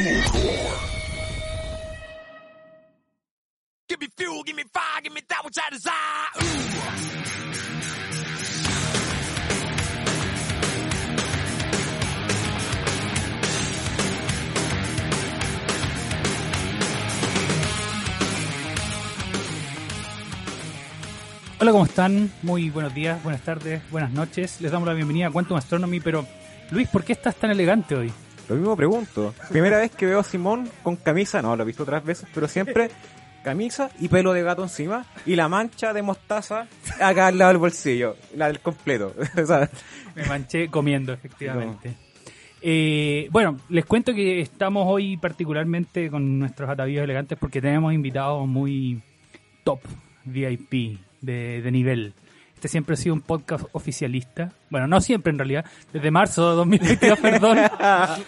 Give fuel, give fire, give that which I desire. Hola, ¿cómo están? Muy buenos días, buenas tardes, buenas noches. Les damos la bienvenida a Quantum Astronomy, pero Luis, ¿por qué estás tan elegante hoy? Lo mismo pregunto. Primera vez que veo a Simón con camisa, no, lo he visto otras veces, pero siempre camisa y pelo de gato encima y la mancha de mostaza acá al lado del bolsillo, la del completo. Me manché comiendo, efectivamente. Eh, bueno, les cuento que estamos hoy particularmente con nuestros atavíos elegantes porque tenemos invitados muy top, VIP, de, de nivel. Este siempre ha sido un podcast oficialista. Bueno, no siempre en realidad. Desde marzo de 2022, perdón.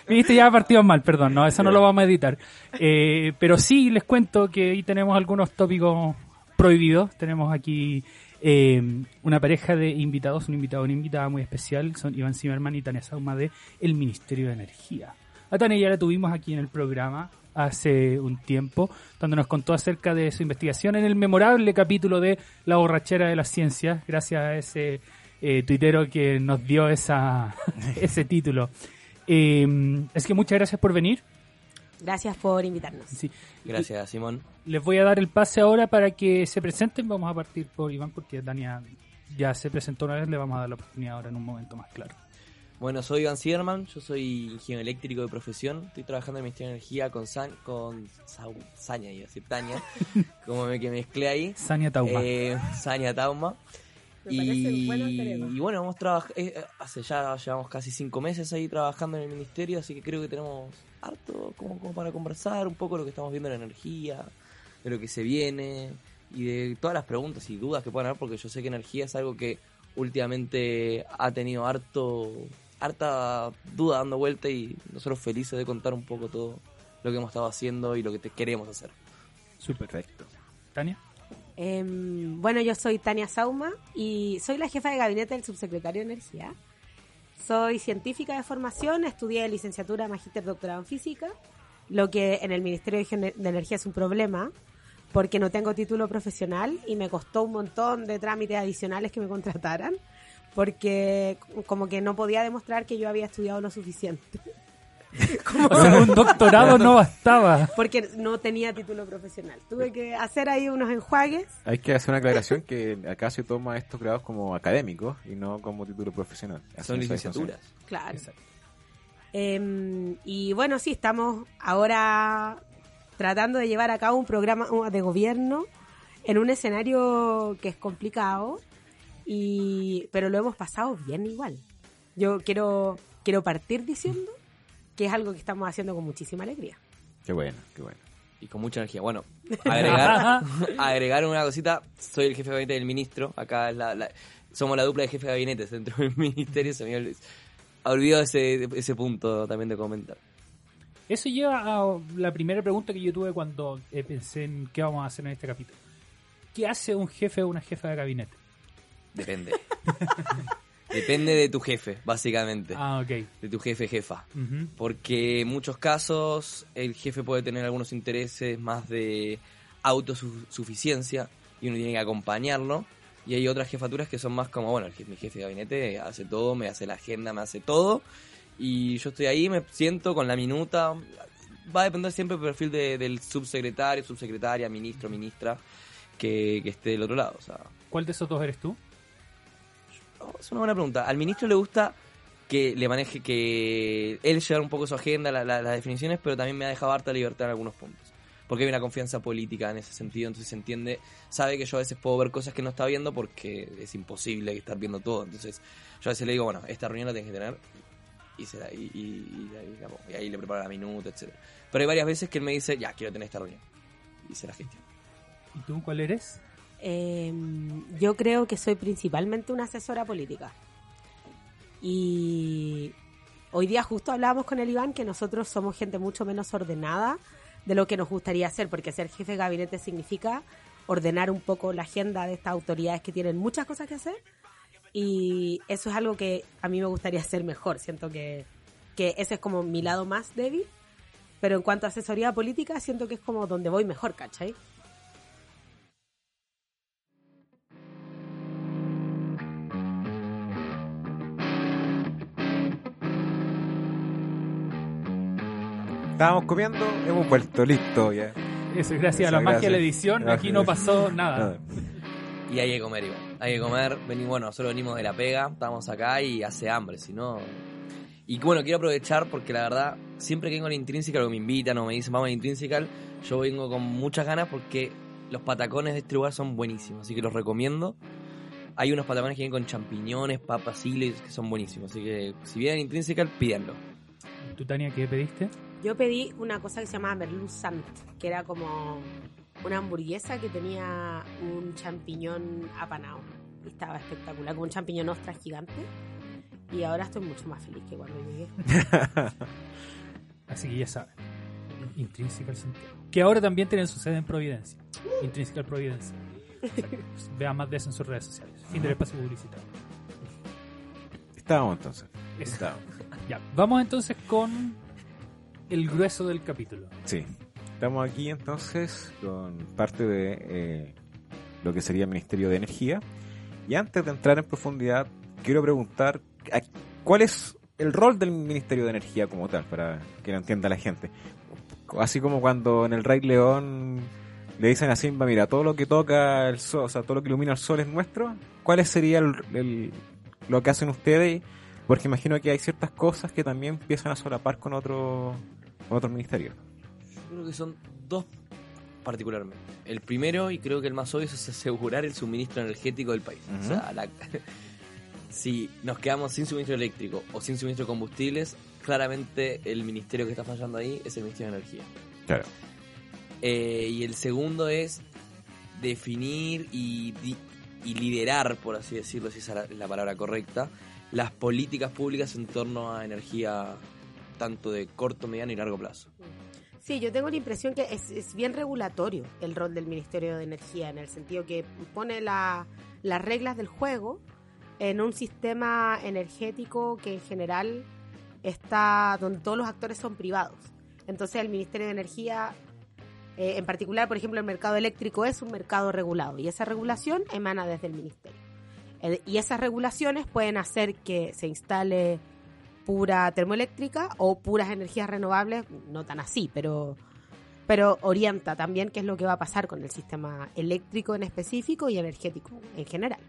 Viste, ya partimos mal, perdón. No, eso no lo vamos a editar. Eh, pero sí les cuento que hoy tenemos algunos tópicos prohibidos. Tenemos aquí eh, una pareja de invitados, un invitado, una invitada muy especial. Son Iván Zimmerman y Tania Sauma de El Ministerio de Energía. A Tania ya la tuvimos aquí en el programa hace un tiempo, donde nos contó acerca de su investigación en el memorable capítulo de La borrachera de las ciencias, gracias a ese eh, tuitero que nos dio esa, ese título. Eh, es que muchas gracias por venir. Gracias por invitarnos. Sí. Gracias, Simón. Les voy a dar el pase ahora para que se presenten. Vamos a partir por Iván porque Dania ya se presentó una vez. Le vamos a dar la oportunidad ahora en un momento más claro. Bueno, soy Iván Sierman, yo soy ingeniero eléctrico de profesión. Estoy trabajando en el Ministerio de Energía con San, con Sau- Saña, iba a decir Tania, como me que mezclé ahí. Sania Tauma. Eh, Saña Tauma. Me Y, y bueno, hemos trabajado, hace ya llevamos casi cinco meses ahí trabajando en el ministerio, así que creo que tenemos harto como, como para conversar un poco de lo que estamos viendo en la energía, de lo que se viene y de todas las preguntas y dudas que puedan haber, porque yo sé que energía es algo que últimamente ha tenido harto harta duda dando vuelta y nosotros felices de contar un poco todo lo que hemos estado haciendo y lo que te queremos hacer. Súper. perfecto. Tania. Em, bueno, yo soy Tania Sauma y soy la jefa de gabinete del subsecretario de Energía. Soy científica de formación, estudié licenciatura, magíster, doctorado en física, lo que en el Ministerio de Energía es un problema porque no tengo título profesional y me costó un montón de trámites adicionales que me contrataran porque como que no podía demostrar que yo había estudiado lo suficiente. Como O sea, un doctorado no bastaba. porque no tenía título profesional. Tuve que hacer ahí unos enjuagues. Hay que hacer una aclaración que acá se toma estos grados como académicos y no como título profesional. Así Son licenciaturas. Claro. Em, y bueno, sí, estamos ahora tratando de llevar a cabo un programa de gobierno en un escenario que es complicado, y, pero lo hemos pasado bien igual. Yo quiero, quiero partir diciendo que es algo que estamos haciendo con muchísima alegría. Qué bueno, qué bueno. Y con mucha energía. Bueno, agregar, agregar una cosita. Soy el jefe de gabinete del ministro. Acá es la, la- somos la dupla de jefe de gabinetes dentro del ministerio. Se me olvidado ese, ese punto también de comentar. Eso lleva a la primera pregunta que yo tuve cuando eh, pensé en qué vamos a hacer en este capítulo. ¿Qué hace un jefe o una jefa de gabinete? Depende. Depende de tu jefe, básicamente. Ah, ok. De tu jefe, jefa. Porque en muchos casos el jefe puede tener algunos intereses más de autosuficiencia y uno tiene que acompañarlo. Y hay otras jefaturas que son más como, bueno, el je- mi jefe de gabinete hace todo, me hace la agenda, me hace todo. Y yo estoy ahí, me siento con la minuta. Va a depender siempre del perfil de- del subsecretario, subsecretaria, ministro, ministra, que, que esté del otro lado. O sea, ¿Cuál de esos dos eres tú? Es una buena pregunta. Al ministro le gusta que le maneje, que él llevar un poco su agenda, la- la- las definiciones, pero también me ha dejado harta libertad en algunos puntos. Porque hay una confianza política en ese sentido, entonces se entiende, sabe que yo a veces puedo ver cosas que no está viendo porque es imposible estar viendo todo. Entonces yo a veces le digo, bueno, esta reunión la tienes que tener y, se la- y, y- y. Y ahí le preparo la minuta, etcétera Pero hay varias veces que él me dice, ya, quiero tener esta reunión. Y se la gestiona. ¿Y tú cuál eres? Em, yo creo que soy principalmente una asesora política. Y hoy día justo hablábamos con el Iván que nosotros somos gente mucho menos ordenada de lo que nos gustaría hacer, porque ser jefe de gabinete significa ordenar un poco la agenda de estas autoridades que tienen muchas cosas que hacer. Y eso es algo que a mí me gustaría hacer mejor. Siento que, que ese es como mi lado más débil. Pero en cuanto a asesoría política, siento que es como donde voy mejor, ¿cachai? Estábamos comiendo, hemos vuelto, listo ya. Eso es gracias a la magia de la edición. Gracias. Aquí no pasó nada. Y hay que comer igual. Hay que comer. Vení, bueno, nosotros venimos de la pega, estamos acá y hace hambre, si no. Y bueno, quiero aprovechar porque la verdad, siempre que vengo a la Intrinsical o me invitan o me dicen vamos a la Intrinsical, yo vengo con muchas ganas porque los patacones de este lugar son buenísimos, así que los recomiendo. Hay unos patacones que vienen con champiñones, papas, hilos, que son buenísimos, así que si vienen a Intrinsical, pídanlo. ¿Tú, Tania, qué pediste? Yo pedí una cosa que se llamaba Merluz Sant, que era como una hamburguesa que tenía un champiñón apanado. Y estaba espectacular, como un champiñón ostra gigante. Y ahora estoy mucho más feliz que cuando llegué. Así que ya saben. Intrinsical Santiago. Que ahora también tienen su sede en Providencia. Intrinsical Providencia. Vean más de eso en sus redes sociales. Fin del espacio publicitario. Estábamos entonces. Estábamos. Vamos entonces con el grueso del capítulo. Sí. Estamos aquí entonces con parte de eh, lo que sería el Ministerio de Energía. Y antes de entrar en profundidad, quiero preguntar ¿a- cuál es el rol del Ministerio de Energía como tal, para que lo entienda la gente. Así como cuando en el Rey León le dicen a Simba, mira, todo lo que toca el sol, o sea, todo lo que ilumina el sol es nuestro, ¿cuál sería lo que hacen ustedes? Porque imagino que hay ciertas cosas que también empiezan a solapar con otro, con otro ministerio. Yo creo que son dos particularmente. El primero, y creo que el más obvio, es asegurar el suministro energético del país. O sea, la- si nos quedamos sin suministro eléctrico o sin suministro de combustibles, claramente el ministerio que está fallando ahí es el Ministerio de Energía. Claro. Eh, y el segundo es definir y, y liderar, por así decirlo, si esa es la palabra correcta, las políticas públicas en torno a energía tanto de corto, mediano y largo plazo. Sí, yo tengo la impresión que es, bien regulatorio el rol del Ministerio de Energía, en el sentido que pone la- las reglas del juego en un sistema energético que en general está donde todos los actores son privados. Entonces el Ministerio de Energía, eh, en particular, por ejemplo, el mercado eléctrico es un mercado regulado y esa regulación emana desde el Ministerio. Eh, y esas regulaciones pueden hacer que se instale pura termoeléctrica o puras energías renovables, no tan así, pero pero orienta también qué es lo que va a pasar con el sistema eléctrico en específico y energético en general.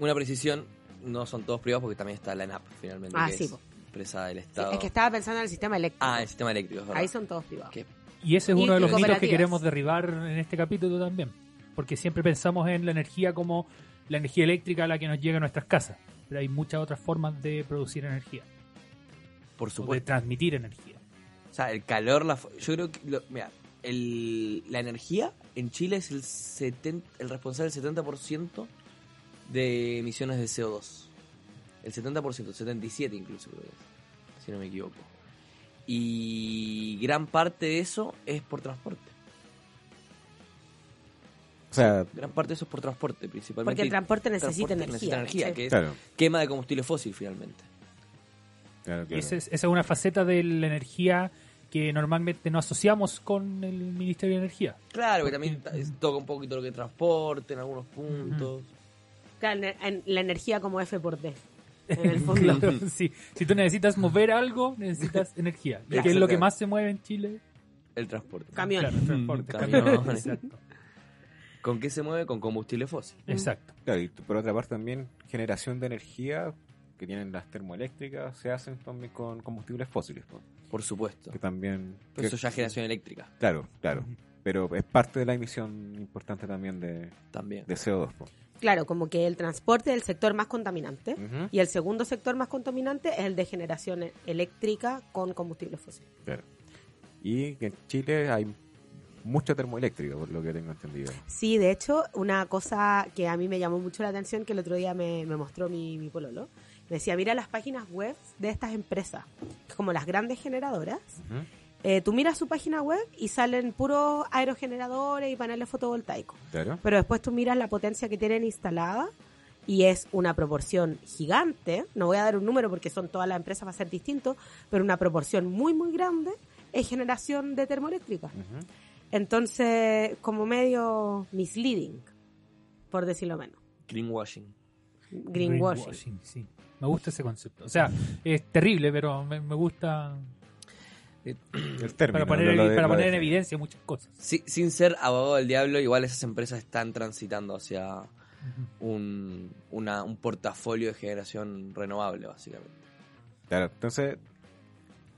Una precisión, no son todos privados porque también está la ENAP finalmente, Ah, que sí, es empresa del Sí, Estado. es que estaba pensando en el sistema eléctrico. Ah, el sistema eléctrico. Ahí son todos privados. Y ese es Y- uno de los mitos que queremos derribar en este capítulo también. Porque siempre pensamos en la energía como la energía eléctrica a la que nos llega a nuestras casas. Pero hay muchas otras formas de producir energía. por O de supuesto. transmitir energía. O sea, el calor, la, yo creo que, lo- mira, el, la energía en Chile es el, 70, el responsable del 70% de emisiones de CO2. El 70%, 77 incluso creo que es, si no me equivoco. Y gran parte de eso es por transporte. O sea, Gran parte de eso es por transporte, principalmente. Porque el transporte necesita transporte energía. necesita energía, sí. que es claro. quema de combustible fósil finalmente. claro, claro. Esa es, esa es una faceta de la energía que normalmente no asociamos con el Ministerio de Energía. Claro, que también toca un poquito lo que es transporte en algunos puntos. Claro, en- en la energía como F por D. En el fondo. Claro, sí. Si tú necesitas mover algo, necesitas energía. Que es lo que más se mueve en Chile. El transporte. Camión. Claro, transporte. Camión. camiones. Exacto. ¿Con qué se mueve? Con combustible fósil. Exacto. Claro, y por otra parte también generación de energía que tienen las termoeléctricas se hacen también con combustibles fósiles, ¿no? Por supuesto. que también Pero que- eso ya es generación eléctrica claro, claro, pero es parte de la emisión importante también de, también. de CO2. po. Claro, como que el transporte es el sector más contaminante. Y el segundo sector más contaminante es el de generación eléctrica con combustible fósil. Claro. Y que en Chile hay mucha termoeléctrica, por lo que tengo entendido. Sí, de hecho, una cosa que a mí me llamó mucho la atención, que el otro día me, me mostró mi, mi pololo, me decía, mira las páginas web de estas empresas, como las grandes generadoras. Eh, tú miras su página web y salen puros aerogeneradores y paneles fotovoltaicos. Claro. Pero después tú miras la potencia que tienen instalada y es una proporción gigante. No voy a dar un número porque son todas las empresas, va a ser distinto, pero una proporción muy, muy grande es generación de termoeléctrica. Ujú. Entonces, como medio misleading, por decirlo menos. Greenwashing. Greenwashing. sí. Me gusta ese concepto. O sea, es terrible, pero me, me gusta El término. para poner, de- para poner en de- evidencia muchas cosas. Sí, sin ser abogado del diablo, igual esas empresas están transitando hacia un, una- un portafolio de generación renovable, básicamente. Claro, entonces,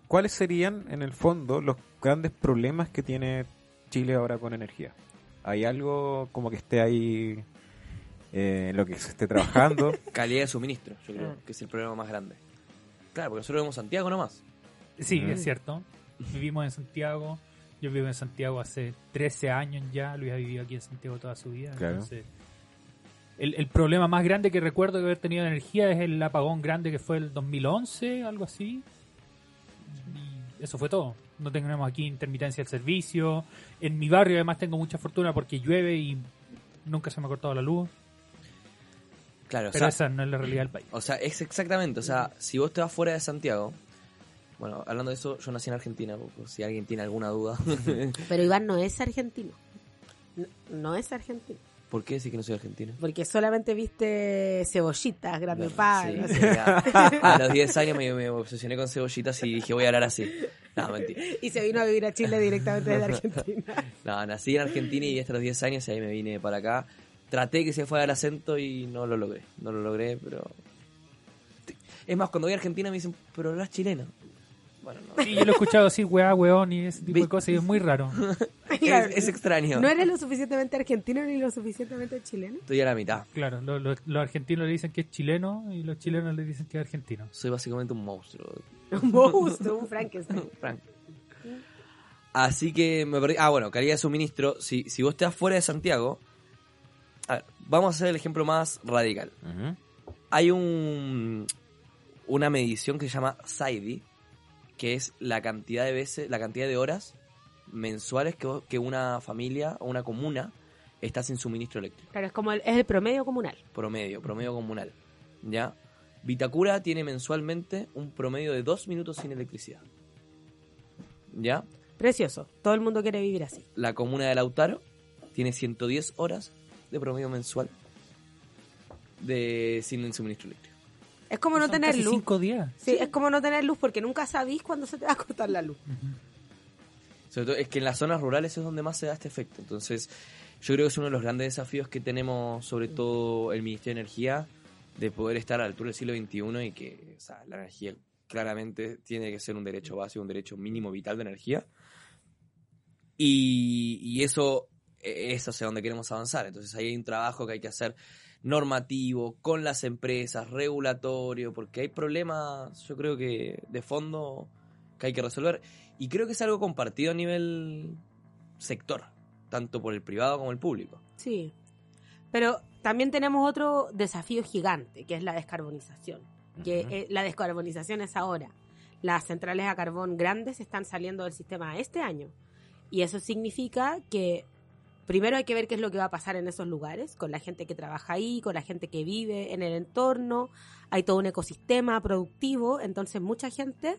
¿cuáles serían en el fondo los grandes problemas que tiene Chile ahora con energía? ¿Hay algo como que esté ahí eh, en lo que se esté trabajando? Calidad de suministro, yo creo que es el problema más grande. Claro, porque nosotros vemos Santiago nomás. Sí, Mm. es cierto. Vivimos en Santiago. Yo vivo en Santiago hace 13 años ya. Luis ha vivido aquí en Santiago toda su vida. Claro. Entonces, el, el problema más grande que recuerdo de haber tenido de energía es el apagón grande que fue el 2011, algo así. Y eso fue todo. No tenemos aquí intermitencia del servicio. En mi barrio además tengo mucha fortuna porque llueve y nunca se me ha cortado la luz. Claro, o Pero sea, esa no es la realidad del país. o sea, es exactamente, o sea, si vos te vas fuera de Santiago, bueno, hablando de eso, yo nací en Argentina, por si alguien tiene alguna duda. Pero Iván no es argentino. No, no es argentino. ¿Por qué decir que no soy argentino? Porque solamente viste cebollitas, grande palo. Sí, así. ya. A los 10 años me, me obsesioné con cebollitas y dije voy a hablar así. No, mentira. Y se vino a vivir a Chile directamente desde Argentina. No, nací en Argentina y hasta los 10 años y ahí me vine para acá. Traté que se fuera el acento y no lo logré. No lo logré, pero... Es más, cuando voy a Argentina me dicen, pero hablas chileno. Bueno, no. Sí, yo lo he escuchado así, weá, weón, y ese tipo de cosas, y es muy raro. Es, es extraño. No eres lo suficientemente argentino ni lo suficientemente chileno. Estoy a la mitad. Claro, lo- lo- los argentinos le dicen que es chileno y los chilenos le dicen que es argentino. Soy básicamente un monstruo. Un monstruo, un Frankenstein. Frank. Así que me perdí. Ah, bueno, calidad de suministro. Si, si vos estás fuera de Santiago, a ver, vamos a hacer el ejemplo más radical. Hay un una medición que se llama SAIDI, que es la cantidad de veces, la cantidad de horas mensuales que, que una familia o una comuna está sin suministro eléctrico. Claro, es como el, es el promedio comunal. Promedio, promedio comunal. ¿Ya? Vitacura tiene mensualmente un promedio de dos minutos sin electricidad. ¿Ya? Precioso. Todo el mundo quiere vivir así. La comuna de Lautaro tiene 110 horas de promedio mensual de sin suministro eléctrico. Es como no Son tener casi luz. cinco días. Sí, es como no tener luz porque nunca sabís cuándo se te va a cortar la luz. Sobre todo es que en las zonas rurales es donde más se da este efecto. Entonces, yo creo que es uno de los grandes desafíos que tenemos, sobre todo el Ministerio de Energía, de poder estar a la altura del siglo XXI y que o sea, la energía claramente tiene que ser un derecho básico, un derecho mínimo vital de energía. Y, y eso eh, es hacia donde queremos avanzar. Entonces ahí hay un trabajo que hay que hacer normativo, con las empresas, regulatorio, porque hay problemas, yo creo que de fondo que hay que resolver. Y creo que es algo compartido a nivel sector, tanto por el privado como el público. Sí. Pero también tenemos otro desafío gigante, que es la descarbonización. Que eh, la descarbonización es ahora. Las centrales a carbón grandes están saliendo del sistema este año. Y eso significa que primero hay que ver qué es lo que va a pasar en esos lugares, con la gente que trabaja ahí, con la gente que vive en el entorno. Hay todo un ecosistema productivo, entonces mucha gente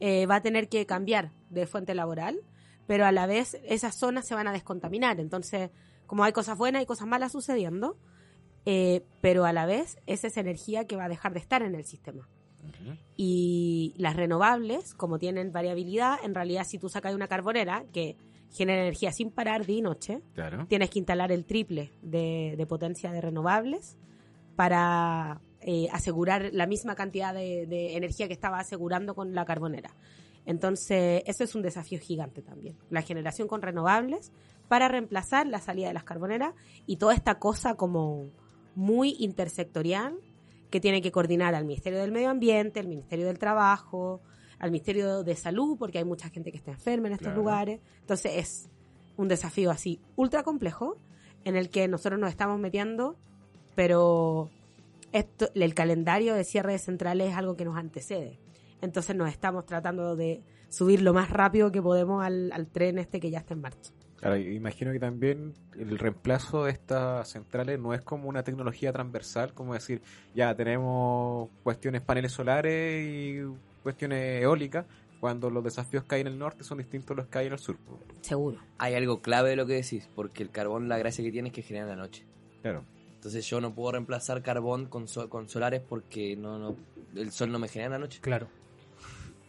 eh, va a tener que cambiar de fuente laboral, pero a la vez esas zonas se van a descontaminar. Entonces, como hay cosas buenas y cosas malas sucediendo, eh, pero a la vez esa es energía que va a dejar de estar en el sistema. Y las renovables, como tienen variabilidad, en realidad si tú sacas una carbonera que genera energía sin parar día y noche, Claro. tienes que instalar el triple de, de potencia de renovables para eh, asegurar la misma cantidad de, de energía que estaba asegurando con la carbonera. Entonces, eso es un desafío gigante también. La generación con renovables para reemplazar la salida de las carboneras y toda esta cosa como muy intersectorial que tiene que coordinar al Ministerio del Medio Ambiente, al Ministerio del Trabajo, al Ministerio de Salud, porque hay mucha gente que está enferma en estos Claro. lugares. Entonces es un desafío así ultra complejo en el que nosotros nos estamos metiendo, pero esto, el calendario de cierre de centrales es algo que nos antecede. Entonces nos estamos tratando de subir lo más rápido que podemos al, al tren este que ya está en marcha. Claro, imagino que también el reemplazo de estas centrales no es como una tecnología transversal, como decir, ya tenemos cuestiones paneles solares y cuestiones eólicas, cuando los desafíos que hay en el norte son distintos a los que hay en el sur. Seguro. Hay algo clave de lo que decís, porque el carbón la gracia que tiene es que genera en la noche. Claro. Entonces yo no puedo reemplazar carbón con, so- con solares porque no, no el sol no me genera en la noche. Claro.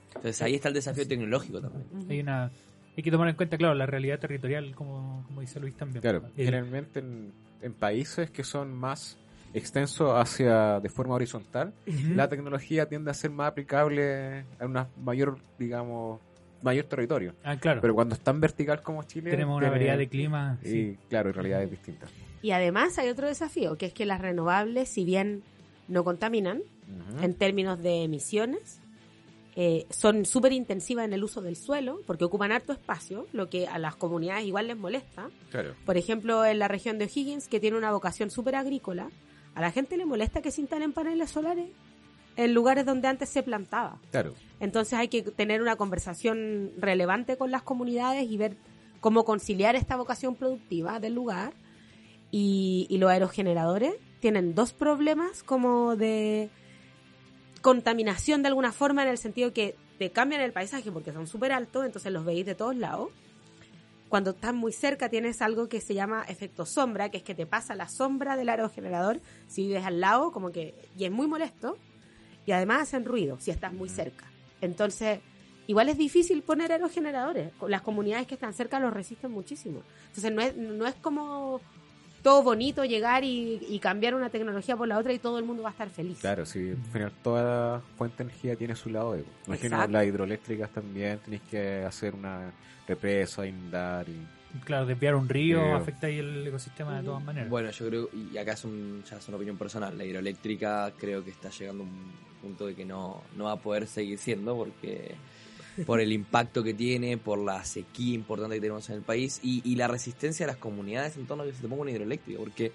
Entonces ahí está el desafío tecnológico también. Hay una hay que tomar en cuenta, claro, la realidad territorial, como, como dice Luis también. Claro, Eh, generalmente en, en países que son más extensos hacia de forma horizontal, la tecnología tiende a ser más aplicable a una mayor, digamos, mayor territorio. Ah, claro. Pero cuando es tan vertical como Chile, Tenemos una tiene- variedad de climas. Y sí. claro, en realidad es distinta. Y además hay otro desafío, que es que las renovables, si bien no contaminan, en términos de emisiones, eh, son súper intensivas en el uso del suelo, porque ocupan harto espacio, lo que a las comunidades igual les molesta. Claro. Por ejemplo, en la región de O'Higgins, que tiene una vocación súper agrícola, a la gente le molesta que se instalen paneles solares en lugares donde antes se plantaba. Claro. Entonces hay que tener una conversación relevante con las comunidades y ver cómo conciliar esta vocación productiva del lugar. Y, y los aerogeneradores tienen dos problemas como de contaminación de alguna forma en el sentido que te cambian el paisaje porque son súper altos, entonces los veis de todos lados. Cuando estás muy cerca tienes algo que se llama efecto sombra, que es que te pasa la sombra del aerogenerador si vives al lado, como que, y es muy molesto. Y además hacen ruido si estás muy cerca. Entonces, igual es difícil poner aerogeneradores. Las comunidades que están cerca los resisten muchísimo. Entonces, no es, no es como todo bonito llegar y, y cambiar una tecnología por la otra y todo el mundo va a estar feliz. Claro, sí, al final toda fuente de energía tiene su lado. de- Imagino Exacto. las hidroeléctricas también, tenéis que hacer una represa, inundar y... Claro, desviar un río afecta ahí el ecosistema de todas maneras. Bueno, yo creo, y acá es, un, ya es una opinión personal, la hidroeléctrica creo que está llegando a un punto de que no, no va a poder seguir siendo porque por el impacto que tiene, por la sequía importante que tenemos en el país y, y la resistencia de las comunidades en torno a que se te ponga una hidroeléctrica, porque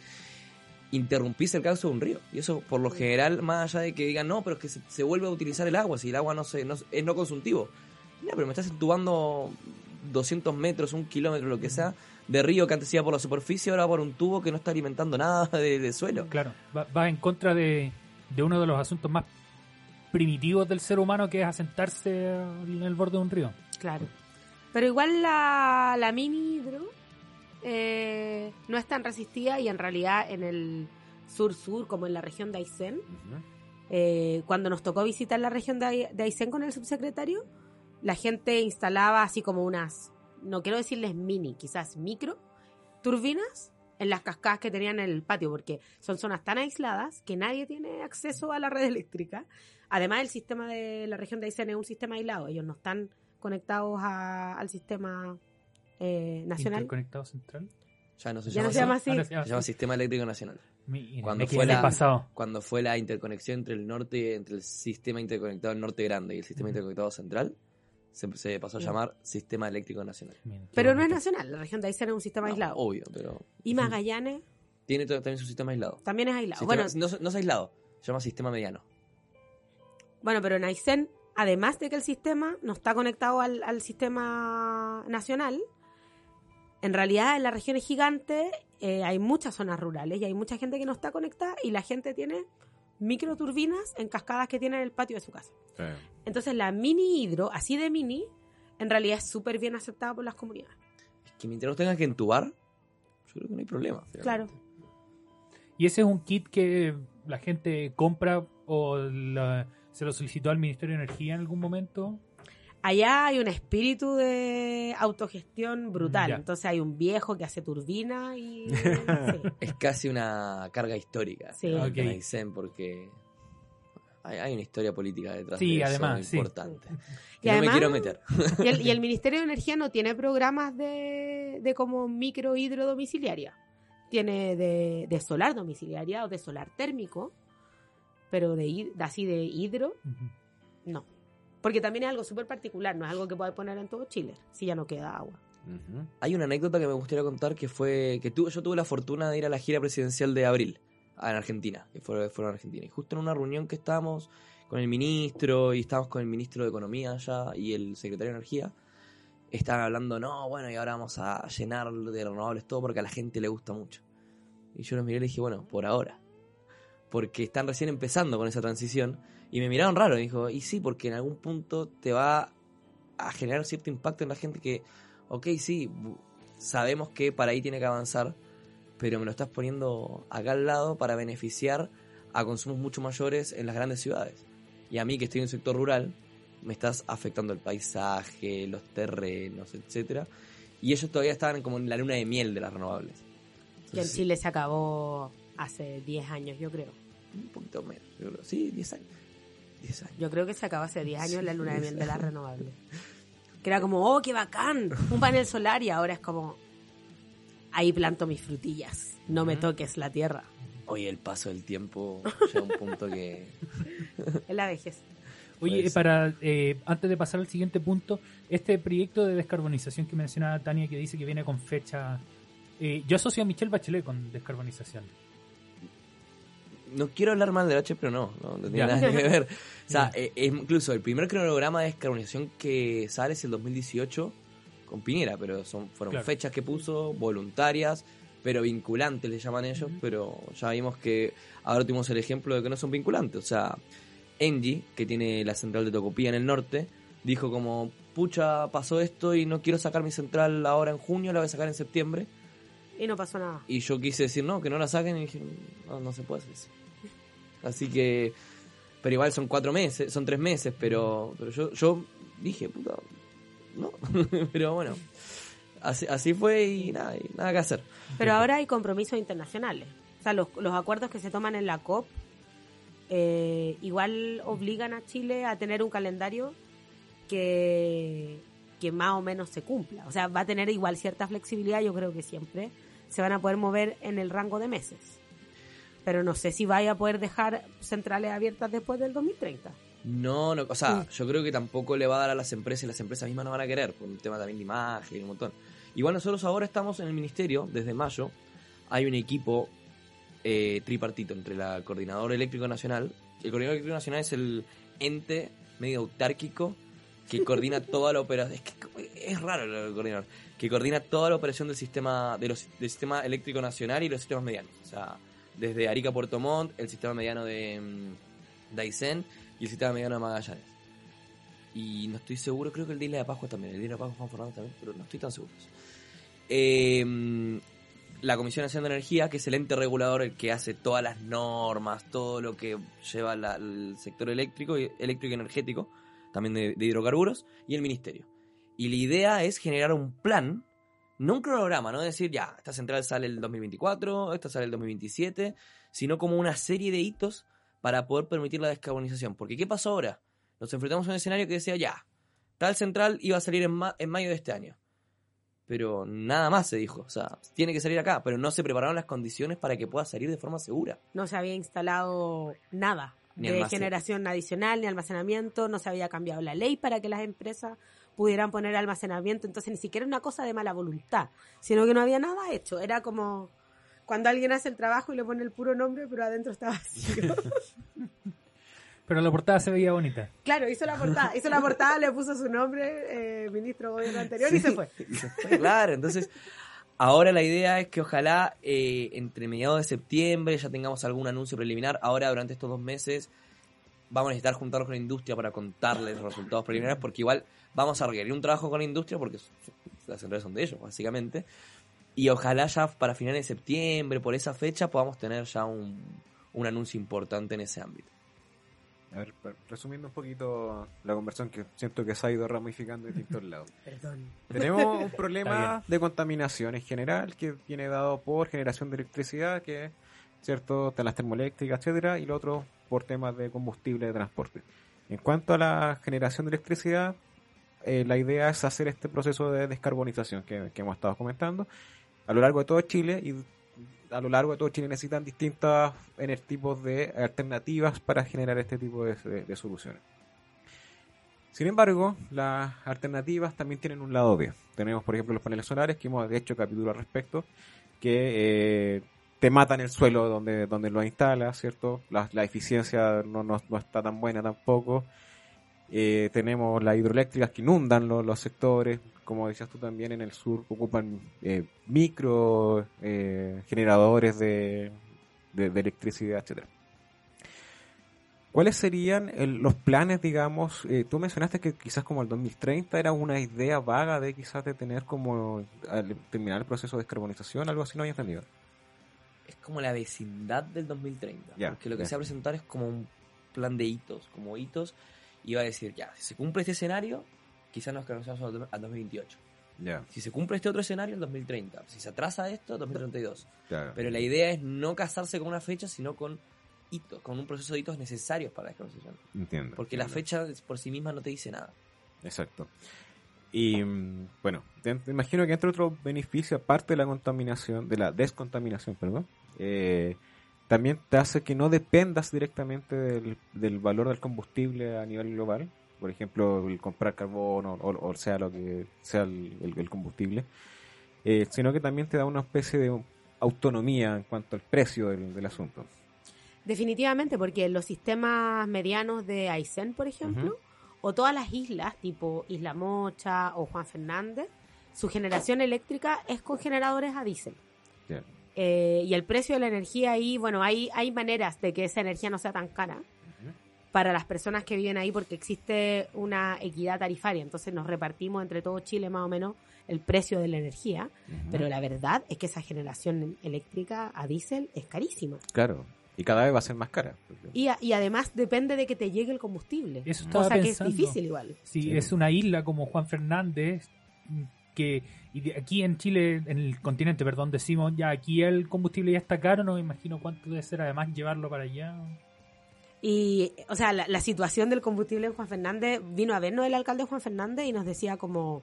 interrumpís el cauce de un río. Y eso, por lo general, más allá de que digan, no, pero es que se, se vuelve a utilizar el agua, si el agua no, se, no es no consultivo. Mira, pero me estás entubando 200 metros, un kilómetro, lo que sea, de río que antes iba por la superficie, ahora por un tubo que no está alimentando nada de, de suelo. Claro, va, va en contra de, de uno de los asuntos más primitivos del ser humano que es asentarse en el borde de un río. Claro. Pero igual la, la mini hidro eh, no es tan resistida y en realidad en el sur-sur, como en la región de Aysén, eh, cuando nos tocó visitar la región de, de Aysén con el subsecretario, la gente instalaba así como unas, no quiero decirles mini, quizás micro, turbinas en las cascadas que tenían en el patio, porque son zonas tan aisladas que nadie tiene acceso a la red eléctrica. Además, el sistema de la región de Aysén es un sistema aislado, ellos no están conectados a- al sistema eh, nacional. Interconectado central. Ya no se Ya llama no se llama así. se llama Se llama. Sistema Eléctrico Nacional. Mira, Cuando fue la- pasado. Cuando fue la interconexión entre el norte, entre el sistema interconectado del norte grande y el sistema interconectado central, se, se pasó a llamar Sistema Eléctrico Nacional. Pero no es nacional, la región de Aysén es un sistema No, aislado. obvio, pero Y Magallanes tiene también su sistema aislado. también es aislado. Sistema- bueno, no, no es aislado, se llama sistema mediano. Bueno, pero en Aysén, además de que el sistema no está conectado al, al sistema nacional, en realidad en las regiones gigantes eh, hay muchas zonas rurales y hay mucha gente que no está conectada y la gente tiene microturbinas en cascadas que tiene en el patio de su casa. Entonces la mini hidro, así de mini, en realidad es súper bien aceptada por las comunidades. Es que mientras no tengas que entubar, yo creo que no hay problema. Claro. ¿Y ese es un kit que la gente compra o la- se lo solicitó al Ministerio de Energía en algún momento? Allá hay un espíritu de autogestión brutal. Ya. Entonces hay un viejo que hace turbina y... sí. Es casi una carga histórica Sí. en Ok. Aysén porque hay, hay una historia política detrás Sí, de eso además, sí. importante. Y no me además- quiero meter. Y el, y el Ministerio de Energía no tiene programas de, de como micro hidro domiciliaria. Tiene de, de solar domiciliaria o de solar térmico, pero de, de así de hidro, Ujú. no. Porque también es algo súper particular, no es algo que puedes poner en todo Chile, si ya no queda agua. Hay una anécdota que me gustaría contar que fue que tu- yo tuve la fortuna de ir a la gira presidencial de abril en Argentina, que fue, fueron a Argentina. Y justo en una reunión que estábamos con el ministro y estábamos con el ministro de Economía allá y el secretario de Energía, estaban hablando, no, bueno, y ahora vamos a llenar de renovables todo porque a la gente le gusta mucho. Y yo los miré y dije, bueno, por ahora. Porque están recién empezando con esa transición. Y me miraron raro. Y dijo, y sí, porque en algún punto te va a generar cierto impacto en la gente que, ok, sí, sabemos que para ahí tiene que avanzar, pero me lo estás poniendo acá al lado para beneficiar a consumos mucho mayores en las grandes ciudades. Y a mí que estoy en un sector rural, me estás afectando el paisaje, los terrenos, etcétera. Y ellos todavía estaban como en la luna de miel de las renovables. Que en Entonces, Chile se acabó hace 10 años, yo creo. Un poquito menos, yo creo. Sí, 10 años. 10 años. Yo creo que se acabó hace 10 años la luna de miel de las renovables. Que era como, oh, qué bacán, un panel solar y ahora es como, ahí planto mis frutillas, no me toques la tierra. Oye, el paso del tiempo llega a un punto que... Es la vejez. Oye, para eh, antes de pasar al siguiente punto, este proyecto de descarbonización que mencionaba Tania, que dice que viene con fecha. eh, yo asocio a Michelle Bachelet con descarbonización. No quiero hablar mal de H, pero no, no, no tiene nada que ver. O sea, eh, es- incluso el primer cronograma de descarbonización que sale es el 2018 con Piñera, pero son fueron Claro. fechas que puso, voluntarias, pero vinculantes le llaman ellos, pero ya vimos que ahora tuvimos el ejemplo de que no son vinculantes. O sea, Engie, que tiene la central de Tocopilla en el norte, dijo como, pucha, pasó esto y no quiero sacar mi central ahora en junio, la voy a sacar en septiembre. Y no pasó nada. Y yo quise decir no, que no la saquen y dije, no, no se puede hacer eso. Así que, pero igual son cuatro meses, son tres meses, pero, pero yo, yo dije, puta, no. pero bueno, así, así fue y nada, y nada que hacer. Pero ahora hay compromisos internacionales. O sea, los, los acuerdos que se toman en la COP eh, igual obligan a Chile a tener un calendario que, que más o menos se cumpla. O sea, va a tener igual cierta flexibilidad, yo creo que siempre se van a poder mover en el rango de meses. Pero no sé si vaya a poder dejar centrales abiertas después del 2030. No, no, o sea, yo creo que tampoco le va a dar a las empresas y las empresas mismas no van a querer, por un tema también de imagen y un montón. Igual nosotros ahora estamos en el ministerio, desde mayo, hay un equipo eh, tripartito entre la Coordinadora Eléctrico Nacional, el Coordinador Eléctrico Nacional es el ente medio autárquico que coordina toda la operación, es que es raro el coordinador, que coordina toda la operación del sistema, del sistema eléctrico nacional y los sistemas medianos, o sea, desde Arica Puerto Montt, el sistema mediano de mm, de y el sistema mediano de Magallanes. Y no estoy seguro, creo que el de Isla de Pascua también, el de Isla de Pascua Juan Fernando también, pero no estoy tan seguro. Eh, la Comisión Nacional de Energía, que es el ente regulador el que hace todas las normas, todo lo que lleva la- el sector eléctrico, eléctrico y energético, también de hidrocarburos, y el Ministerio. Y la idea es generar un plan, no un cronograma, no decir, ya, esta central sale el 2024, esta sale el 2027, sino como una serie de hitos para poder permitir la descarbonización. Porque ¿qué pasó ahora? Nos enfrentamos a un escenario que decía, ya, tal central iba a salir en, ma- en mayo de este año. Pero nada más se dijo, o sea, tiene que salir acá, pero no se prepararon las condiciones para que pueda salir de forma segura. No se había instalado nada Ni de generación adicional ni almacenamiento, no se había cambiado la ley para que las empresas pudieran poner almacenamiento, entonces ni siquiera una cosa de mala voluntad, sino que no había nada hecho, era como cuando alguien hace el trabajo y le pone el puro nombre, pero adentro está vacío. Pero la portada se veía bonita. claro, hizo la portada, hizo la portada, le puso su nombre, eh, ministro gobierno anterior y se fue. Y se fue, claro, entonces ahora la idea es que ojalá eh, entre mediados de septiembre ya tengamos algún anuncio preliminar. Ahora durante estos dos meses vamos a necesitar juntarnos con la industria para contarles los resultados preliminares porque igual vamos a requerir un trabajo con la industria porque las centrales son de ellos básicamente. Y ojalá ya para finales de septiembre, por esa fecha, podamos tener ya un, un anuncio importante en ese ámbito. A ver, resumiendo un poquito la conversación que siento que se ha ido ramificando en distintos lados. Perdón. Tenemos un problema de contaminación en general que viene dado por generación de electricidad, que cierto, de las termoeléctricas, etcétera, y lo otro por temas de combustible de transporte. En cuanto a la generación de electricidad, eh, la idea es hacer este proceso de descarbonización que, hemos estado comentando a lo largo de todo Chile y a lo largo de todo Chile necesitan distintos tipos de alternativas para generar este tipo de soluciones. Sin embargo, las alternativas también tienen un lado B. Tenemos, por ejemplo, los paneles solares, que hemos hecho capítulo al respecto, que eh, te matan el suelo donde, donde lo instalas, ¿cierto? La, eficiencia no, no, no está tan buena tampoco. Eh, tenemos las hidroeléctricas que inundan lo- los sectores, como decías tú también en el sur, ocupan eh, micro eh, generadores de, de- electricidad, etcétera. ¿Cuáles serían los planes, digamos? eh, tú mencionaste que quizás como el 2030 era una idea vaga de quizás de tener como terminar el proceso de descarbonización, algo así, no había entendido. Es como la vecindad del 2030. Ya, porque lo que ya. se va a presentar es como un plan de hitos. Como hitos, y va a decir, ya, si se cumple este escenario, quizás nos quedamos al al 2028. Ya, Si se cumple este otro escenario, el 2030. Si se atrasa esto, 2032. claro. Pero la idea es no casarse con una fecha, sino con hitos, con un proceso de hitos necesarios para la descarbonización. Entiendo. Porque la fecha por sí misma no te dice nada. Exacto. Y mm, bueno, te, te imagino que entre otros beneficios, aparte de la contaminación, de la descontaminación, perdón, eh, también te hace que no dependas directamente del, del valor del combustible a nivel global. Por ejemplo, el comprar carbono o, o sea lo que sea el, el- el combustible, eh, sino que también te da una especie de autonomía en cuanto al precio del, del asunto. Definitivamente, porque los sistemas medianos de Aysén, por ejemplo. O todas las islas, tipo Isla Mocha o Juan Fernández, su generación eléctrica es con generadores a diésel. Eh, y el precio de la energía ahí, bueno, hay, hay maneras de que esa energía no sea tan cara para las personas que viven ahí porque existe una equidad tarifaria. Entonces nos repartimos entre todo Chile más o menos el precio de la energía. Pero la verdad es que esa generación eléctrica a diésel es carísima. Claro. Y cada vez va a ser más cara. Y, a- y además depende de que te llegue el combustible. Eso estaba cosa que es difícil igual. Si Sí. es una isla como Juan Fernández, que y de- aquí en Chile, en el continente, perdón, decimos ya aquí el combustible ya está caro, no me imagino cuánto debe ser además llevarlo para allá. Y, o sea, la, la situación del combustible en Juan Fernández, vino a vernos el alcalde Juan Fernández y nos decía como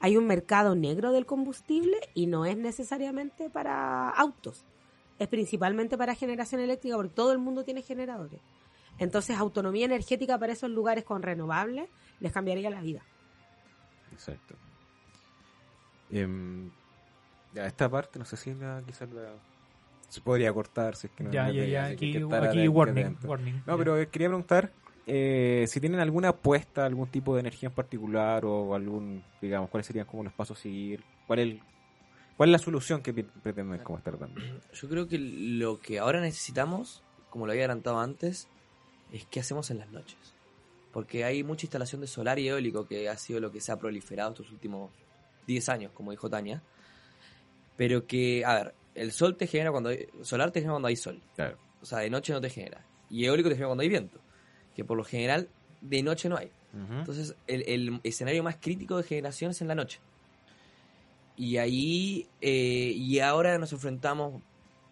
hay un mercado negro del combustible y no es necesariamente para autos, es principalmente para generación eléctrica porque todo el mundo tiene generadores. Entonces, autonomía energética para esos lugares con renovables les cambiaría la vida. Exacto. Ya, esta parte, no sé si la, quizás la, se podría cortar, si es que no ya, ya, ya, aquí, hay que aquí warning, warning. No, Ya. pero eh, quería preguntar eh, si tienen alguna apuesta, algún tipo de energía en particular o algún, digamos, cuáles serían como los pasos a seguir, cuál es, el- cuál es la solución que pretenden como estar dando. Yo creo que lo que ahora necesitamos, como lo había adelantado antes, es qué hacemos en las noches. Porque hay mucha instalación de solar y eólico que ha sido lo que se ha proliferado estos últimos 10 años, como dijo Tania. Pero que, a ver, el sol te genera cuando hay, solar te genera cuando hay sol. Claro. O sea, de noche no te genera. Y eólico te genera cuando hay viento. Que por lo general de noche no hay. Ujú. Entonces, el, el escenario más crítico de generación es en la noche. Y ahí, eh, y ahora nos enfrentamos,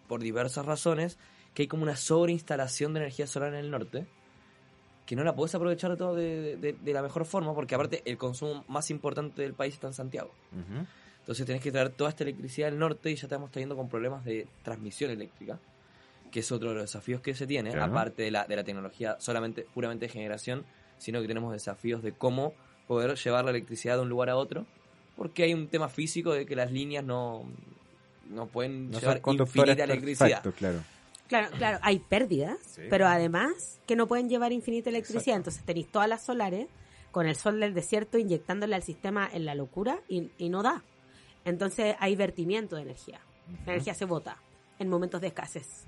por diversas razones, que hay como una sobreinstalación de energía solar en el norte, que no la puedes aprovechar de, todo de, de- de la mejor forma, porque aparte el consumo más importante del país está en Santiago. Entonces tenés que traer toda esta electricidad del norte y ya estamos trayendo con problemas de transmisión eléctrica, que es otro de los desafíos que se tiene, Claro. aparte de la, de la tecnología solamente puramente de generación, sino que tenemos desafíos de cómo poder llevar la electricidad de un lugar a otro, porque hay un tema físico de que las líneas no, no pueden No son llevar infinita electricidad. claro. Claro, claro, hay pérdidas, Sí. pero además que no pueden llevar infinita electricidad. Exacto. Entonces tenéis todas las solares con el sol del desierto inyectándole al sistema en la locura y, y no da. Entonces hay vertimiento de energía. La energía se bota en momentos de escasez.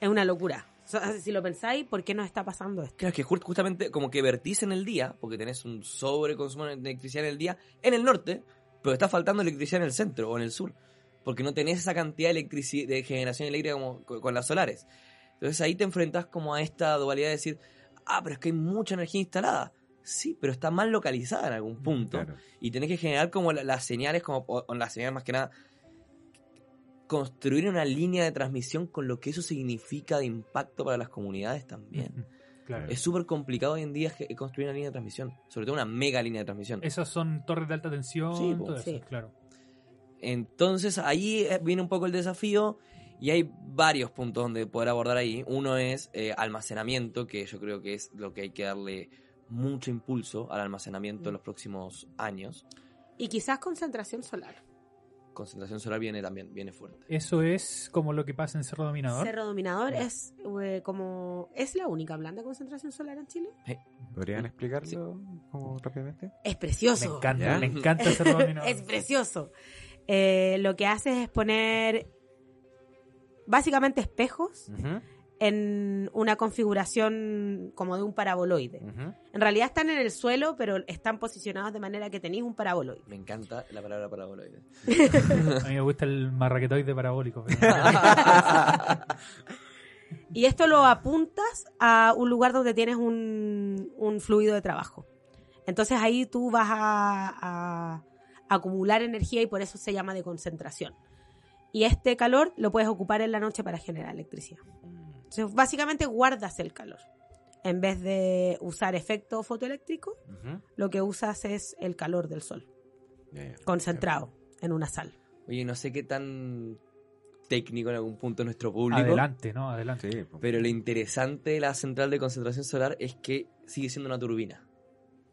Es una locura. O sea, si lo pensáis, ¿por qué nos está pasando esto? Claro, es que ju- justamente como que vertís en el día, porque tenés un sobreconsumo de electricidad en el día, en el norte, pero está faltando electricidad en el centro o en el sur, porque no tenés esa cantidad de, electrici- de generación eléctrica como co- con las solares. Entonces ahí te enfrentas como a esta dualidad de decir, ah, pero es que hay mucha energía instalada. Sí, pero está mal localizada en algún punto. Claro. Y tenés que generar como la- las señales, como o- o las señales más que nada, construir una línea de transmisión con lo que eso significa de impacto para las comunidades también. Claro. Es súper complicado hoy en día construir una línea de transmisión, sobre todo una mega línea de transmisión. Esas son torres de alta tensión, Sí, todo eso, Sí. claro. Entonces ahí eh, viene un poco el desafío y hay varios puntos donde poder abordar ahí. Uno es eh, almacenamiento, que yo creo que es lo que hay que darle mucho impulso al almacenamiento en los próximos años. Y quizás concentración solar. Concentración solar viene también, viene fuerte. Eso es como lo que pasa en Cerro Dominador. Cerro Dominador es eh, como... ¿Es la única planta de concentración solar en Chile? ¿Podrían explicarlo como rápidamente? Es Me precioso. encanta, ¿Ya? me encanta Cerro Dominador. Es precioso. Eh, lo que hace es poner básicamente espejos Ujú. En una configuración como de un paraboloide. En realidad están en el suelo, pero están posicionados de manera que tenéis un paraboloide. Me encanta la palabra paraboloide. A mí me gusta el marraquetoide parabólico. pero- Y esto lo apuntas a un lugar donde tienes un, un fluido de trabajo. Entonces ahí tú vas a, a acumular energía y por eso se llama de concentración. Y este calor lo puedes ocupar en la noche para generar electricidad. Entonces básicamente guardas el calor. En vez de usar efecto fotoeléctrico, lo que usas es el calor del sol, concentrado en una sal. Oye, no sé qué tan técnico en algún punto nuestro público. Adelante, ¿no? Adelante. Sí, po. Pero lo interesante de la central de concentración solar es que sigue siendo una turbina.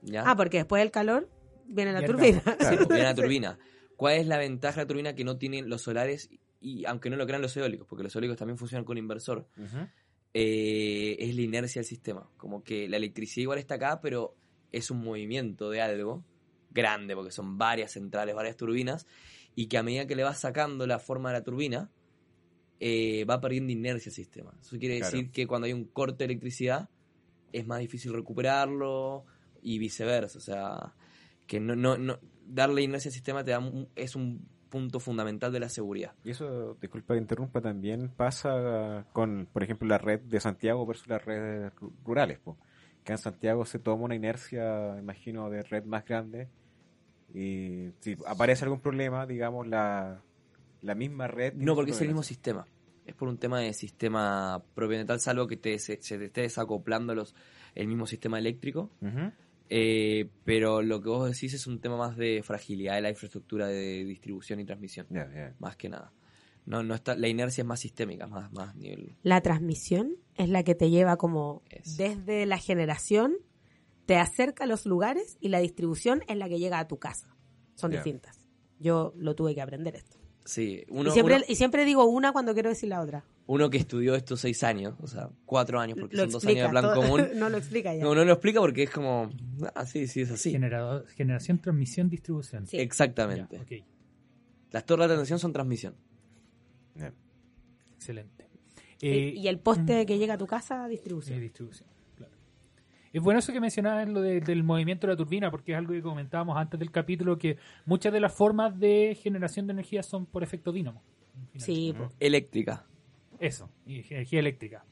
¿Ya? Ah, porque después del calor viene la turbina. Sí, pues, viene la turbina. ¿Cuál es la ventaja de la turbina que no tienen los solares y aunque no lo crean los eólicos, porque los eólicos también funcionan con inversor, eh, es la inercia del sistema. Como que la electricidad igual está acá, pero es un movimiento de algo grande, porque son varias centrales, varias turbinas, y que a medida que le vas sacando la forma de la turbina, eh, va perdiendo inercia el sistema. Eso quiere Claro. decir que cuando hay un corte de electricidad, es más difícil recuperarlo y viceversa. O sea, que no, no, no darle inercia al sistema te da es un punto fundamental de la seguridad. Y eso, disculpa que interrumpa, también pasa con, por ejemplo, la red de Santiago versus las redes ru- rurales. po. Que en Santiago se toma una inercia, imagino, de red más grande. Y si aparece algún problema, digamos, la, la misma red. No, porque es el mismo sistema. Es por un tema de sistema propio tal, salvo que te, se, se te esté desacoplando los, el mismo sistema eléctrico. Ujú. Eh, pero lo que vos decís es un tema más de fragilidad de la infraestructura de distribución y transmisión, más que nada. No, no está, la inercia es más sistémica, más, más nivel. La transmisión es la que te lleva como Es. desde la generación, te acerca a los lugares y la distribución es la que llega a tu casa. Son distintas. Yo lo tuve que aprender esto. Sí, uno, y, siempre, uno, y siempre digo una cuando quiero decir la otra. Uno que estudió estos seis años, o sea, cuatro años, porque lo son dos años de plan todo- común. no lo explica ya. No, no lo explica porque es como, ah, sí, sí, es así. Generador, generación, transmisión, distribución. Sí. Exactamente. Ya, Las torres de atención son transmisión. excelente. Y- Eh, y el poste que llega a tu casa, Sí, distribución. distribución, claro. Es bueno eso que mencionabas lo de- del movimiento de la turbina, porque es algo que comentábamos antes del capítulo, que muchas de las formas de generación de energía son por efecto dínamo. Sí, po. Eléctrica. Eso, energía eléctrica.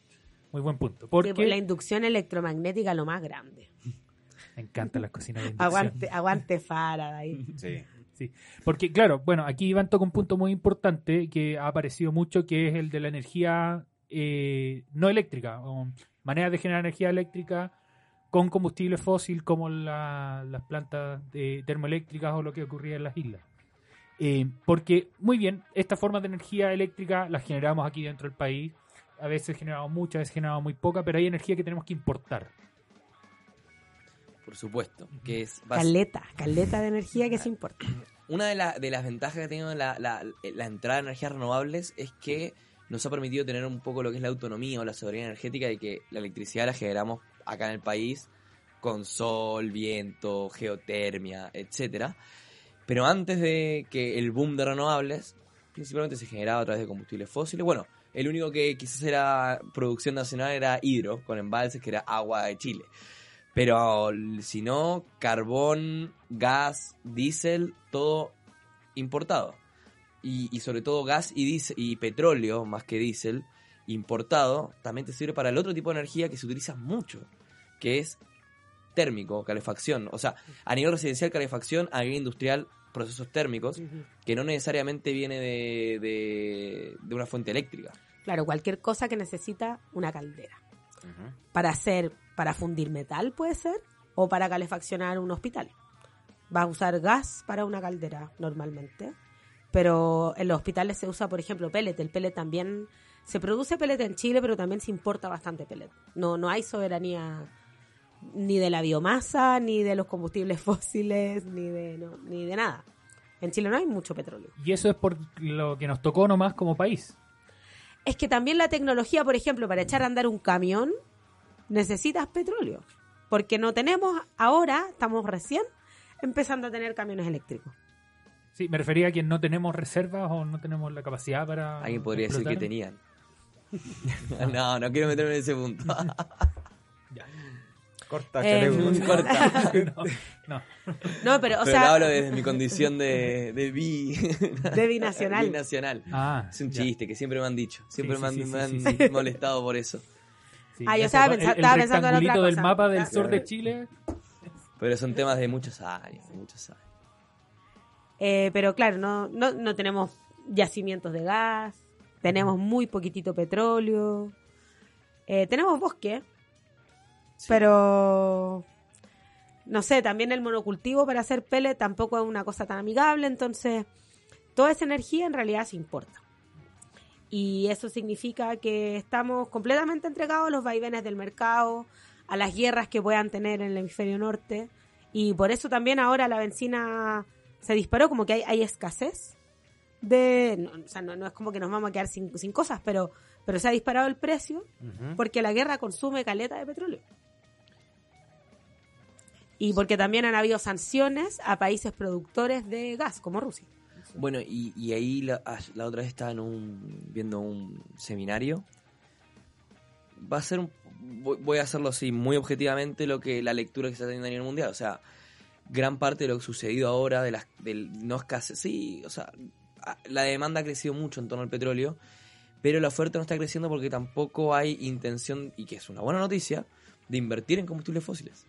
Muy buen punto. Sí, Porque po, la inducción electromagnética lo más grande. me encantan las cocinas de inducción. Aguante, aguante Faraday. Sí. Sí, porque claro, bueno, aquí Iván toca un punto muy importante que ha aparecido mucho, que es el de la energía eh, no eléctrica, o maneras de generar energía eléctrica con combustible fósil como la- las plantas de termoeléctricas o lo que ocurría en las islas. Eh, porque, muy bien, estas formas de energía eléctrica las generamos aquí dentro del país. A veces generamos mucha, a veces generamos muy poca, pero hay energía que tenemos que importar. Por supuesto. Que es Caleta, caleta de energía que se importa. Una de, la- de las ventajas que ha tenido la, la- la entrada de energías renovables es que nos ha permitido tener un poco lo que es la autonomía o la soberanía energética de que la electricidad la generamos acá en el país con sol, viento, geotermia, etcétera. Pero antes de que el boom de renovables, principalmente se generaba a través de combustibles fósiles. Bueno, el único que quizás era producción nacional era hidro, con embalses, que era agua de Chile. Pero si no, carbón, gas, diésel, todo importado. Y, sobre todo gas y, diésel- y petróleo, más que diésel, importado, también te sirve para el otro tipo de energía que se utiliza mucho, que es térmico, calefacción. O sea, a nivel residencial, calefacción, a nivel industrial, procesos térmicos, que no necesariamente viene de, de, de una fuente eléctrica. Claro, cualquier cosa que necesita una caldera. Para hacer, para fundir metal puede ser, o para calefaccionar un hospital. Vas a usar gas para una caldera normalmente, pero en los hospitales se usa, por ejemplo, pellet. El pellet también se produce pellet en Chile, pero también se importa bastante pellet. No, no hay soberanía ni de la biomasa, ni de los combustibles fósiles, ni de, no, ni de nada. En Chile no hay mucho petróleo. Y eso es por lo que nos tocó nomás como país. Es que también la tecnología, por ejemplo, para echar a andar un camión, necesitas petróleo. Porque no tenemos ahora, estamos recién empezando a tener camiones eléctricos. Sí, me refería a que no tenemos reservas o no tenemos la capacidad para. Alguien podría decir que tenían. no, no quiero meterme en ese punto. Corta, Eh. Corta. No. No, pero, o Pero sea, lo hablo desde mi condición de, de bi. de binacional. binacional. Ah, Es un ya. chiste que siempre me han dicho. Siempre Sí, me han, sí, sí, me han sí, sí. molestado por eso. Sí, Ah, yo estaba con- pensa- el, estaba el pensando en otra rectangulito del cosa. mapa del Claro. sur de Chile. Pero son temas de muchos años. De muchos años. Eh, pero claro, no, no, no tenemos yacimientos de gas, tenemos muy poquitito petróleo, eh, tenemos bosque, Sí. pero no sé, también el monocultivo para hacer pele tampoco es una cosa tan amigable, entonces toda esa energía en realidad se importa. Y eso significa que estamos completamente entregados a los vaivenes del mercado, a las guerras que puedan tener en el hemisferio norte. Y por eso también ahora la benzina se disparó, como que hay, hay escasez de... no, o sea, no, no es como que nos vamos a quedar sin, sin cosas, pero, pero se ha disparado el precio porque la guerra consume caleta de petróleo. Y porque también han habido sanciones a países productores de gas, como Rusia. Bueno, y, y ahí la, otra vez estaba en un, viendo un seminario. Va a ser un, voy, a hacerlo así, muy objetivamente, lo que la lectura que se está teniendo a nivel mundial. O sea, gran parte de lo que ha sucedido ahora, de las, del no escasez, sí, o sea, la demanda ha crecido mucho en torno al petróleo, pero la oferta no está creciendo porque tampoco hay intención, y que es una buena noticia, de invertir en combustibles fósiles.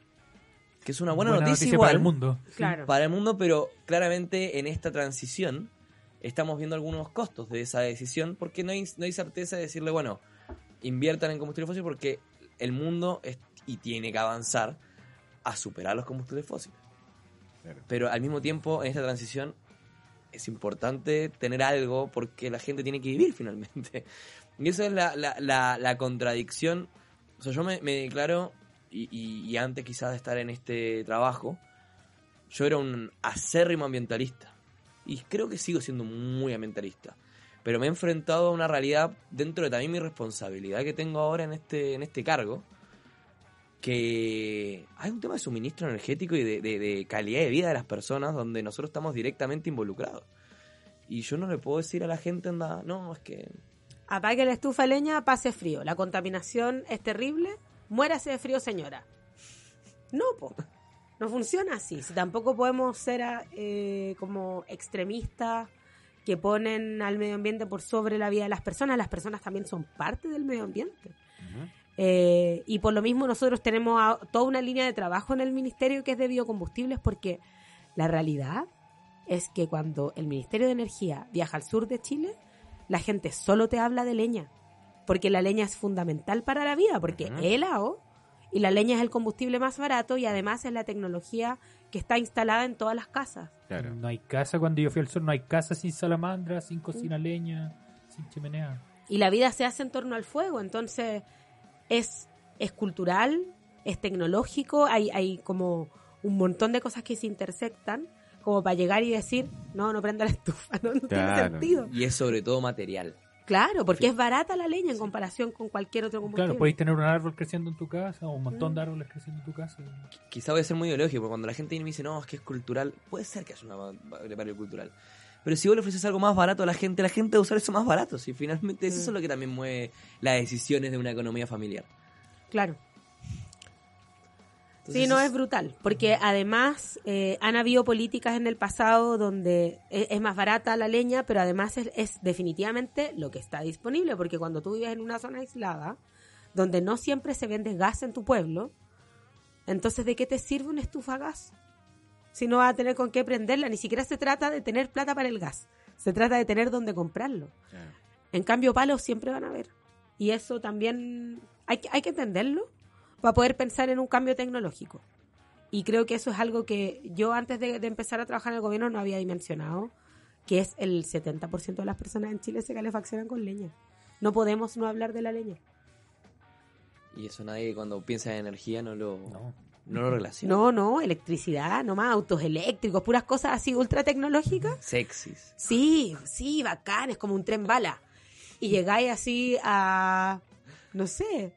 Que es una buena, noticia, igual para el mundo. Claro. para el mundo, pero claramente en esta transición estamos viendo algunos costos de esa decisión porque no hay, no hay certeza de decirle, bueno, inviertan en combustible fósil porque el mundo es- y tiene que avanzar a superar los combustibles fósiles. Claro. Pero al mismo tiempo, en esta transición es importante tener algo porque la gente tiene que vivir finalmente. Y esa es la, la, la, la contradicción. O sea, yo me, me declaro, y, y- y antes quizás de estar en este trabajo, yo era un acérrimo ambientalista. Y creo que sigo siendo muy ambientalista. Pero me he enfrentado a una realidad dentro de también mi responsabilidad que tengo ahora en este, en este cargo. Que hay un tema de suministro energético y de, de- de calidad de vida de las personas donde nosotros estamos directamente involucrados. Y yo no le puedo decir a la gente, anda, no, es que Apague la estufa de leña, pase frío. La contaminación es terrible. Muérase de frío, señora. No, po. No funciona así. Si tampoco podemos ser ah, eh, como extremistas que ponen al medio ambiente por sobre la vida de las personas. Las personas también son parte del medio ambiente. Eh, y por lo mismo nosotros tenemos a- toda una línea de trabajo en el ministerio que es de biocombustibles porque la realidad es que cuando el Ministerio de Energía viaja al sur de Chile, la gente solo te habla de leña, porque la leña es fundamental para la vida, porque Ujú. es helado y la leña es el combustible más barato y además es la tecnología que está instalada en todas las casas. Claro. No hay casa cuando yo fui al sur, no hay casa sin salamandra, sin cocina leña, sin chimenea. Y la vida se hace en torno al fuego, entonces es, es cultural, es tecnológico, hay, hay como un montón de cosas que se intersectan como para llegar y decir, no, no prenda la estufa, no, no tiene sentido. Y es sobre todo material. Claro, porque es barata la leña en comparación con cualquier otro combustible. Claro, podéis tener un árbol creciendo en tu casa o un montón de árboles creciendo en tu casa. Quizá voy a ser muy ideológico, porque cuando la gente viene y me dice, no, es que es cultural, puede ser que haya una variable cultural. Pero si vos le ofreces algo más barato a la gente, la gente va a usar eso más barato. Si finalmente es Mm. eso es lo que también mueve las decisiones de una economía familiar. Claro. Entonces, sí, no es brutal, porque además eh, han habido políticas en el pasado donde es, es más barata la leña, pero además es, es definitivamente lo que está disponible, porque cuando tú vives en una zona aislada, donde no siempre se vende gas en tu pueblo, entonces ¿de qué te sirve una estufa gas? Si no vas a tener con qué prenderla, ni siquiera se trata de tener plata para el gas, se trata de tener dónde comprarlo. Claro. En cambio, palos siempre van a haber. Y eso también hay, que- hay que entenderlo para poder pensar en un cambio tecnológico. Y creo que eso es algo que yo antes de, de empezar a trabajar en el gobierno no había dimensionado, que es el 70% de las personas en Chile se calefaccionan con leña. No podemos no hablar de la leña. Y eso nadie cuando piensa en energía no lo, No. no lo relaciona. No, no, electricidad, nomás autos eléctricos, puras cosas así ultra tecnológicas. Sexys. Sí, sí, bacán, es como un tren bala. Y llegáis así a, no sé,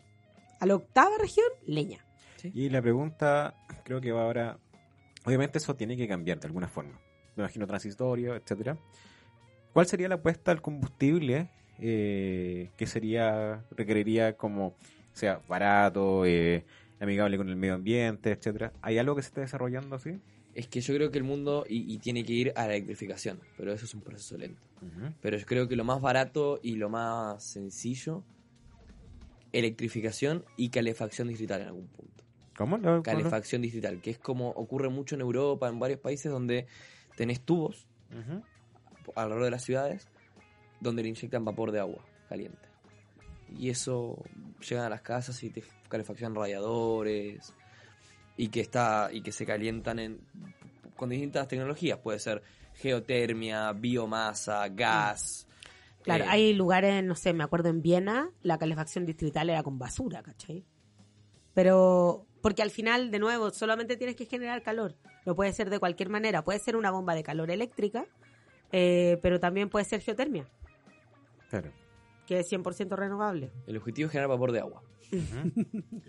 a la octava región, leña. Y la pregunta, creo que va ahora. Obviamente, eso tiene que cambiar de alguna forma. Me imagino transitorio, etcétera. ¿Cuál sería la apuesta al combustible eh, ¿qué sería, requeriría como sea barato, eh, amigable con el medio ambiente, etcétera? ¿Hay algo que se esté desarrollando así? Es que yo creo que el mundo y, y tiene que ir a la electrificación, pero eso es un proceso lento. Pero yo creo que lo más barato y lo más sencillo, electrificación y calefacción distrital en algún punto. ¿Cómo? No. Calefacción distrital, que es como ocurre mucho en Europa, en varios países donde tenés tubos Ujú. alrededor de las ciudades donde le inyectan vapor de agua caliente. Y eso llegan a las casas y te calefaccionan radiadores y que está y que se calientan en con distintas tecnologías, puede ser geotermia, biomasa, gas. Claro, eh, hay lugares, no sé, me acuerdo en Viena, la calefacción distrital era con basura, ¿cachai? Pero, porque al final, de nuevo, solamente tienes que generar calor. Lo puede ser de cualquier manera. Puede ser una bomba de calor eléctrica, eh, pero también puede ser geotermia, Claro. que es 100% renovable. el objetivo es generar vapor de agua.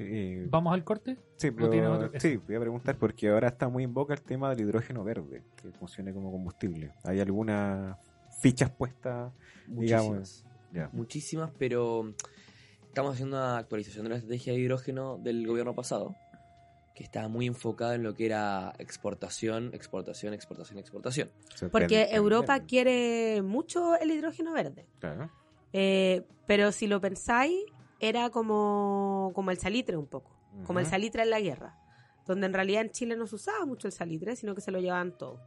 Eh, ¿Vamos al corte? Sí, ¿O pero- tienes otro que sí, voy a preguntar porque ahora está muy en boca el tema del hidrógeno verde, que funcione como combustible. ¿Hay algunas fichas puestas? Muchísimas. Digamos. Muchísimas, pero estamos haciendo una actualización de la estrategia de hidrógeno del gobierno pasado, que estaba muy enfocada en lo que era exportación, exportación, exportación, exportación. Porque Europa quiere mucho el hidrógeno verde. Claro. Eh, pero si lo pensáis, era como, como el salitre un poco, como el salitre en la guerra, donde en realidad en Chile no se usaba mucho el salitre, sino que se lo llevaban todo.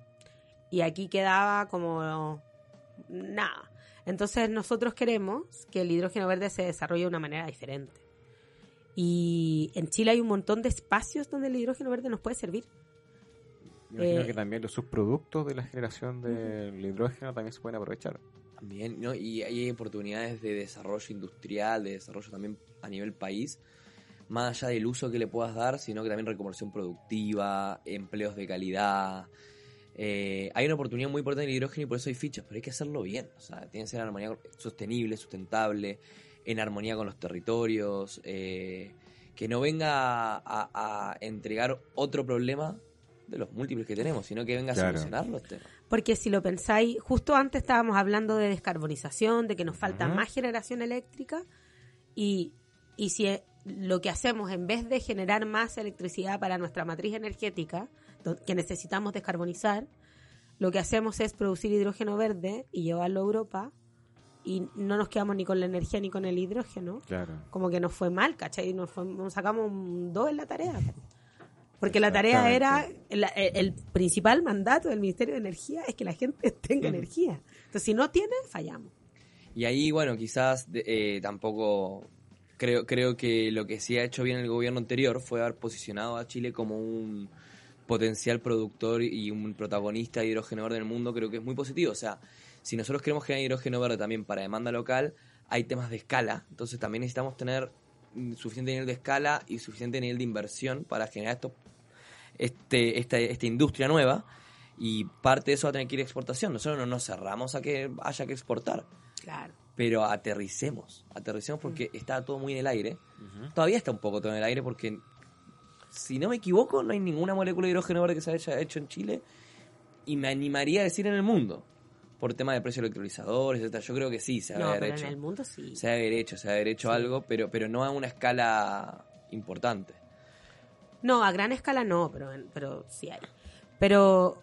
Y aquí quedaba como nada. Entonces nosotros queremos que el hidrógeno verde se desarrolle de una manera diferente. Y en Chile hay un montón de espacios donde el hidrógeno verde nos puede servir. Me imagino Eh, que también los subproductos de la generación del hidrógeno también se pueden aprovechar. También, ¿no? Y hay oportunidades de desarrollo industrial, de desarrollo también a nivel país, más allá del uso que le puedas dar, sino que también reconversión productiva, empleos de calidad. Eh, hay una oportunidad muy importante en el hidrógeno y por eso hay fichas, pero hay que hacerlo bien. O sea, tiene que ser en armonía sostenible, sustentable, en armonía con los territorios, eh, que no venga a, a entregar otro problema de los múltiples que tenemos, sino que venga a solucionar los temas. Porque si lo pensáis, justo antes estábamos hablando de descarbonización, de que nos falta más generación eléctrica, y, y si eh, lo que hacemos en vez de generar más electricidad para nuestra matriz energética, que necesitamos descarbonizar, lo que hacemos es producir hidrógeno verde y llevarlo a Europa, y no nos quedamos ni con la energía ni con el hidrógeno, Claro. como que nos fue mal, ¿cachai? Nos, fue- nos sacamos un 2 en la tarea. Porque la tarea era, el, el principal mandato del Ministerio de Energía es que la gente tenga energía. Entonces, si no tiene, fallamos. Y ahí, bueno, quizás de- eh, tampoco creo, creo que lo que sí ha hecho bien el gobierno anterior fue haber posicionado a Chile como un potencial productor y un protagonista de hidrógeno verde en el mundo, creo que es muy positivo. O sea, si nosotros queremos generar hidrógeno verde también para demanda local, hay temas de escala. Entonces también necesitamos tener mm, suficiente nivel de escala y suficiente nivel de inversión para generar esto, este, esta, esta industria nueva. Y parte de eso va a tener que ir a exportación. Nosotros no nos cerramos a que haya que exportar Claro. pero aterricemos, aterricemos porque está todo muy en el aire. Todavía está un poco todo en el aire porque, si no me equivoco, no hay ninguna molécula de hidrógeno verde que se haya hecho en Chile y me animaría a decir en el mundo, por tema de precios de electrolizadores, etcétera. Yo creo que sí, se debe No, haber pero hecho. en el mundo sí. Se debe haber hecho, se haber hecho algo, pero, pero no a una escala importante. No, a gran escala no, pero, pero sí hay. Pero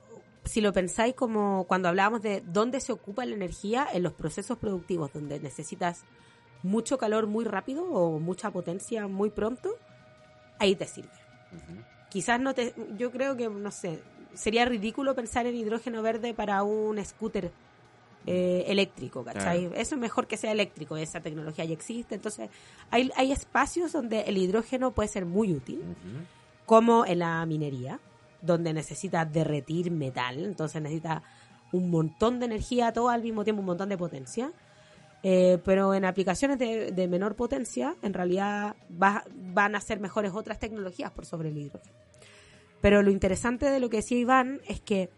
si lo pensáis como cuando hablábamos de dónde se ocupa la energía en los procesos productivos, donde necesitas mucho calor muy rápido o mucha potencia muy pronto, ahí te sirve. Quizás no te, yo creo que, no sé, sería ridículo pensar en hidrógeno verde para un scooter eh, eléctrico, ¿cachai? Claro. Eso es mejor que sea eléctrico, esa tecnología ya existe, entonces hay, hay espacios donde el hidrógeno puede ser muy útil como en la minería, donde necesita derretir metal, entonces necesita un montón de energía, todo al mismo tiempo, un montón de potencia. Eh, pero en aplicaciones de, de menor potencia, en realidad va- van a ser mejores otras tecnologías por sobre el hidrógeno. Pero lo interesante de lo que decía Iván es que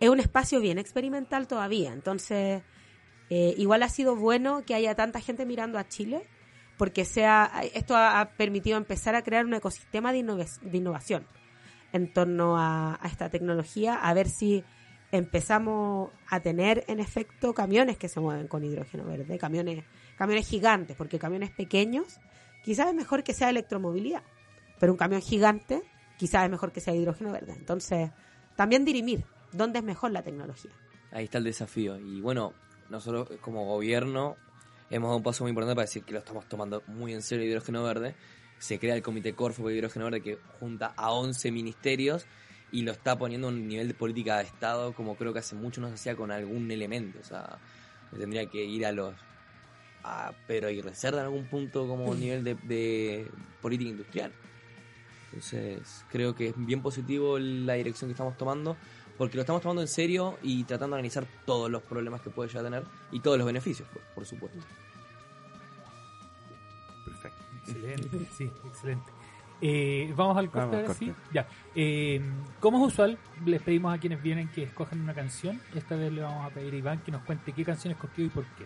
es un espacio bien experimental todavía. Entonces, eh, igual ha sido bueno que haya tanta gente mirando a Chile, porque sea, esto ha, permitido empezar a crear un ecosistema de, de innovación en torno a, a esta tecnología, a ver si empezamos a tener en efecto camiones que se mueven con hidrógeno verde, camiones, camiones gigantes, porque camiones pequeños quizás es mejor que sea electromovilidad, pero un camión gigante quizás es mejor que sea hidrógeno verde. Entonces, también dirimir dónde es mejor la tecnología. Ahí está el desafío. Y bueno, nosotros como gobierno hemos dado un paso muy importante para decir que lo estamos tomando muy en serio el hidrógeno verde. Se crea el Comité Corfo de Hidrógeno Verde que junta a 11 ministerios y lo está poniendo a un nivel de política de Estado como creo que hace mucho no se hacía con algún elemento. O sea, tendría que ir a los... A Pedro Aguirre Cerda en algún punto como nivel de, de política industrial. Entonces, creo que es bien positivo la dirección que estamos tomando, porque lo estamos tomando en serio y tratando de analizar todos los problemas que puede llegar a tener y todos los beneficios, por, por supuesto. Perfecto. Excelente, sí, excelente. Eh, vamos al corte Vamos al ahora sí. corte. Ya. Eh, como es usual, les pedimos a quienes vienen que escojan una canción. Esta vez le vamos a pedir a Iván que nos cuente qué canción escogió y por qué.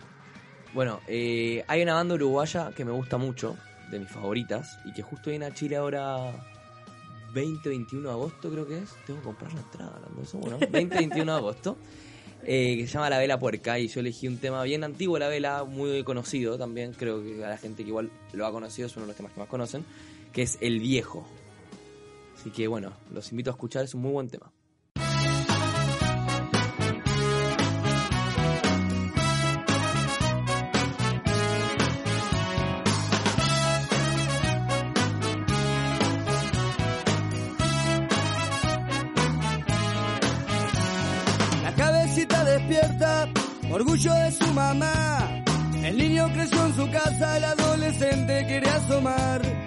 Bueno, eh, hay una banda uruguaya que me gusta mucho, de mis favoritas, y que justo viene a Chile ahora 20, 21 de agosto creo que es. Tengo que comprar la entrada, hablando de eso, bueno, 20, 21 de agosto. eh, que se llama La Vela Puerca y yo elegí un tema bien antiguo, La Vela, muy conocido también, creo que a la gente que igual lo ha conocido es uno de los temas que más conocen, que es El Viejo. Así que bueno, los invito a escuchar, es un muy buen tema. La cabecita despierta, orgullo de su mamá. El niño creció en su casa, el adolescente quiere asomar.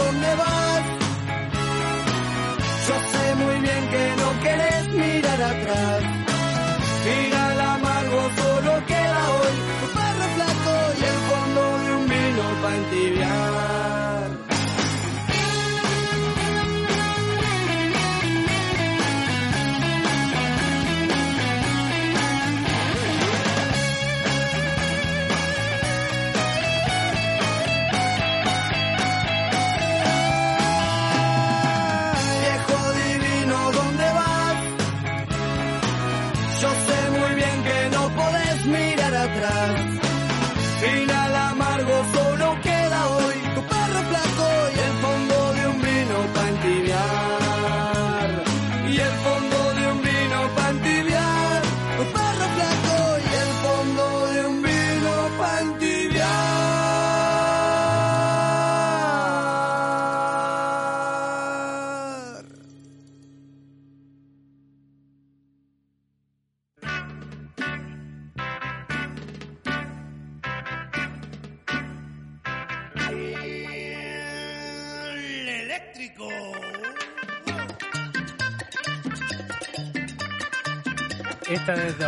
¿Dónde vas? Yo sé muy bien que no querés mirar atrás. Final amargo solo queda hoy, tu perro flaco y el fondo de un vino para entibiar. Yo sé muy bien que no podés mirar atrás.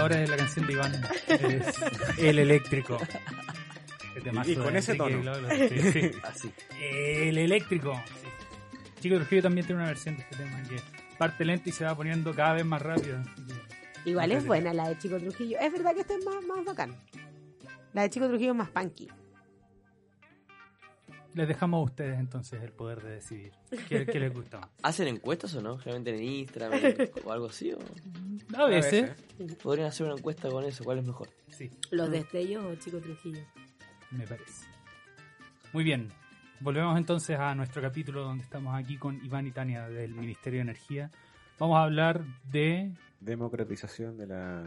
Ahora es la canción de Iván. Es El Eléctrico. Este Y con de ese tono. Lolo, sí, sí. Así. El Eléctrico. sí. Chico Trujillo también tiene una versión de este tema que parte lento y se va poniendo cada vez más rápido. Igual es buena la de Chico Trujillo. Es verdad que esta es más, más bacán. La de Chico Trujillo es más punky. Les dejamos a ustedes entonces el poder de decidir qué, qué les gusta más. ¿Hacen encuestas o no? Realmente en Instagram o algo así. ¿o? A veces, Podrían hacer una encuesta con eso. ¿Cuál es mejor? sí, Los destellos o Chico Trujillo. me parece. Muy bien. Volvemos entonces a nuestro capítulo donde estamos aquí con Iván y Tania del Ministerio de Energía. Vamos a hablar de... Democratización de la,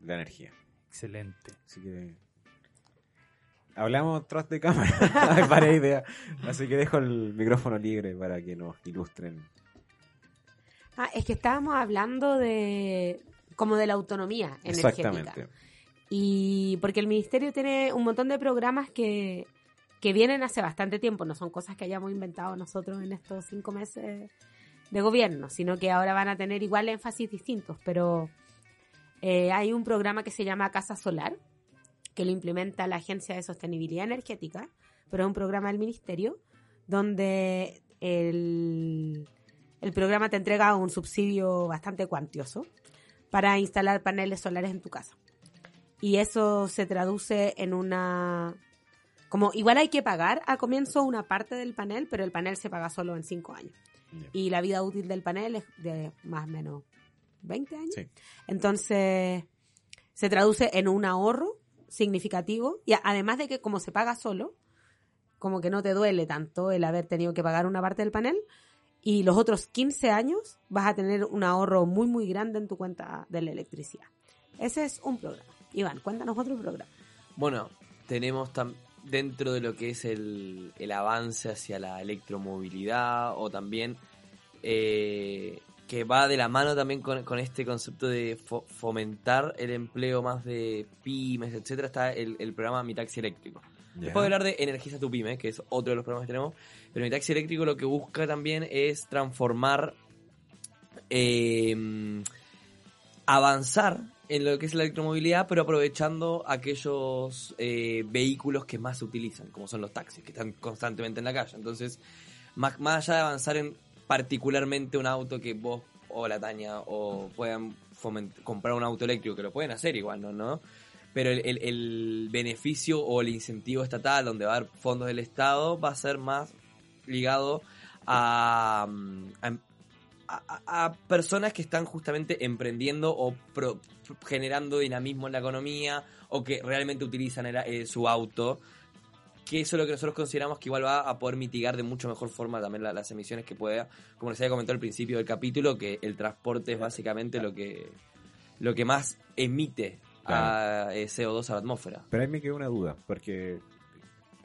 de la energía. Excelente. Así que. Hablamos tras de cámara. Hay varias ideas. Así que dejo el micrófono libre para que nos ilustren. Ah, es que estábamos hablando de como de la autonomía energética. Exactamente. Y porque el ministerio tiene un montón de programas que, que vienen hace bastante tiempo, no son cosas que hayamos inventado nosotros en estos cinco meses de gobierno, sino que ahora van a tener igual énfasis distintos. Pero eh, hay un programa que se llama Casa Solar, que lo implementa la Agencia de Sostenibilidad Energética, pero es un programa del ministerio, donde el, el programa te entrega un subsidio bastante cuantioso para instalar paneles solares en tu casa. Y eso se traduce en una... Como igual hay que pagar a comienzo una parte del panel, pero el panel se paga solo en 5 años. Y la vida útil del panel es de más o menos 20 años. Sí. Entonces, se traduce en un ahorro significativo. Y además de que como se paga solo, como que no te duele tanto el haber tenido que pagar una parte del panel. Y los otros 15 años vas a tener un ahorro muy, muy grande en tu cuenta de la electricidad. Ese es un programa. Iván, cuéntanos otro programa. Bueno, tenemos dentro de lo que es el, el avance hacia la electromovilidad o también eh, que va de la mano también con, con este concepto de fo- fomentar el empleo más de pymes, etcétera, está el, el programa Mi Taxi Eléctrico. Ya. Después de hablar de Energiza tu Pyme, que es otro de los programas que tenemos, pero Mi Taxi Eléctrico lo que busca también es transformar, eh, avanzar en lo que es la electromovilidad, pero aprovechando aquellos eh, vehículos que más se utilizan, como son los taxis, que están constantemente en la calle. Entonces, más, más allá de avanzar en particularmente un auto que vos o la Tania o puedan comprar un auto eléctrico, que lo pueden hacer igual, ¿no? ¿no? Pero el, el- beneficio o el incentivo estatal, donde va a haber fondos del Estado, va a ser más ligado a, a, personas que están justamente emprendiendo o pro- generando dinamismo en la economía o que realmente utilizan eh, su auto. Que eso es lo que nosotros consideramos que igual va a poder mitigar de mucho mejor forma también la- las emisiones que pueda. Como les había comentado al principio del capítulo, que el transporte es básicamente lo que, lo que más emite a, eh, CO2 a la atmósfera. Pero ahí me quedó una duda, porque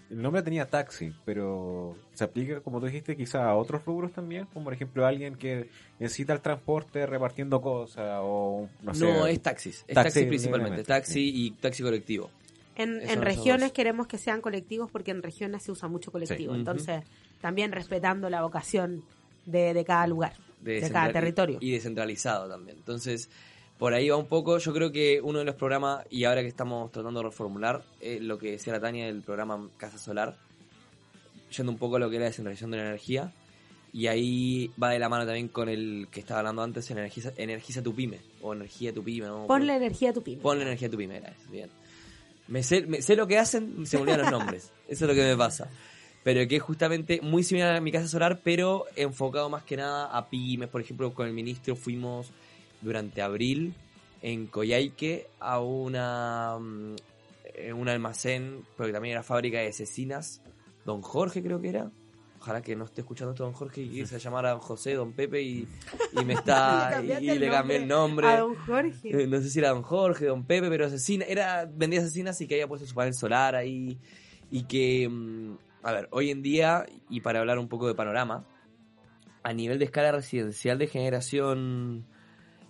el nombre tenía taxi, pero se aplica, como tú dijiste, quizá a otros rubros también, como por ejemplo alguien que necesita el transporte repartiendo cosas o no No, sé. es taxis. Es Taxi, taxi principalmente. Taxi y taxi colectivo. En, en regiones queremos que sean colectivos porque en regiones se usa mucho colectivo. Sí. Entonces, también respetando la vocación de, de cada lugar, de, cada territorio. Y descentralizado también. Entonces, por ahí va un poco. Yo creo que uno de los programas, y ahora que estamos tratando de reformular, eh, lo que decía la Tania del programa Casa Solar, yendo un poco a lo que era la descentralización de la energía. Y ahí va de la mano también con el que estaba hablando antes, Energiza, Energiza tu Pyme, o Energía tu Pyme. ¿no? Ponle energía a tu pyme. Ponle energía a tu pyme, era eso, bien. Me sé, me sé lo que hacen, se me olvidan los nombres. Eso es lo que me pasa. Pero que es justamente muy similar a mi casa solar, pero enfocado más que nada a pymes. Por ejemplo, con el ministro fuimos durante abril en Coyhaique a una mm, eh, un almacén, porque también era fábrica de cecinas. Don Jorge creo que era. Ojalá que no esté escuchando esto Don Jorge y se llamara Don José, Don Pepe y, y me está Le y, le cambié el nombre. A don Jorge. Eh, No sé si era Don Jorge, Don Pepe, pero asesina, era, vendía asesinas y que había puesto su panel solar ahí. Y que, mm, a ver, hoy en día, y para hablar un poco de panorama, a nivel de escala residencial de generación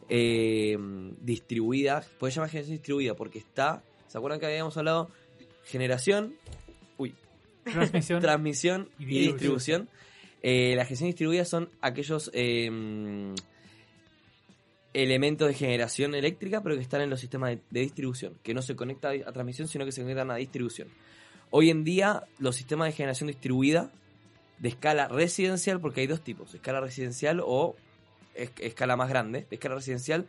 eh, distribuida, puede llamar generación distribuida porque está, ¿se acuerdan que habíamos hablado? Generación, Transmisión. transmisión Y y distribución. Eh, las generaciones distribuidas son aquellos eh, elementos de generación eléctrica, pero que están en los sistemas de, de distribución, que no se conectan a transmisión, sino que se conectan a distribución. Hoy en día, los sistemas de generación distribuida de escala residencial, porque hay dos tipos, escala residencial o es- escala más grande. De escala residencial,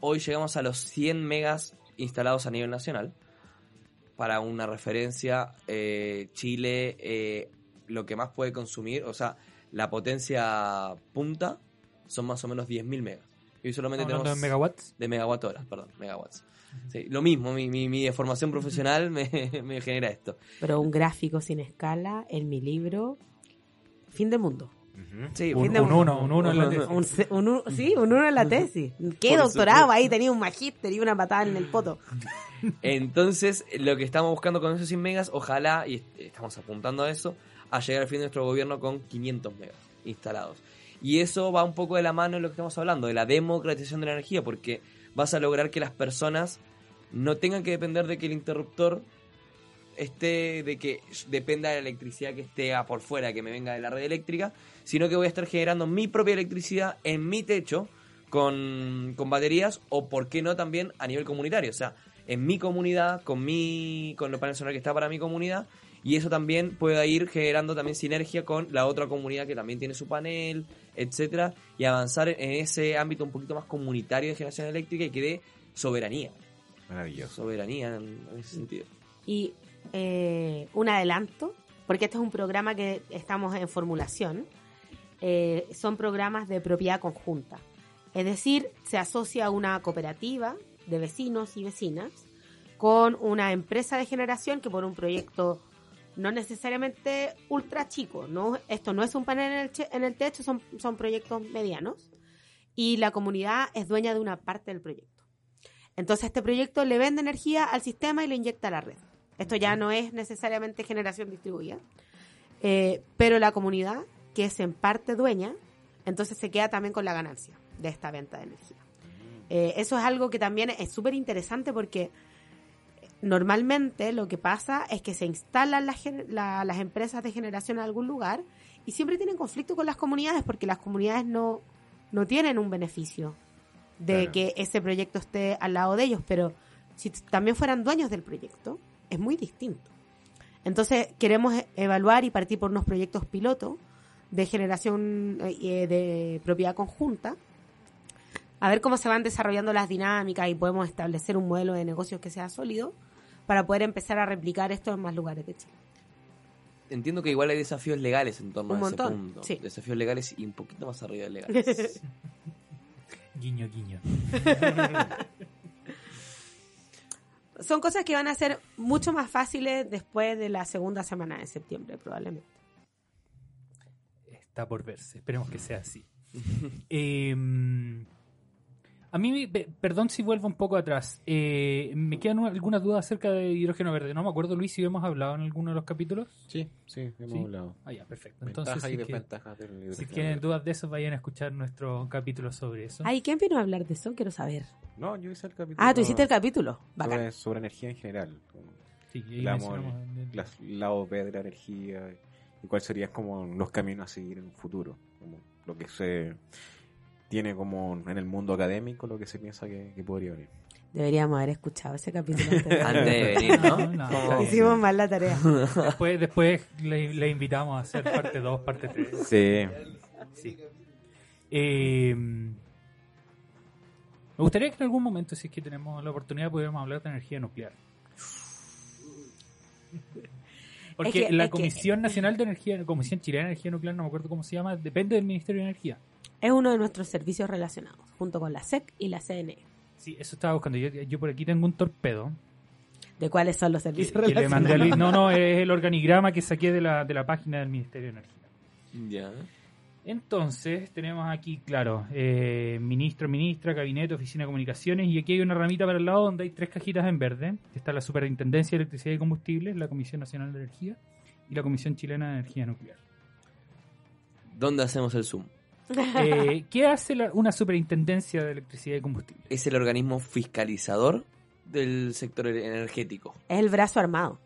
hoy llegamos a los 100 megas instalados a nivel nacional. Para una referencia, eh, Chile eh, lo que más puede consumir, o sea, la potencia punta son más o menos 10.000 megas. Y solamente tenemos de megawatts. de megawatt horas, perdón, megawatts. Sí, lo mismo, mi, mi, mi formación profesional me, me genera esto. Pero un gráfico sin escala en mi libro, fin del mundo. Sí, Un, Fin de un uno, un uno en la tesis. Un, un sí, un uno en la tesis. ¿Qué Por doctorado? Ahí tenía un magíster y una patada en el poto. Entonces, lo que estamos buscando con esos 100 megas, ojalá, y est- estamos apuntando a eso, a llegar al fin de nuestro gobierno con 500 megas instalados. Y eso va un poco de la mano en lo que estamos hablando, de la democratización de la energía, porque vas a lograr que las personas no tengan que depender de que el interruptor esté, de que dependa de la electricidad que esté a por fuera, que me venga de la red eléctrica, sino que voy a estar generando mi propia electricidad en mi techo con, con baterías o, por qué no, también a nivel comunitario. O sea, en mi comunidad, con mi con los paneles solares que está para mi comunidad, y eso también pueda ir generando también sinergia con la otra comunidad que también tiene su panel, etcétera, y avanzar en ese ámbito un poquito más comunitario de generación eléctrica y que dé soberanía, Maravilloso. soberanía en, en ese sentido. Y eh, un adelanto, porque este es un programa que estamos en formulación. eh, son programas de propiedad conjunta. Es decir, se asocia una cooperativa de vecinos y vecinas con una empresa de generación que por un proyecto no necesariamente ultra chico, ¿no? esto no es un panel en el, che- en el techo, son, son proyectos medianos y la comunidad es dueña de una parte del proyecto. Entonces este proyecto le vende energía al sistema y lo inyecta a la red. Esto ya no es necesariamente generación distribuida, eh, pero la comunidad, que es en parte dueña, entonces se queda también con la ganancia de esta venta de energía. Eh, eso es algo que también es súper interesante porque normalmente lo que pasa es que se instalan las, gen- la- las empresas de generación en algún lugar y siempre tienen conflicto con las comunidades porque las comunidades no, no tienen un beneficio de Claro. que ese proyecto esté al lado de ellos, pero si también fueran dueños del proyecto, es muy distinto. Entonces queremos e- evaluar y partir por unos proyectos piloto de generación eh, de propiedad conjunta, a ver cómo se van desarrollando las dinámicas y podemos establecer un modelo de negocios que sea sólido para poder empezar a replicar esto en más lugares de Chile. Entiendo que igual hay desafíos legales en torno Un a ese montón, punto. sí. Desafíos legales y un poquito más arriba de legales. Guiño, guiño. Son cosas que van a ser mucho más fáciles después de la segunda semana de septiembre, probablemente. Está por verse. Esperemos que sea así. Eh, a mí, perdón si vuelvo un poco atrás. Eh, me quedan una- algunas dudas acerca de hidrógeno verde. No me acuerdo, Luis, si hemos hablado en alguno de los capítulos. Sí, sí, hemos Sí. hablado. Ah, ya, perfecto. Entonces, Ventajas si, y es que, desventajas del si tienen verde. dudas de eso, vayan a escuchar nuestro capítulo sobre eso. Ay, ¿quién vino a hablar de eso? Quiero saber. No, yo hice el capítulo. Ah, tú hiciste el capítulo. Bacán. sobre, sobre energía en general. Sí, y lados B de la energía y cuáles serían como los caminos a seguir en un futuro. Como lo que se tiene como en el mundo académico, lo que se piensa que, que podría venir. Deberíamos haber escuchado ese capítulo antes de- Antes de venir, ¿no? No, no, Como- Hicimos mal la tarea. Después, después le, le invitamos a hacer parte 2, parte 3. Sí. Sí. Eh, me gustaría que en algún momento, si es que tenemos la oportunidad, pudiéramos hablar de energía nuclear. Porque Es que- la que- Comisión Nacional de Energía, Comisión Chilena de Energía Nuclear, no me acuerdo cómo se llama, depende del Ministerio de Energía. Es uno de nuestros servicios relacionados, junto con la SEC y la CNE. Sí, eso estaba buscando. Yo, yo por aquí tengo un torpedo ¿De cuáles son los servicios que le mandé a relacionados? Luis. No, no, es el organigrama que saqué de la, de la página del Ministerio de Energía. Ya. Entonces, tenemos aquí, claro, eh, ministro, ministra, gabinete, oficina de comunicaciones, y aquí hay una ramita para el lado donde hay tres cajitas en verde. Está la Superintendencia de Electricidad y Combustibles, la Comisión Nacional de Energía y la Comisión Chilena de Energía Nuclear. ¿Dónde hacemos el Zoom? Eh, ¿Qué hace la- una Superintendencia de Electricidad y Combustibles? Es el organismo fiscalizador del sector energético. Es el brazo armado.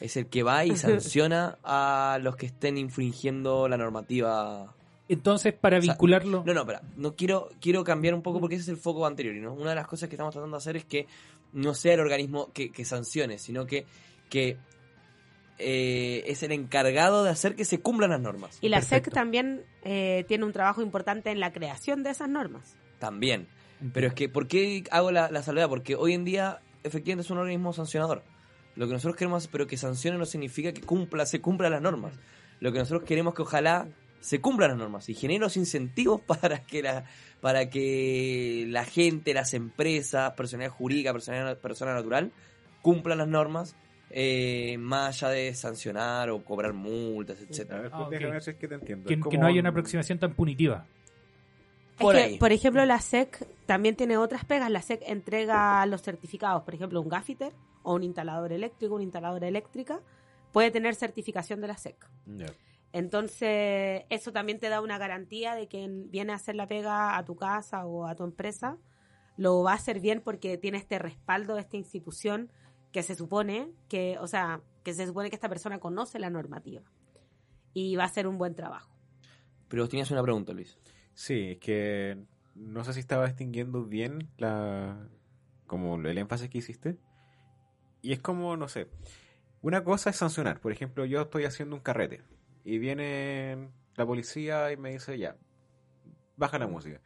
Es el que va y sanciona a los que estén infringiendo la normativa. Entonces, para O sea, vincularlo... No, no, espera. No quiero, quiero cambiar un poco porque ese es el foco anterior. ¿no? Una de las cosas que estamos tratando de hacer es que no sea el organismo que, que sancione, sino que, que eh, es el encargado de hacer que se cumplan las normas. Y la Perfecto. SEC también eh, tiene un trabajo importante en la creación de esas normas. También. Pero es que, ¿por qué hago la, la salvedad? Porque hoy en día, efectivamente, es un organismo sancionador. Lo que nosotros queremos, pero que sancione no significa que cumpla, se cumplan las normas. Lo que nosotros queremos que ojalá se cumplan las normas y genere los incentivos para que la, para que la gente, las empresas, personalidad jurídica, personalidad, persona natural, cumplan las normas, eh, más allá de sancionar o cobrar multas, A etcétera. ver, pues Ah, que te entiendo. Que, que no haya un- una aproximación tan punitiva. Por es que, ahí. por ejemplo, la SEC también tiene otras pegas. La SEC entrega los certificados, por ejemplo, un gaffiter o un instalador eléctrico, una instaladora eléctrica, puede tener certificación de la SEC. Entonces, eso también te da una garantía de que viene a hacer la pega a tu casa o a tu empresa, lo va a hacer bien porque tiene este respaldo de esta institución que se supone que, o sea, que se supone que esta persona conoce la normativa y va a hacer un buen trabajo. Pero tenías una pregunta, Luis. Sí, es que no sé si estaba distinguiendo bien la como el énfasis que hiciste. Y es como, no sé, una cosa es sancionar. Por ejemplo, yo estoy haciendo un carrete y viene la policía y me dice, ya, baja la música.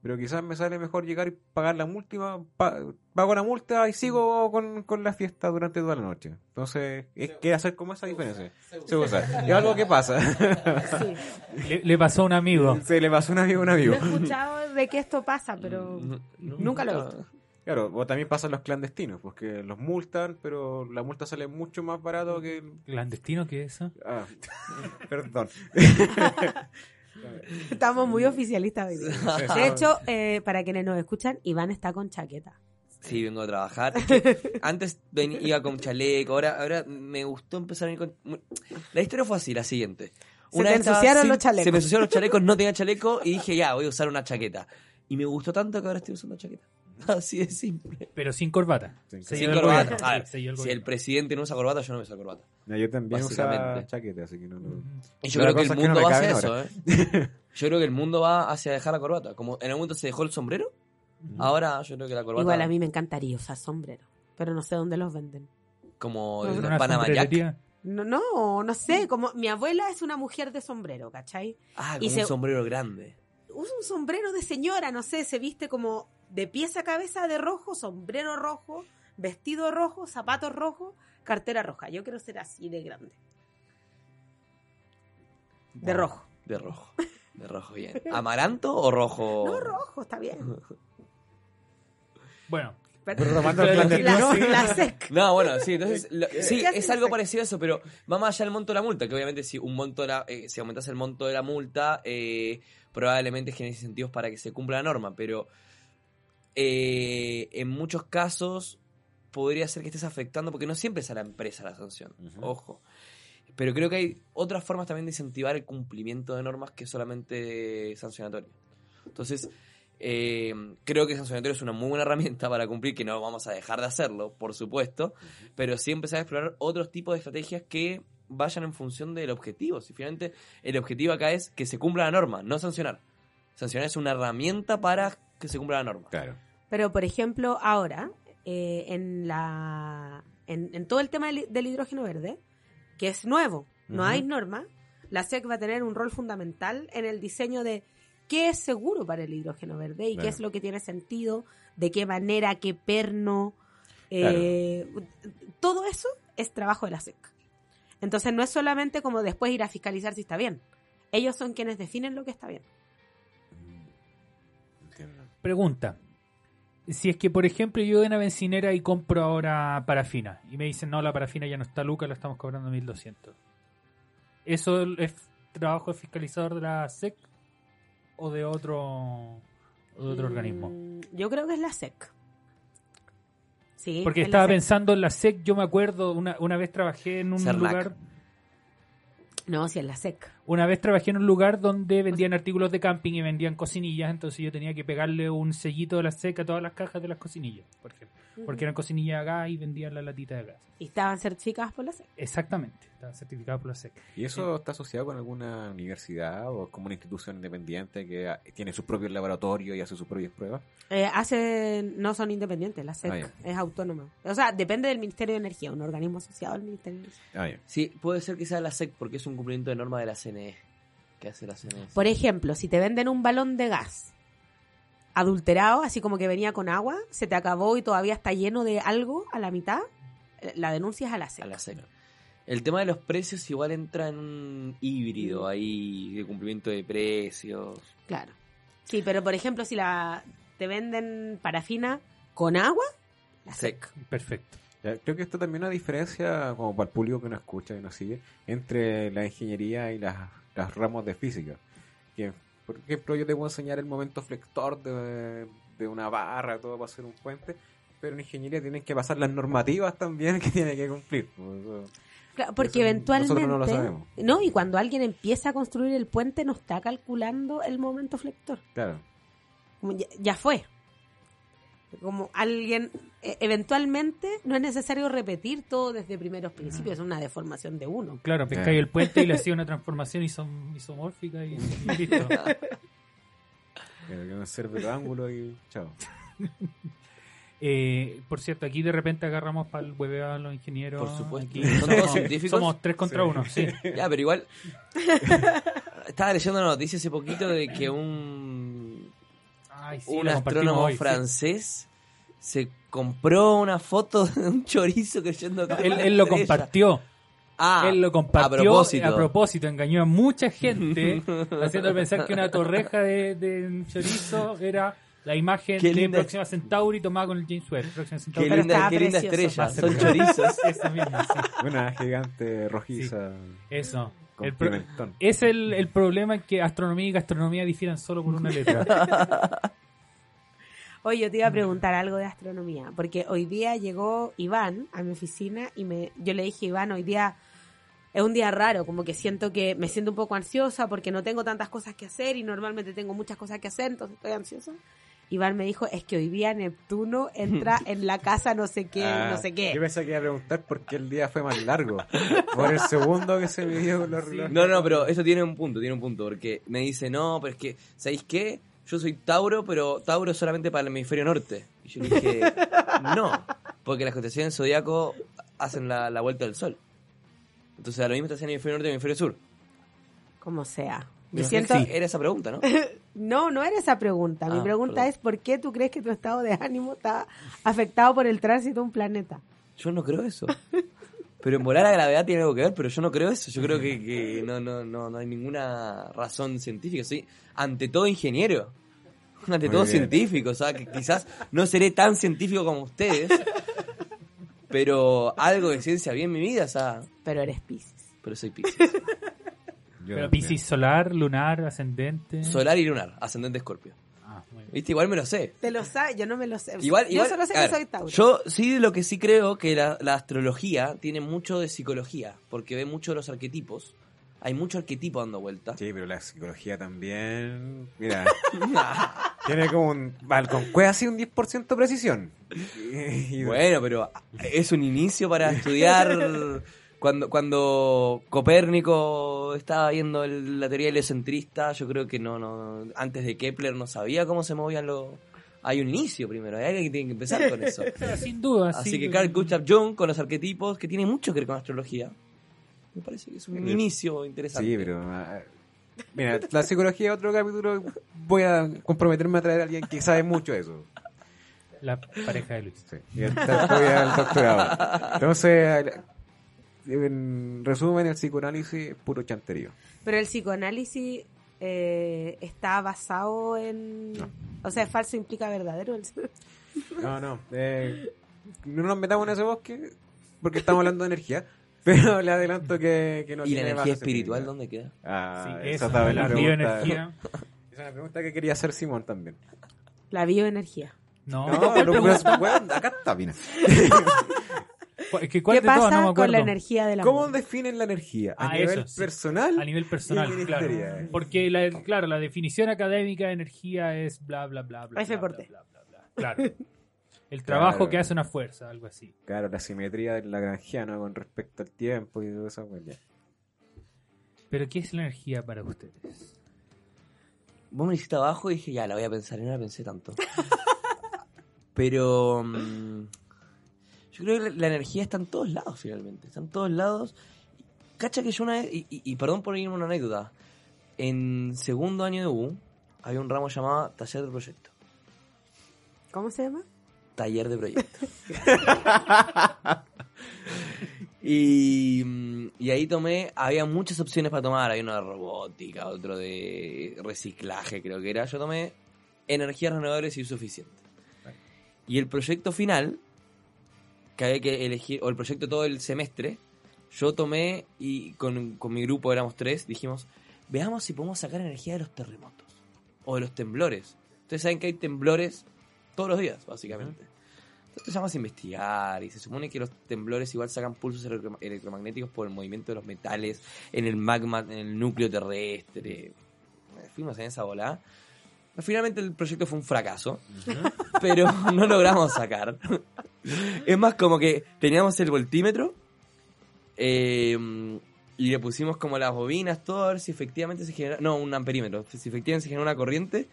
Pero quizás me sale mejor llegar y pagar la multa, pa- pago la multa y sigo con, con la fiesta durante toda la noche. Entonces, es que hacer como esa diferencia. Se usa. Es algo que pasa. Sí. Le, le pasó a un amigo. Se le pasó a un amigo a un No amigo. he escuchado de que esto pasa, pero No- no- nunca lo he visto. Claro, o también pasan los clandestinos, porque los multan, pero la multa sale mucho más barato que... ¿Clandestino qué es eso? Ah, perdón. Estamos muy oficialistas hoy día. De hecho, eh, para quienes nos escuchan, Iván está con chaqueta. Sí, vengo a trabajar. Antes ven- iba con chaleco, ahora, ahora me gustó empezar a ir con... La historia fue así, la siguiente. Se te estaba ensuciaron los chalecos. Se me ensuciaron los chalecos, no tenía chaleco y dije, ya, voy a usar una chaqueta. Y me gustó tanto que ahora estoy usando chaqueta. Así de simple. Pero sin corbata. Sin corbata. A ver, Sí, si el presidente no usa corbata, yo no me uso corbata. No, yo también Básicamente. chaqueta, así que no... no. Y yo creo que el que no mundo va hacia eso. ¿eh? Yo creo que el mundo va hacia dejar la corbata. Como en algún momento se dejó el sombrero, ahora yo creo que la corbata... Igual a mí me encantaría usar sombrero, pero no sé dónde los venden. Como En. No, no, no sé, como mi abuela es una mujer de sombrero, ¿cachai? Ah, Y como se- un sombrero grande. Usa un sombrero de señora, no sé, se viste como de pies a cabeza de rojo, sombrero rojo, vestido rojo, zapatos rojos, cartera roja. Yo quiero ser así de grande. De rojo. De rojo. De rojo, bien. ¿Amaranto o rojo? No, rojo, está bien. Bueno, Pero- Retomando el la, clandestino. la sec. No, bueno, sí, entonces, lo- sí, ¿Qué hace es algo parecido a eso, pero va más allá del monto de la multa, que obviamente si un monto de la, eh, si aumentas el monto de la multa, eh, probablemente generes incentivos para que se cumpla la norma, pero eh, en muchos casos podría ser que estés afectando, porque no siempre es a la empresa la sanción, ojo. Pero creo que hay otras formas también de incentivar el cumplimiento de normas que solamente sancionatorio. Entonces, eh, creo que sancionatorio es una muy buena herramienta para cumplir, que no vamos a dejar de hacerlo, por supuesto, pero sí empezar a explorar otros tipos de estrategias que vayan en función del objetivo. Si finalmente el objetivo acá es que se cumpla la norma, no sancionar. Sancionar es una herramienta para que se cumpla la norma. Claro. Pero, por ejemplo, ahora, eh, en, la, en, en todo el tema del, del hidrógeno verde, que es nuevo, no hay norma, la SEC va a tener un rol fundamental en el diseño de qué es seguro para el hidrógeno verde y Claro. qué es lo que tiene sentido, de qué manera, qué perno. eh, Todo eso es trabajo de la SEC. Entonces, no es solamente como después ir a fiscalizar si está bien. Ellos son quienes definen lo que está bien. Entiendo. pregunta. Si es que, por ejemplo, yo voy a una bencinera y compro ahora parafina y me dicen, no, la parafina ya no está Luca, la estamos cobrando 1200. ¿Eso es trabajo de fiscalizador de la SEC o de otro, o de otro organismo? Mm, Yo creo que es la SEC. Sí, Porque es estaba SEC. pensando en la SEC, yo me acuerdo, una, una vez trabajé en un lugar... No, sí, es la SEC. Una vez trabajé en un lugar donde vendían artículos de camping y vendían cocinillas, entonces yo tenía que pegarle un sellito de la seca a todas las cajas de las cocinillas, por ejemplo. Porque eran cocinillas a gas y vendían la latita de gas. Y estaban certificadas por la SEC. Exactamente, estaba certificado por la SEC. ¿Y eso está asociado con alguna universidad o como una institución independiente que tiene sus propios laboratorios y hace sus propias pruebas? Eh, hacen, no son independientes, la SEC Ah, es autónoma. O sea, depende del Ministerio de Energía, un organismo asociado al Ministerio de Energía. Ah, ya. Sí, puede ser que sea la SEC porque es un cumplimiento de norma de la CNE. ¿Qué hace la CNE? Por ejemplo, si te venden un balón de gas adulterado, así como que venía con agua, se te acabó y todavía está lleno de algo a la mitad, eh, la denuncia es a la SEC. A la SEC. El tema de los precios igual entra en un híbrido ahí de cumplimiento de precios. Claro. Sí, pero por ejemplo, si la te venden parafina con agua, la SEC. SEC. Perfecto. Creo que esto también es una diferencia, como para el público que nos escucha y nos sigue, entre la ingeniería y las, las ramos de física. Que, por ejemplo, yo te puedo enseñar el momento flector de, de una barra, todo para hacer un puente, pero en ingeniería tienen que pasar las normativas también que tienen que cumplir. Pues, Claro, porque eventualmente. nosotros no lo sabemos. No, y cuando alguien empieza a construir el puente, no está calculando el momento flector. Claro. Ya, ya fue. Como alguien. eh, eventualmente, no es necesario repetir todo desde primeros principios, es una deformación de uno. Claro, pescáis el puente y le hacía una transformación isom- isomórfica y, y listo. Que no sirve el ángulo y chao. Eh, por cierto, aquí de repente agarramos para el hueveo a los ingenieros. Por supuesto. Aquí ¿Son somos, todos científicos? somos tres contra Sí. uno, sí. Ya, pero igual. Estaba leyendo una noticia hace poquito de que un, Ay, sí, un astrónomo hoy, sí. francés se compró una foto de un chorizo creyendo que era Él, él lo compartió. Ah, él lo compartió a propósito. a propósito, engañó a mucha gente haciendo pensar que una torreja de, de chorizo era la imagen Qué de linda- Próxima Centauri tomada con el James Webb. Próxima Qué Centauri. Linda, qué linda estrella. Son chorizos. Esa misma, sí. Una gigante rojiza. Eso. El pro- es el, el problema que astronomía y gastronomía difieran solo por una letra. Oye, yo te iba a preguntar algo de astronomía, porque hoy día llegó Iván a mi oficina y me, yo le dije, Iván, hoy día es un día raro, como que siento que me siento un poco ansiosa porque no tengo tantas cosas que hacer y normalmente tengo muchas cosas que hacer, entonces estoy ansiosa. Iván me dijo, es que hoy día Neptuno entra en la casa no sé qué, Ah, no sé qué. Yo pensé que iba a preguntar por qué el día fue más largo. Por el segundo que se midió con los relojes. No, no, pero eso tiene un punto, tiene un punto, porque me dice, no, pero es que, ¿sabéis qué? Yo soy Tauro, pero Tauro es solamente para el hemisferio norte. Y yo le dije, no, porque las constelaciones zodiaco hacen la, la vuelta del sol. Entonces, a lo mismo está haciendo el hemisferio norte y el hemisferio sur. Como sea. Yo siento, era esa pregunta, ¿no? no, no era esa pregunta. Mi Ah, pregunta perdón. es, ¿por qué tú crees que tu estado de ánimo está afectado por el tránsito de un planeta? Yo no creo eso. Pero en volar a gravedad tiene algo que ver, pero yo no creo eso. Yo creo que, que no, no, no, no hay ninguna razón científica. Soy ante todo ingeniero. Ante Muy todo bien. científico. O sea, que quizás no seré tan científico como ustedes. Pero algo de ciencia vi en mi vida, o sea. Pero eres Pisces. Pero soy Piscis. Yo Pero también. Piscis solar, lunar, ascendente. Solar y lunar, ascendente escorpio. Ah, muy bien. ¿Viste? Igual me lo sé. Te lo sabes, yo no me lo sé. Igual, yo igual, solo sé que ver, soy Tauro. Yo sí lo que sí creo que la, la astrología tiene mucho de psicología, porque ve mucho de los arquetipos. Hay mucho arquetipo dando vuelta. Sí, pero la psicología también. Mira, tiene como un. Vale, con cueva así un 10% de precisión. Bueno, pero es un inicio para estudiar. Cuando, cuando Copérnico estaba viendo el- la teoría heliocentrista, yo creo que no, no, antes de Kepler no sabía cómo se movían los. Hay un inicio primero, hay alguien que tiene que empezar con eso. Sin duda, Así sí. que Carl Gustav Jung con los arquetipos, que tiene mucho que ver con astrología. Me parece que es un inicio interesante. Sí, pero. ah, Mira, la psicología, otro capítulo. Voy a comprometerme a traer a alguien que sabe mucho de eso. La pareja de Luis. Sí. Y al doctorado. Entonces, en resumen, el psicoanálisis es puro chanterío. Pero el psicoanálisis eh, está basado en... No. O sea, falso implica verdadero. el- No, no. eh, no nos metamos en ese bosque porque estamos hablando de energía. Pero le adelanto que, que no ¿Y la energía espiritual dónde queda? Ah, Sí, esa la pregunta. bioenergía. Esa es la pregunta que quería hacer Simón también. La bioenergía. No, No, ¿cuál pero pregunta? pues, bueno, acá está, mira. Es que ¿cuál ¿Qué de pasa No me acuerdo. con la energía del ¿Cómo amor? definen la energía? ¿A Ah, nivel eso, sí. personal? A nivel personal, claro. Porque, la, claro, la definición académica de energía es bla, bla, bla, bla. F por bla, bla, bla, bla. Claro. El trabajo Claro. que hace una fuerza, algo así. Claro, la simetría de la granjiana con respecto al tiempo y todo eso. pues, ya. Pero ¿qué es la energía para ustedes? Vos me dijiste abajo y dije, ya, la voy a pensar. Y no la pensé tanto. Pero. mm, yo creo que la, la energía está en todos lados, finalmente. Está en todos lados. Cacha que yo una vez. Y, y- y perdón por irme a una anécdota. En segundo año de U, había un ramo llamado Taller de Proyecto. ¿Cómo se llama? Taller de proyecto. y, y ahí tomé, había muchas opciones para tomar, había uno de robótica, otro de reciclaje creo que era. Yo tomé energías renovables y uso eficiente. Y el proyecto final, que había que elegir, o el proyecto todo el semestre, yo tomé y con, con mi grupo éramos tres, dijimos, veamos si podemos sacar energía de los terremotos o de los temblores. Ustedes saben que hay temblores todos los días, básicamente. Entonces empezamos a investigar y se supone que los temblores igual sacan pulsos electro- electromagnéticos por el movimiento de los metales en el magma, en el núcleo terrestre. Fuimos en esa bola. Finalmente el proyecto fue un fracaso, pero no logramos sacar. Es más como que teníamos el voltímetro eh, y le pusimos como las bobinas, todo, a ver si efectivamente se genera... No, un amperímetro. Si efectivamente se genera una corriente,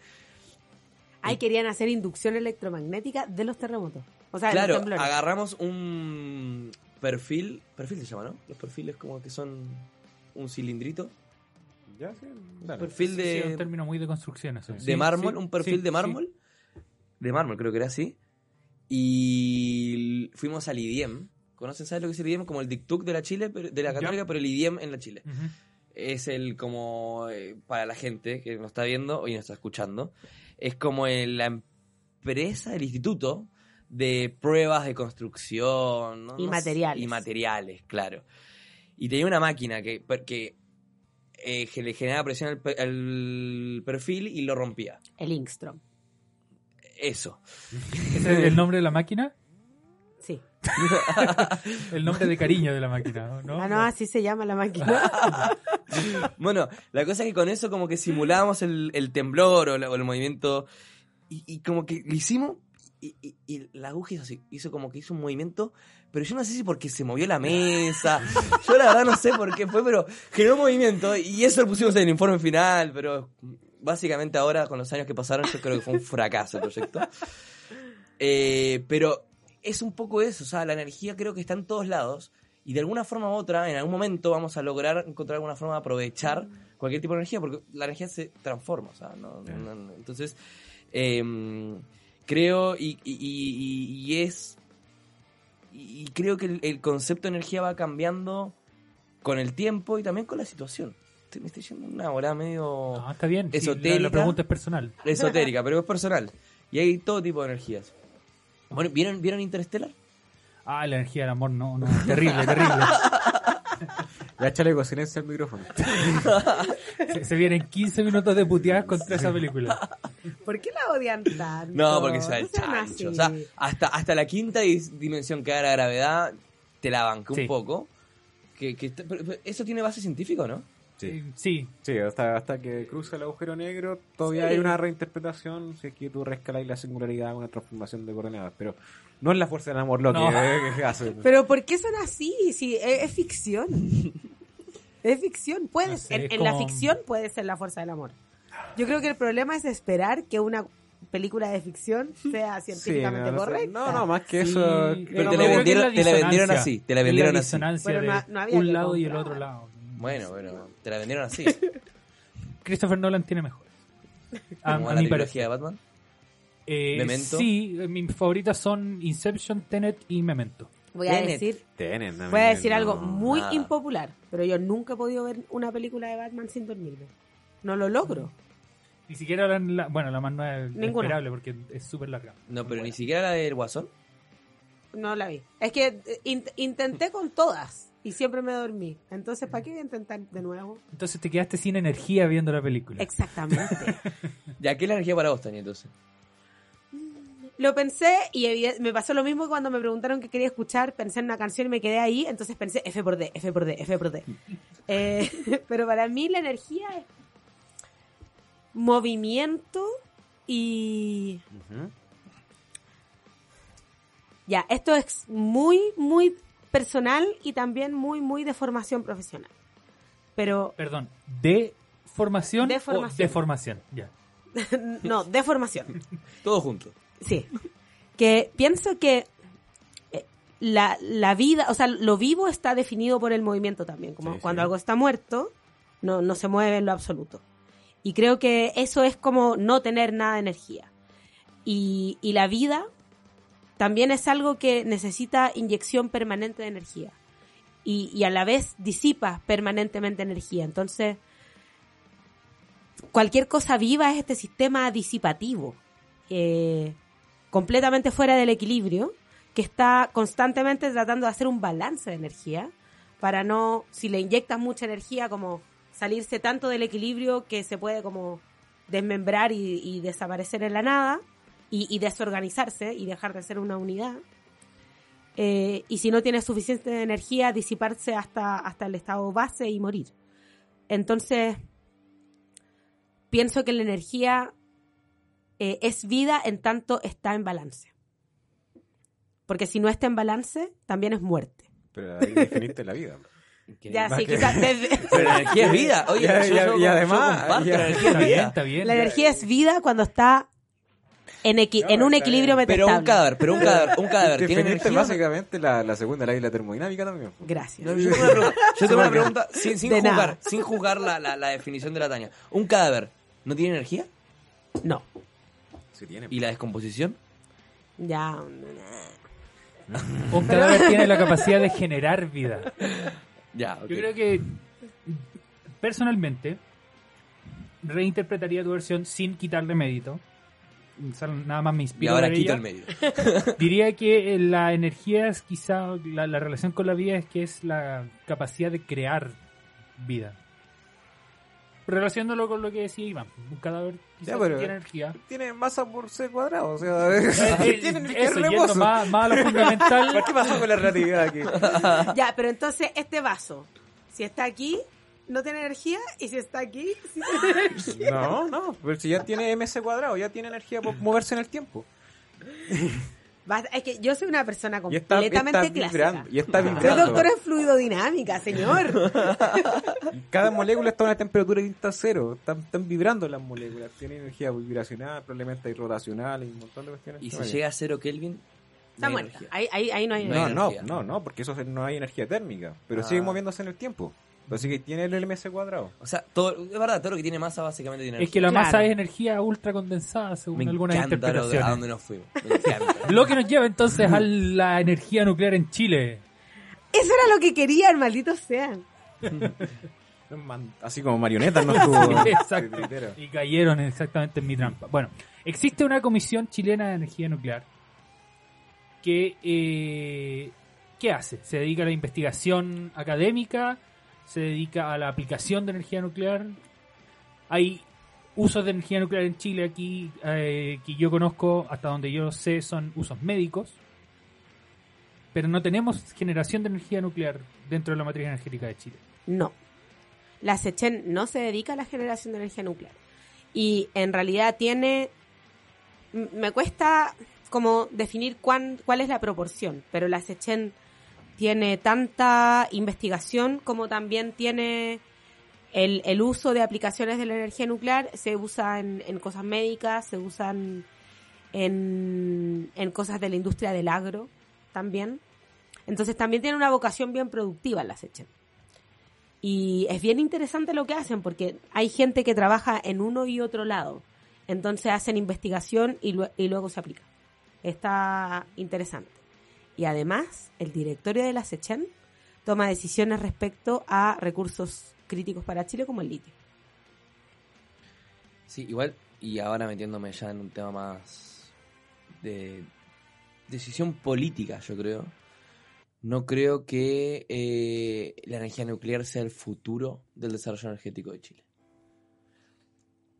Ahí querían hacer inducción electromagnética de los terremotos. O sea, Claro, los agarramos un perfil, perfil se llama, ¿no? Los perfiles como que son un cilindrito, Ya, sí, dale. perfil Sí, un de, término muy de construcción eso. de Sí, mármol, sí, un perfil sí, de mármol, de mármol creo que era así, y fuimos al IDIEM, ¿conocen, sabes lo que es el IDIEM? Como el Dictuc de la Chile, de la Ya. Católica, pero el IDIEM en la Chile. es el como eh, para la gente que nos está viendo y nos está escuchando es como el- la empresa el instituto de pruebas de construcción ¿no? Y No sé, materiales. y materiales claro y tenía una máquina que que eh, que le generaba presión al, pe- al perfil y lo rompía El Inkstrom. eso ¿Ese es el nombre de la máquina? Sí. El nombre de cariño de la máquina, ¿no? Ah, no, así se llama la máquina. Bueno, la cosa es que con eso como que simulábamos el, el temblor o, la- o el movimiento y, y como que lo hicimos y, y- y la aguja hizo así, hizo como que hizo un movimiento, pero yo no sé si porque se movió la mesa, yo la verdad no sé por qué fue, pero generó movimiento y eso lo pusimos en el informe final, pero básicamente ahora con los años que pasaron yo creo que fue un fracaso el proyecto. Eh, pero es un poco eso, o sea, la energía creo que está en todos lados y de alguna forma u otra, en algún momento vamos a lograr encontrar alguna forma de aprovechar cualquier tipo de energía, porque la energía se transforma, o sea, no- no- no- no. entonces em, creo y, y- y- y es y creo que el, el concepto de energía va cambiando con el tiempo y también con la situación. Me estoy yendo una hora medio No, está bien. la- Esotérica. la pregunta es personal. esotérica, pero es personal. Y hay todo tipo de energías. Bueno, ¿vieron, ¿vieron Interstellar? Ah, la energía del amor, no, no. Terrible, terrible. Ya échale con silencio al micrófono. Se, se vienen 15 minutos de puteadas contra esa película. ¿Por qué la odian tanto? No, porque sea el chancho. O sea, hasta, hasta la quinta dimensión que da la gravedad, te la banqué Sí. un poco. Que, que está- pero- pero eso tiene base científica, ¿no? Sí. Sí. Sí, hasta, hasta que cruza el agujero negro, todavía Sí. hay una reinterpretación si es que tú rescalas la singularidad, una transformación de coordenadas. Pero no es la fuerza del amor lo que, No. eh, que hace. Pero ¿por qué son así? Si es, es ficción. Es ficción. Puede No sé, en, es en la ficción puede ser la fuerza del amor. Yo creo que el problema es esperar que una película de ficción sea científicamente no, correcta. No, no, más que Sí, eso. pero te la que vendieron- es te la vendieron disonancia. así, te la vendieron así. de no- no había un lado y el otro lado. Bueno, bueno, te la vendieron así. Christopher Nolan tiene mejores. A, la mi trilogía parecer. de Batman. Eh, Memento. Sí, mis favoritas son Inception, Tenet y Memento. Voy a Tenet. decir, no, voy a decir no. algo muy nada. impopular, pero yo nunca he podido ver una película de Batman sin dormirme. No lo logro. Ni siquiera la, la- bueno, la más nueva es Ninguna. esperable porque es súper larga. No, pero ni siquiera la del Guasón. No la vi. Es que eh, int- intenté con todas y siempre me dormí. Entonces, ¿para qué voy a intentar de nuevo? Entonces te quedaste sin energía viendo la película. Exactamente. Ya, ¿qué es la energía para vos, Tania, entonces? Lo pensé y me pasó lo mismo cuando me preguntaron qué quería escuchar. Pensé en una canción y me quedé ahí. Entonces pensé F por D, F por D, F por D. Eh, pero para mí la energía es movimiento y. Ya, esto es muy, muy personal y también muy, muy de formación profesional. Pero, Perdón, ¿de formación, De o formación. de formación? Ya. no, de formación. Todo junto. Sí. Que pienso que eh, la, la vida, o sea, lo vivo está definido por el movimiento también. Como Sí, cuando sí. algo está muerto, no, no se mueve en lo absoluto. Y creo que eso es como no tener nada de energía. Y, y la vida también es algo que necesita inyección permanente de energía. Y, y a la vez disipa permanentemente energía. Entonces, cualquier cosa viva es este sistema disipativo. eh, completamente fuera del equilibrio, que está constantemente tratando de hacer un balance de energía para no, si le inyectas mucha energía, como salirse tanto del equilibrio que se puede como desmembrar y, desaparecer en la nada y, desorganizarse y dejar de ser una unidad. Eh, y si no tiene suficiente energía, disiparse hasta, hasta el estado base y morir. Entonces, pienso que la energía eh, es vida en tanto está en balance. Porque si no está en balance, también es muerte. Pero ahí definiste la vida. Ya, sí, que- quizás desde- Pero la energía es vida. Oye, Ya, yo- ya, yo- y yo además, comparto, ya. la energía Está es bien, vida. está bien. la energía es vida cuando está en, equi- No, en un equilibrio. Pero un cadáver, pero un cadáver, un cadáver tiene energía. básicamente la, la segunda ley de la termodinámica también. Gracias. No, yo tengo una pregunta, yo tengo una pregunta sin, sin juzgar, sin juzgar la, la, la definición de la Tania. ¿Un cadáver no tiene energía? No. Sí tiene. ¿Y la descomposición? Ya. Un cadáver tiene la capacidad de generar vida. Ya, ok. Yo creo que personalmente reinterpretaría tu versión sin quitarle mérito. O sea, Nada más me Y inspiro ahora ella. el medio. Diría que eh, la energía es quizá la, la relación con la vida es que es la capacidad de crear vida. Relacionándolo con lo que decía Iván, un cadáver quizás Ya, pero- tiene energía. Tiene masa por C cuadrado, o sea, Eh, tiene energía Eso, más, más a lo fundamental. ¿Qué pasó con la relatividad aquí? Ya, pero entonces este vaso, si está aquí, no tiene energía, y si está aquí, sí tiene energía. No, no, pero si ya tiene MC cuadrado, ya tiene energía por moverse en el tiempo. Es que yo soy una persona Y está, completamente está clásica. vibrando. Y está Soy vibrando. doctora en fluidodinámica, señor. Cada molécula está a una temperatura distinta a cero. Están, están vibrando las moléculas. Tienen energía vibracional, probablemente hay rotacional y un montón de cuestiones. Y si Vaya. llega a cero Kelvin, Está no muerta. energía. Ahí, ahí, ahí no hay No No, hay no, energía. no, no, porque eso es- no hay energía térmica. Pero Ah. sigue moviéndose en el tiempo. Así que tiene el MC cuadrado. O sea, todo, es verdad, todo lo que tiene masa básicamente tiene Es energía. que la Claro. masa es energía ultra condensada, según Me algunas encanta lo de- a interpretaciones. dónde nos fuimos. Me. Lo que nos lleva entonces a la energía nuclear en Chile. Eso era lo que querían, malditos sean. Así como marionetas no estuvo. Sí, exacto. Y cayeron exactamente en mi trampa. Bueno, existe una comisión chilena de energía nuclear que eh, ¿qué hace? Se dedica a la investigación académica, se dedica a la aplicación de energía nuclear. Hay usos de energía nuclear en Chile aquí eh, que yo conozco, hasta donde yo sé, son usos médicos. Pero no tenemos generación de energía nuclear dentro de la matriz energética de Chile. No. La Sechen no se dedica a la generación de energía nuclear. Y en realidad tiene... Me cuesta como definir cuán, cuál es la proporción, pero la Sechen tiene tanta investigación como también tiene el, el uso de aplicaciones de la energía nuclear. Se usa en, en cosas médicas, se usan en, en cosas de la industria del agro también. Entonces también tiene una vocación bien productiva la Sechen. Y es bien interesante lo que hacen porque hay gente que trabaja en uno y otro lado. Entonces hacen investigación y, y luego se aplica. Está interesante. Y además, el directorio de la SECHEN toma decisiones respecto a recursos críticos para Chile como el litio. Sí, igual, y ahora metiéndome ya en un tema más de decisión política, yo creo. No creo que eh, la energía nuclear sea el futuro del desarrollo energético de Chile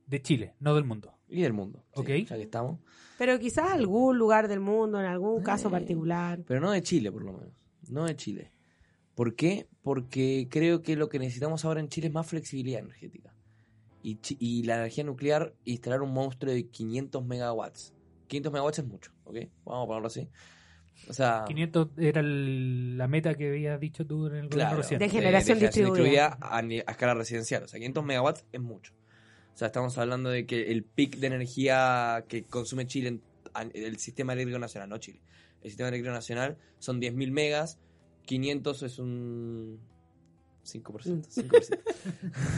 De Chile, no del mundo. Y del mundo. sí, Ok. ya que estamos. Pero quizás algún lugar del mundo, en algún caso Eh, particular. Pero no de Chile, por lo menos. No de Chile. ¿Por qué? Porque creo que lo que necesitamos ahora en Chile es más flexibilidad energética. Y, la energía nuclear, instalar un monstruo de 500 megawatts. 500 megawatts es mucho, ¿ok? Vamos a ponerlo así. O sea, 500 era el- la meta que habías dicho tú en el gobierno claro, reciente. De generación distribuida. a, a escala residencial. O sea, 500 megawatts es mucho. O sea, estamos hablando de que el pic de energía que consume Chile, en- el sistema eléctrico nacional, no Chile. El sistema eléctrico nacional son 10.000 megas, 500 es un 5%. 5%.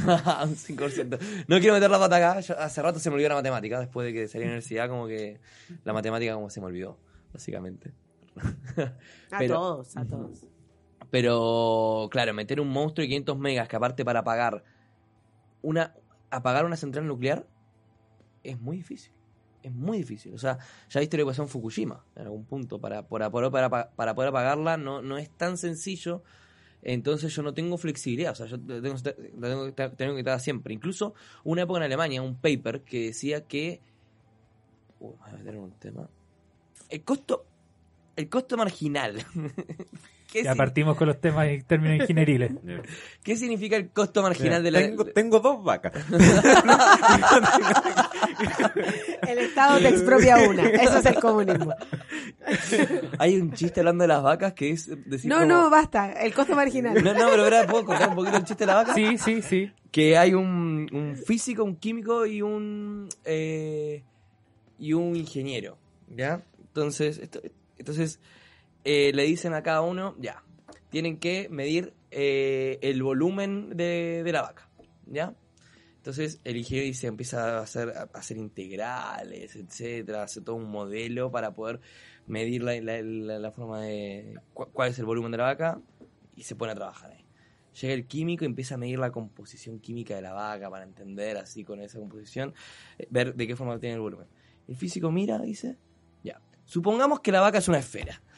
un 5%. No quiero meter la pata acá, yo- hace rato se me olvidó la matemática, después de que salí a la universidad, como que la matemática como se me olvidó, básicamente. A Pero- todos, a todos. Pero, claro, meter un monstruo de 500 megas que aparte para apagar una, apagar una central nuclear es muy difícil. Es muy difícil. O sea, ya viste la ecuación Fukushima en algún punto. Para, para, para, para poder apagarla no, no es tan sencillo. Entonces yo no tengo flexibilidad. O sea, yo tengo, tengo, que estar- tengo que estar siempre. Incluso una época en Alemania, un paper que decía que... Uy, me voy a meter en un tema. El costo... El costo marginal. ¿Qué Ya partimos con los temas y términos ingenieriles. ¿Qué significa el costo marginal de la... tengo, tengo dos vacas. El Estado te expropia una. Eso es el comunismo. Hay un chiste hablando de las vacas que es decir No, como- no, basta. El costo marginal. No, no, pero ahora puedo contar un poquito el chiste de la vaca. Sí, sí, sí. Que hay un, un físico, un químico y un eh, y un ingeniero, ¿ya? Entonces, esto- entonces eh, le dicen a cada uno, ya, tienen que medir eh, el volumen de, de la vaca, ¿ya? Entonces el ingeniero dice, empieza a hacer, a hacer integrales, etcétera, hace todo un modelo para poder medir la, la- forma de cu- cuál es el volumen de la vaca y se pone a trabajar ahí. Llega el químico y empieza a medir la composición química de la vaca para entender así con esa composición, eh, ver de qué forma tiene el volumen. El físico mira, dice, ya, supongamos que la vaca es una esfera.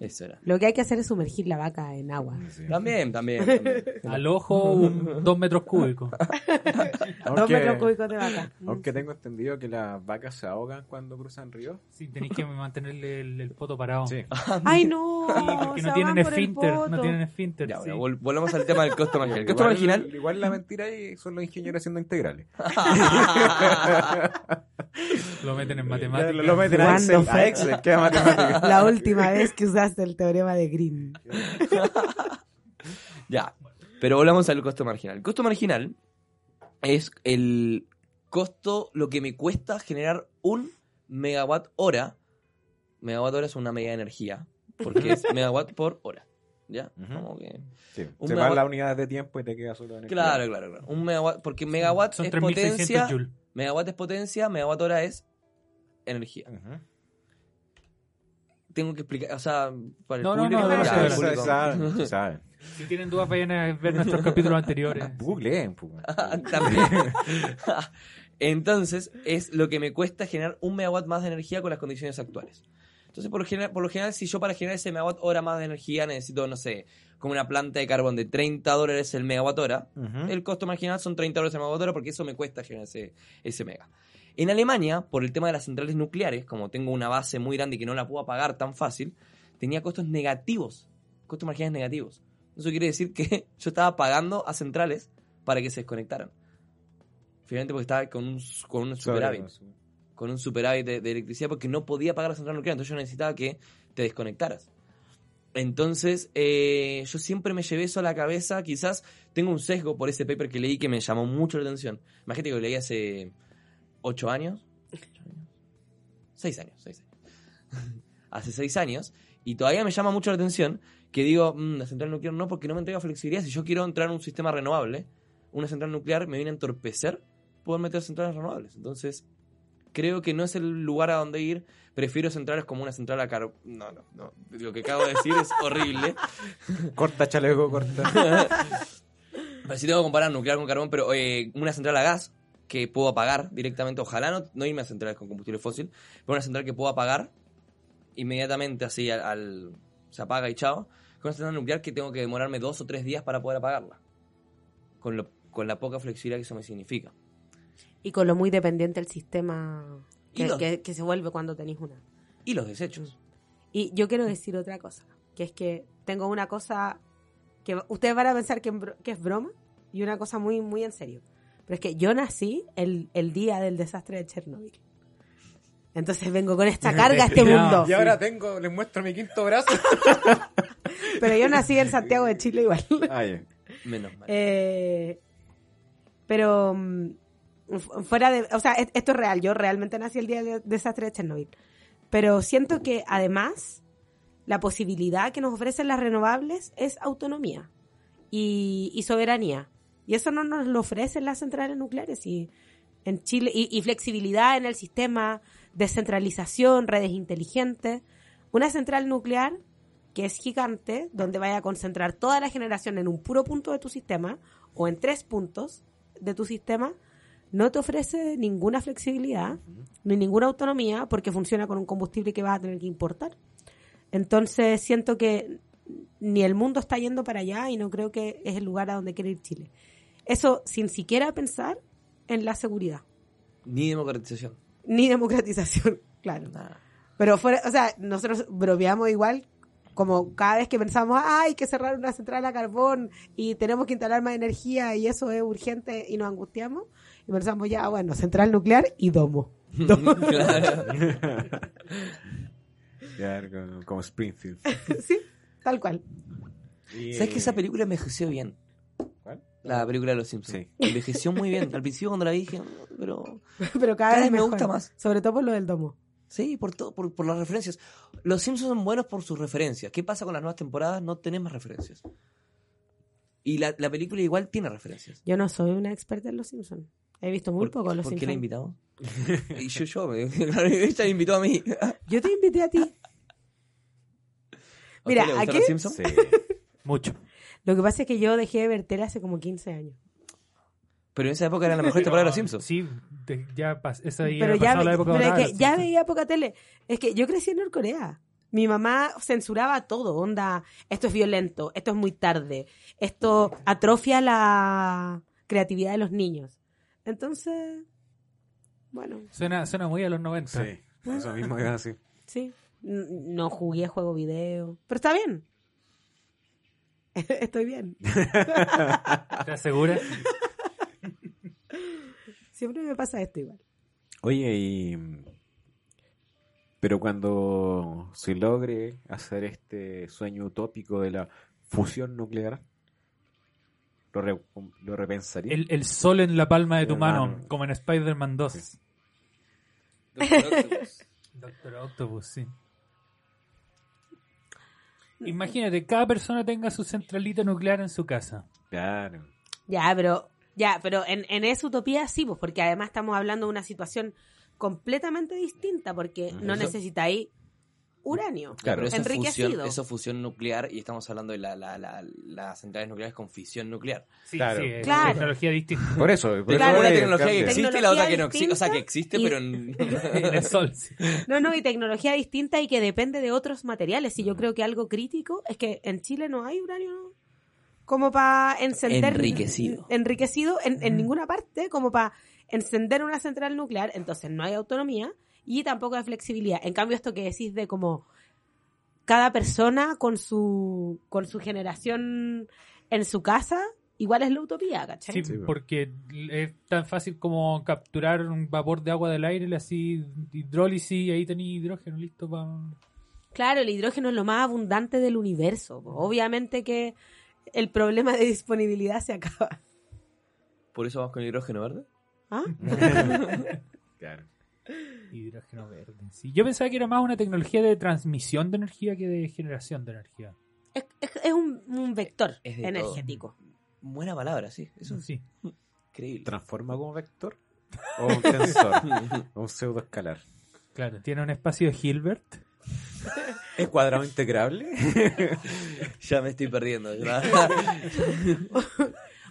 Eso era. Lo que hay que hacer es sumergir la vaca en agua. También, también. también. Al ojo, un, dos metros cúbicos. Dos metros cúbicos de vaca. aunque tengo entendido que las vacas se ahogan cuando cruzan ríos. Sí, tenéis que mantenerle el, el poto parado. Sí. Ay, no. Sí, porque se no tienen esfínter, no tienen esfínter. Ya, sí. bueno, vol- volvamos al tema del costo marginal. El costo Igual- marginal Igual la mentira ahí son los ingenieros haciendo integrales. Lo meten en matemáticas. lo meten ¿Cuándo Excel, a Excel, que es matemática. La última vez que usaste el teorema de Green. Ya, pero volvamos al costo marginal. El costo marginal es el costo, lo que me cuesta generar un megawatt hora. Megawatt hora es una medida de energía, porque es megawatt por hora. ¿Ya? Como que... Sí, Un se megawatt- van las unidades de tiempo y te queda solo energía. Claro, claro, claro. Un megawatt, porque megawatt Son es 3600 potencia, joules. megawatt es potencia, megawatt hora es energía. Ujú. Tengo que explicar, o sea, para el No, no, público. no, ya, no, no, Se público. saben. Si tienen dudas, vayan a ver nuestros capítulos anteriores. Googleen. También. Entonces, es lo que me cuesta generar un megawatt más de energía con las condiciones actuales. Entonces, por lo, general, por lo general, si yo para generar ese megawatt hora más de energía necesito, no sé, como una planta de carbón de 30 dólares el megawatt hora, Ujú. el costo marginal son 30 dólares el megawatt hora porque eso me cuesta generar ese, ese mega. En Alemania, por el tema de las centrales nucleares, como tengo una base muy grande y que no la puedo apagar tan fácil, tenía costos negativos, costos marginales negativos. Eso quiere decir que yo estaba pagando a centrales para que se desconectaran. Finalmente porque estaba con un, con un superávit con un superávit de, de electricidad porque no podía pagar la central nuclear, entonces yo necesitaba que te desconectaras. Entonces, eh, yo siempre me llevé eso a la cabeza, quizás tengo un sesgo por ese paper que leí que me llamó mucho la atención. Imagínate que lo leí hace 8 años. 6 años, 6 años. hace 6 años. Y todavía me llama mucho la atención que digo, "Mm, la central nuclear no, porque no me entrega flexibilidad. Si yo quiero entrar en un sistema renovable, una central nuclear me viene a entorpecer poder meter centrales renovables. Entonces, creo que no es el lugar a donde ir. Prefiero centrales como una central a carbón. No, no, no. Lo que acabo de decir es horrible. Corta, chaleco, corta. Sí tengo que comparar nuclear con carbón, pero eh, una central a gas que puedo apagar directamente. Ojalá no, no irme a centrales con combustible fósil, pero una central que puedo apagar inmediatamente así al, al- se apaga y chao. Con una central nuclear que tengo que demorarme dos o tres días para poder apagarla. Con, lo- con la poca flexibilidad que eso me significa. Y con lo muy dependiente el sistema que, los- que- que se vuelve cuando tenéis una. Y los desechos. Y yo quiero decir otra cosa, que es que tengo una cosa que ustedes van a pensar que, que es broma y una cosa muy, muy en serio. Pero es que yo nací el, el día del desastre de Chernobyl. Entonces vengo con esta carga a este No. mundo. Y ahora tengo, les muestro mi quinto brazo. Pero yo nací en Santiago de Chile igual. Ay, Menos mal. Eh, pero mm, fu- fuera de, o sea, es- esto es real. Yo realmente nací el día del desastre de Chernobyl. Pero siento que además la posibilidad que nos ofrecen las renovables es autonomía y, y soberanía. Y eso no nos lo ofrecen las centrales nucleares. Y en Chile y, flexibilidad en el sistema, descentralización, redes inteligentes. Una central nuclear que es gigante, donde vaya a concentrar toda la generación en un puro punto de tu sistema o en tres puntos de tu sistema, no te ofrece ninguna flexibilidad ni ninguna autonomía porque funciona con un combustible que vas a tener que importar. Entonces siento que ni el mundo está yendo para allá y no creo que es el lugar a donde quiere ir Chile. Eso sin siquiera pensar en la seguridad, Ni democratización. ni democratización, claro. Nada. Pero fuera, o sea, nosotros bromeamos igual como cada vez que pensamos, "Ah, hay que cerrar una central a carbón y tenemos que instalar más energía y eso es urgente y nos angustiamos. Y pensamos ya, bueno, central nuclear y domo. claro. ya, como, como Springfield. sí, tal cual. ¿Sabes que esa película envejeció bien? La película de los Simpsons. Sí. Envejeció muy bien. Al principio cuando la vi dije, "Mm, pero... Pero cada, Cada vez vez me mejor. gusta más. Sobre todo por lo del domo. Sí, por, todo, por, por las referencias. Los Simpsons son buenos por sus referencias. ¿Qué pasa con las nuevas temporadas? No tenemos referencias. Y la, la película igual tiene referencias. Yo no soy una experta en los Simpsons. He visto muy ¿Por, poco los ¿por qué la Simpsons. invitado? y yo, yo, me- ella me invitó a mí. Yo te invité a ti. ¿A Mira, usted le gustan aquí- los Simpsons? Sí. Mucho. Lo que pasa es que yo dejé de ver tele hace como 15 años. Pero en esa época era la mejor temporada de los Simpsons. Sí, de- ya pas- esa ya pero ya, pasado la época pero es dorada de que los ya Simpsons. veía poca tele. Es que yo crecí en Norcorea. Mi mamá censuraba todo, onda, esto es violento, esto es muy tarde, esto atrofia la creatividad de los niños. Entonces, bueno, Suena, suena muy a los 90. Sí, eso mismo iba así. sí, N- no jugué juego video, pero está bien. Estoy bien. ¿Te aseguras? Siempre me pasa esto igual. Oye, y... Pero cuando se logre hacer este sueño utópico de la fusión nuclear, ¿lo, re- lo repensaría? El, el sol en la palma de tu mano, mano. como en Spider-Man 2. Sí. Doctor Octopus, sí. Imagínate, cada persona tenga su centralita nuclear en su casa. Claro. Ya, pero, ya, pero en, en esa utopía sí, pues, porque además estamos hablando de una situación completamente distinta, porque no necesitáis uranio Claro. Pero eso es, enriquecido. fusión, eso es fusión nuclear y estamos hablando de la, la- la- las centrales nucleares con fisión nuclear. Sí, Claro. sí, es Claro. tecnología distinta. Por eso. por Claro, eso una tecnología que existe y la otra que no Tecnología existe. O sea, que existe, y- pero en... en el sol, sí. No, no, y tecnología distinta y que depende de otros materiales. Y yo creo que algo crítico es que en Chile no hay uranio como para encender. Enriquecido. Enriquecido en, en ninguna parte, como para encender una central nuclear. Entonces no hay autonomía y tampoco hay flexibilidad. En cambio, esto que decís de como cada persona con su, con su generación en su casa, igual es la utopía, ¿cachai? Sí, porque es tan fácil como capturar un vapor de agua del aire, le así hidrólisis y ahí tenéis hidrógeno listo para... Claro, el hidrógeno es lo más abundante del universo. Obviamente que el problema de disponibilidad se acaba. Por eso vamos con hidrógeno verde. ¿Ah? Claro. Hidrógeno verde. Sí, yo pensaba que era más una tecnología de transmisión de energía que de generación de energía. Es, es- es un, un vector Es energético. Buena palabra, sí. Eso es Sí. increíble. ¿Transforma como vector? ¿O un tensor? ¿O un pseudoescalar? Claro, tiene un espacio de Hilbert. ¿Es cuadrado integrable? ya me estoy perdiendo.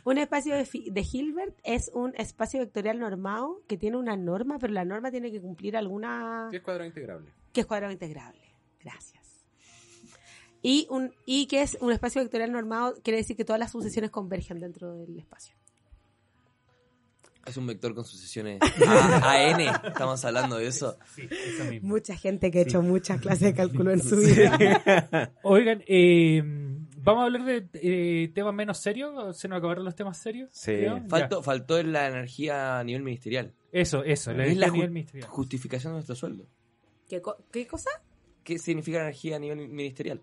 Un espacio de, Hilbert es un espacio vectorial normado que tiene una norma, pero la norma tiene que cumplir alguna... es cuadrado integrable. que es cuadrado integrable. Gracias. Y, un, y que es un espacio vectorial normado, quiere decir que todas las sucesiones convergen dentro del espacio. es un vector con sucesiones A- AN. Estamos hablando de eso. Sí, eso mismo. Mucha gente que ha hecho muchas clases de cálculo en su vida. Oigan, eh, vamos a hablar de eh, temas menos serios. ¿Se nos acabaron los temas serios? Sí. Faltó, faltó la energía a nivel ministerial. Eso, eso, la Es energía la a nivel ju- ministerial. justificación de nuestro sueldo. ¿Qué, co- qué cosa? ¿Qué significa la energía a nivel ministerial?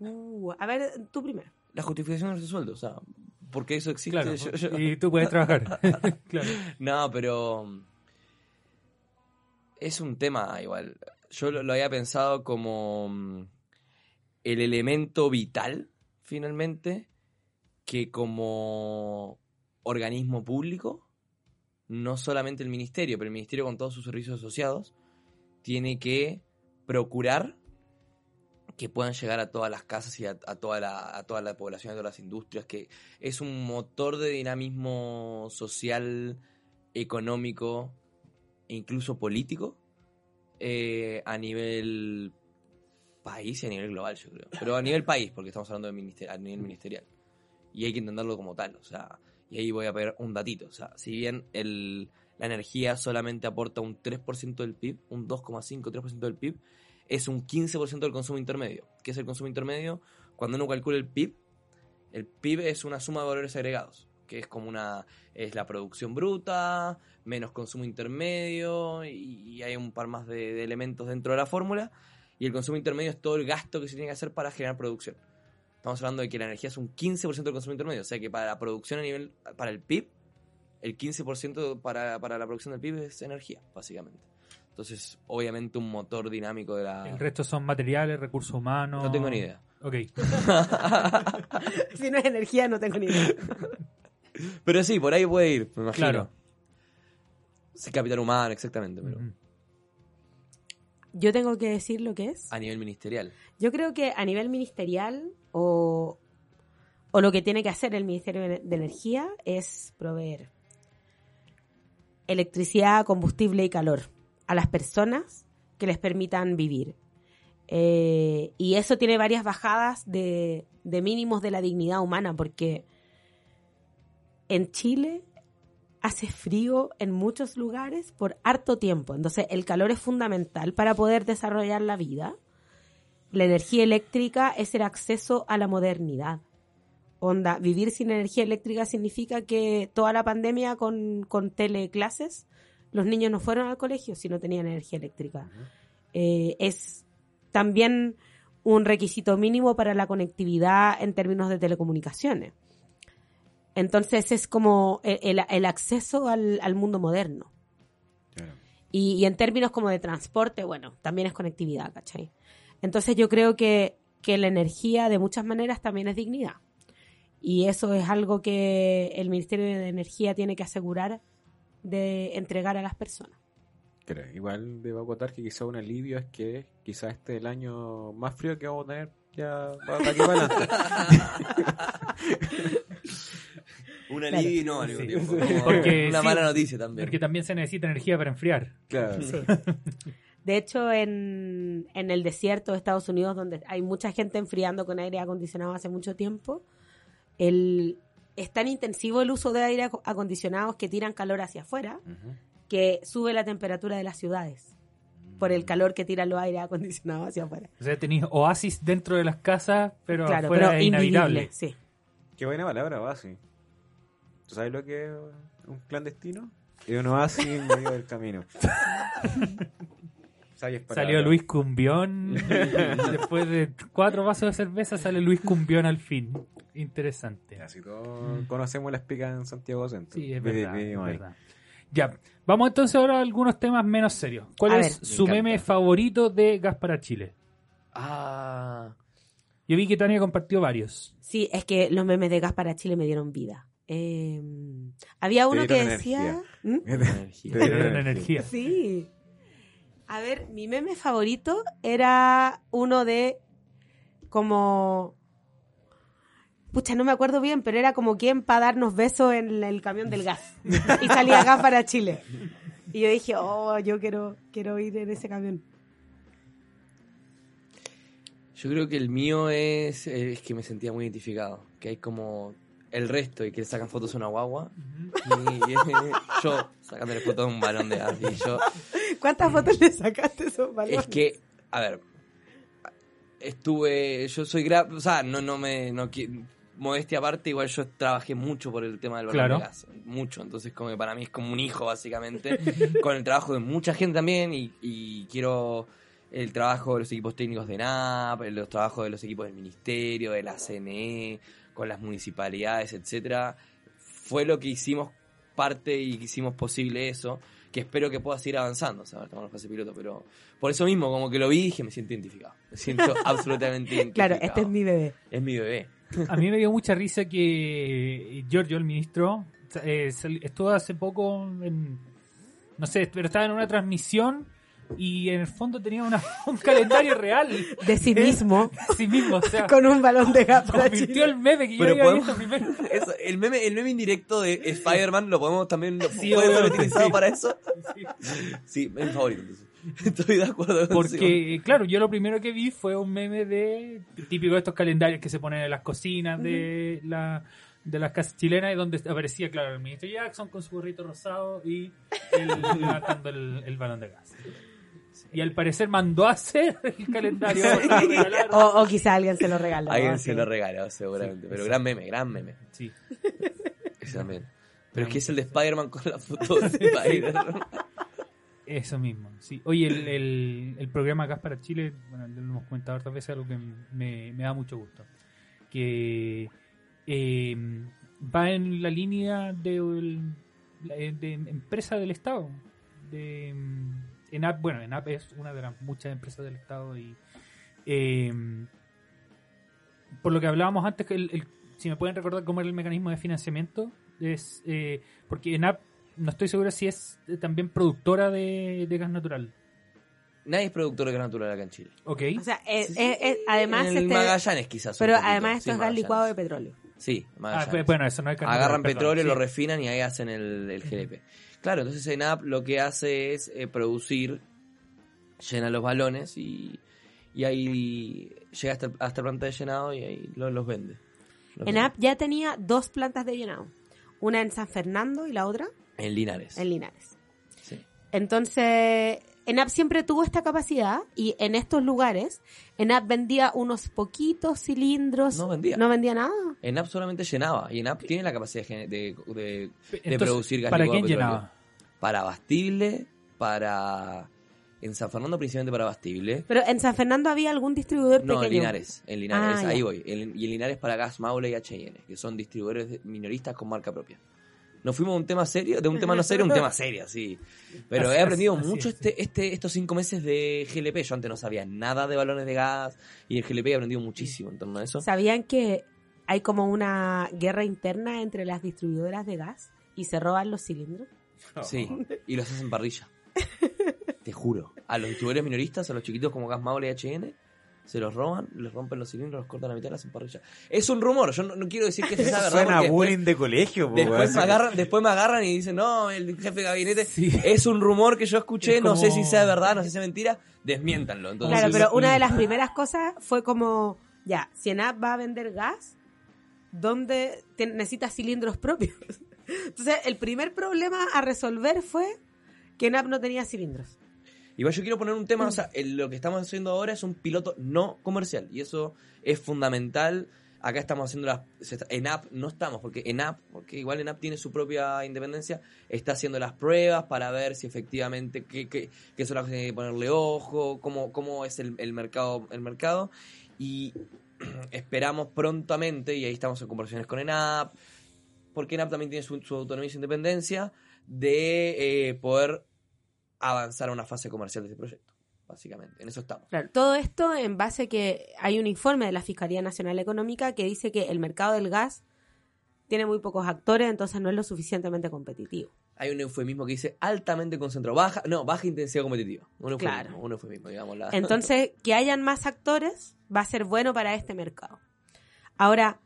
Uh, a ver, tú primero. La justificación de nuestro sueldo, o sea, porque eso existe. Claro, yo- yo- y tú puedes trabajar. claro. No, pero mm, es un tema igual. Yo lo, lo había pensado como mm, el elemento vital, finalmente, que como organismo público, no solamente el ministerio, pero el ministerio con todos sus servicios asociados, tiene que procurar que puedan llegar a todas las casas y a, toda la, a población, a todas las industrias, que es un motor de dinamismo social, económico e incluso político eh, a nivel país y a nivel global, yo creo. Pero a nivel país, porque estamos hablando de minister- a nivel ministerial. Y hay que entenderlo como tal, o sea, y ahí voy a pegar un datito. O sea, si bien el, la energía solamente aporta un 3% del PIB, un 2,5-3% del PIB, es un 15% del consumo intermedio. ¿Qué es el consumo intermedio? Cuando uno calcula el PIB, el PIB es una suma de valores agregados, que es como una es la producción bruta, menos consumo intermedio y, y hay un par más de, de elementos dentro de la fórmula y el consumo intermedio es todo el gasto que se tiene que hacer para generar producción. Estamos hablando de que la energía es un 15% del consumo intermedio, o sea que para la producción a nivel para el PIB el 15% para, para la producción del PIB es energía, básicamente. Entonces, obviamente un motor dinámico de la El resto son materiales, recursos humanos. No tengo ni idea. Ok. Si no es energía, no tengo ni idea. Pero sí, por ahí puede ir, me imagino. Claro. Sí, capital humano, exactamente, pero. Yo tengo que decir lo que es. a nivel ministerial. Yo creo que a nivel ministerial o, o lo que tiene que hacer el Ministerio de Energía es proveer electricidad, combustible y calor a las personas que les permitan vivir. Eh, y eso tiene varias bajadas de, de mínimos de la dignidad humana, porque en Chile hace frío en muchos lugares por harto tiempo. Entonces el calor es fundamental para poder desarrollar la vida. La energía eléctrica es el acceso a la modernidad. Onda, vivir sin energía eléctrica significa que toda la pandemia con, con teleclases, los niños no fueron al colegio si no tenían energía eléctrica. Eh, es también un requisito mínimo para la conectividad en términos de telecomunicaciones. Entonces es como el, el- el acceso al, al mundo moderno. Y, y en términos como de transporte, bueno, también es conectividad, ¿cachai? Entonces yo creo que, que la energía de muchas maneras también es dignidad. Y eso es algo que el Ministerio de Energía tiene que asegurar de entregar a las personas. Creo, igual debo acotar que quizá un alivio es que quizá este es el año más frío que vamos a tener ya de aquí para adelante. Un Claro. alivio y no al mismo Sí. tiempo. Como Porque una sí, mala noticia también. Porque también se necesita energía para enfriar. Claro. Sí. De hecho, en, en el desierto de Estados Unidos, donde hay mucha gente enfriando con aire acondicionado hace mucho tiempo, el, es tan intensivo el uso de aire aco- acondicionados que tiran calor hacia afuera que sube la temperatura de las ciudades por el calor que tiran los aires acondicionados hacia afuera. O sea, tenéis oasis dentro de las casas, pero claro, afuera pero es inhabitable. invivible, sí. Qué buena palabra, base. ¿Tú sabes lo que es un clandestino? Es un oasis en medio del camino. Salió Luis Cumbión. Después de cuatro vasos de cerveza sale Luis Cumbión al fin. Interesante. Así todos conocemos las picas en Santiago Centro. Sí, es verdad. es. Ya, vamos entonces ahora a algunos temas menos serios. ¿Cuál A es ver. su Me meme favorito de Gas para Chile? Ah, Yo vi que Tania compartió varios. Sí, es que los memes de gas para Chile me dieron vida. Eh, había uno que decía... ¿Mm? energía. Te Te dieron dieron energía. energía. Sí. A ver, mi meme favorito era uno de como... Pucha, no me acuerdo bien, pero era como quién para darnos besos en el camión del gas. Y salía gas para Chile. Y yo dije, oh, yo quiero, quiero ir en ese camión. Yo creo que el mío es, es que me sentía muy identificado. Que hay como el resto y que le sacan fotos a una guagua. Y, y yo sacándole fotos a un balón de gas. Y yo, ¿Cuántas fotos le sacaste a esos balones? es que, a ver, estuve, yo soy gra o sea, no, no me, no modestia aparte, igual yo trabajé mucho por el tema del balón Claro. de gas. Mucho. Entonces, como que para mí es como un hijo, básicamente. con el trabajo de mucha gente también. Y, y quiero el trabajo de los equipos técnicos de NAP, los trabajos de los equipos del Ministerio, de la CNE, con las municipalidades, etcétera. Fue lo que hicimos parte y que hicimos posible eso. Que espero que pueda seguir avanzando, o sea, estamos en fase piloto, pero por eso mismo, como que lo vi y dije, me siento identificado. Me siento absolutamente identificado. Claro, este es mi bebé. Es mi bebé. A mí me dio mucha risa que Giorgio, el ministro, eh, estuvo hace poco en. No sé, pero estaba en una transmisión y en el fondo tenía una- un calendario real De sí mismo, de sí mismo. O sea, con un balón de gas para convirtió el meme que yo había podemos- visto primero. Eso, el meme, el meme indirecto de Spider-Man lo podemos también lo Sí, obviamente, utilizado sí. para eso. Sí. Sí, es mi favorito. entonces. Estoy de acuerdo. Porque, claro, yo lo primero que vi fue un meme de típico de estos calendarios que se ponen en las cocinas de la de las casas chilenas y donde aparecía, claro, el ministro Jackson con su gorrito rosado y él levantando el, el balón de gas. Y al parecer mandó a hacer el calendario. O, o quizá alguien se lo regaló. Alguien sí. se lo regaló, seguramente. Sí, pero sí. gran meme, gran meme. Sí. Ese también. Pero es que es el de Spider-Man con la foto de Spider-Man. Eso mismo, sí. Oye, el, el, el programa Gas para Chile, bueno, lo hemos comentado otras veces, algo que me, me da mucho gusto. Que eh, va en la línea de, la- de empresa del Estado. De, ENAP, bueno, ENAP es una de las muchas empresas del Estado y eh, por lo que hablábamos antes, que el- el- si me pueden recordar cómo era el mecanismo de financiamiento, es eh, porque ENAP no estoy seguro si es eh, también productora de, de gas natural. Nadie es productor de gas natural acá en Chile. Ok. O sea, eh, eh, eh, además en el este, Magallanes quizás. pero poquito. además esto Sí, es gas licuado de petróleo. Sí, Ah, Magallanes. bueno, eso no es gas Agarran natural, petróleo, perdón, lo sí. refinan y ahí hacen el, el GLP. Claro, entonces ENAP lo que hace es eh, producir, llena los balones y, y ahí llega hasta, hasta la planta de llenado y ahí lo- los vende. Los ENAP ya tenía dos plantas de llenado. Una en San Fernando y la otra. En Linares. en Linares. Sí. Entonces, ENAP siempre tuvo esta capacidad y en estos lugares ENAP vendía unos poquitos cilindros. No vendía. No vendía nada. ENAP solamente llenaba y ENAP tiene la capacidad de, de, de- de Entonces, producir gas ¿Para quién llenaba? Para Abastible, para... En San Fernando principalmente para Abastible. Pero en San Fernando había algún distribuidor No, pequeño. en Linares, en Linares, Ah, ahí ya. voy. En- y en Linares para Gas Maule y H&N, que son distribuidores de- minoristas con marca propia. Nos fuimos a un tema serio, de un tema no serio a un tema serio, sí. Pero Así he aprendido así mucho es, este, este, estos cinco meses de GLP. Yo antes no sabía nada de balones de gas y el GLP he aprendido muchísimo en torno a eso. ¿Sabían que hay como una guerra interna entre las distribuidoras de gas y se roban los cilindros? Sí, y los hacen parrilla. Te juro. A los distribuidores minoristas, a los chiquitos como Gas Maule y H&N, se los roban, les rompen los cilindros, los cortan a la mitad y los hacen parrilla. Es un rumor, yo no, no quiero decir que sea verdad. Suena porque después- bullying de colegio, po, Después me, agarran, después me agarran y dicen, no, el jefe de gabinete Sí. es un rumor que yo escuché, Es no sé si sea verdad, no sé si sea mentira, desmiéntanlo. Entonces, Claro, pero una de las primeras cosas fue como, ya, si ENAP va a vender gas, ¿dónde te- necesita cilindros propios? Entonces, el primer problema a resolver fue que ENAP no tenía cilindros. Igual yo quiero poner un tema, o sea, el- lo que estamos haciendo ahora es un piloto no comercial y eso es fundamental. Acá estamos haciendo las... En app no estamos, porque en app, porque igual en app tiene su propia independencia, está haciendo las pruebas para ver si efectivamente qué, qué, qué son las cosas que hay que ponerle ojo, cómo, cómo es el, el mercado, el mercado y esperamos prontamente, y ahí estamos en conversaciones con ENAP, porque ENAP también tiene su, su autonomía y su independencia, de eh, poder avanzar a una fase comercial de este proyecto, básicamente. En eso estamos. Claro, todo esto en base a que hay un informe de la Fiscalía Nacional Económica que dice que el mercado del gas tiene muy pocos actores, entonces no es lo suficientemente competitivo. Hay un eufemismo que dice altamente concentrado, baja, no, baja intensidad competitiva. Un eufemismo, Claro. un eufemismo, digamos. La... Entonces, que hayan más actores va a ser bueno para este mercado. Ahora,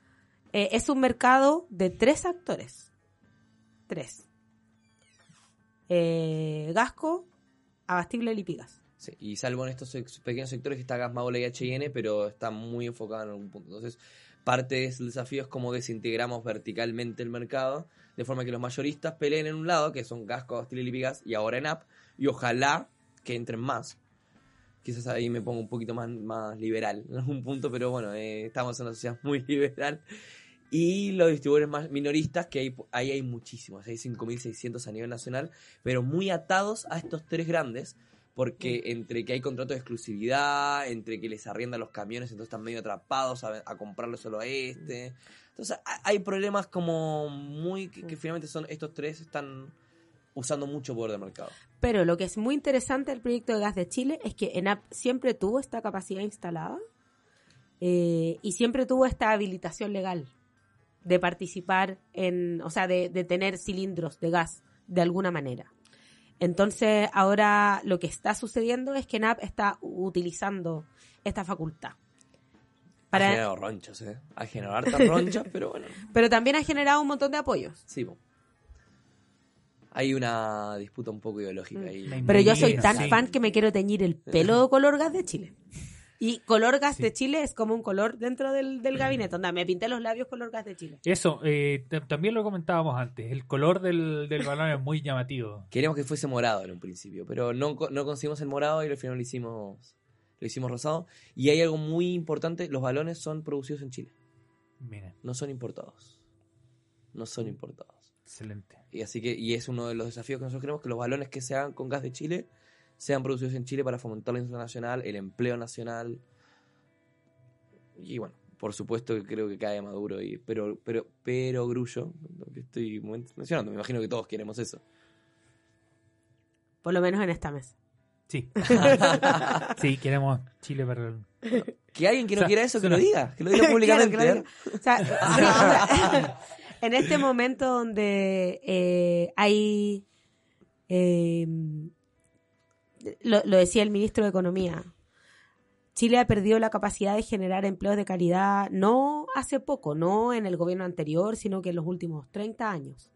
eh, es un mercado de tres actores. Tres. Eh, Gasco, Abastible Lipigas. Sí, y salvo en estos pequeños sectores que está Gas Maule y H&N, pero está muy enfocado en algún punto. Entonces, parte del desafío es cómo desintegramos verticalmente el mercado, de forma que los mayoristas peleen en un lado, que son Gasco, Abastible Lipigas, y ahora en App, y ojalá que entren más. Quizás ahí me pongo un poquito más, más liberal en algún punto, pero bueno, eh, estamos en una sociedad muy liberal. Y los distribuidores más minoristas, que hay, ahí hay muchísimos, hay 5.600 a nivel nacional, pero muy atados a estos tres grandes, porque entre que hay contratos de exclusividad, entre que les arriendan los camiones, entonces están medio atrapados a, a comprarlo solo a este. Entonces ha- hay problemas como muy que, que finalmente son estos tres están usando mucho poder de mercado. Pero lo que es muy interesante del proyecto de gas de Chile es que ENAP siempre tuvo esta capacidad instalada eh, y siempre tuvo esta habilitación legal de participar en, o sea, de, de tener cilindros de gas de alguna manera. Entonces, ahora lo que está sucediendo es que ENAP está utilizando esta facultad. Ha Para, generado ronchas, ¿eh? Ha generado hartas ronchas, pero bueno. pero también ha generado un montón de apoyos. Sí, po. Hay una disputa un poco ideológica ahí. Pero yo soy tan sí. fan que me quiero teñir el pelo de color gas de Chile. Y color gas Sí. de Chile es como un color dentro del, del gabinete. Onda, me pinté los labios color gas de Chile. Eso, eh, también lo comentábamos antes. El color del, del balón es muy llamativo. Queríamos que fuese morado en un principio, pero no, no conseguimos el morado y al final lo hicimos, lo hicimos rosado. Y hay algo muy importante, los balones son producidos en Chile, Miren, no son importados. No son importados. excelente. Y así que, y es uno de los desafíos que nosotros queremos, que los balones que se hagan con gas de Chile sean producidos en Chile para fomentar la industria nacional, el empleo nacional. Y bueno, por supuesto que creo que cae Maduro, y, pero, pero, pero Grullo, lo que estoy mencionando, me imagino que todos queremos eso. Por lo menos en esta mesa. Sí. sí, queremos Chile para el... Que alguien que no O sea, quiera eso, que lo diga, que lo diga públicamente. Claro, ¿eh? que lo diga. O sea, sí, o sea, en este momento donde eh, hay, eh, lo, decía el ministro de Economía, Chile ha perdido la capacidad de generar empleos de calidad no hace poco, no en el gobierno anterior, sino que en los últimos 30 años.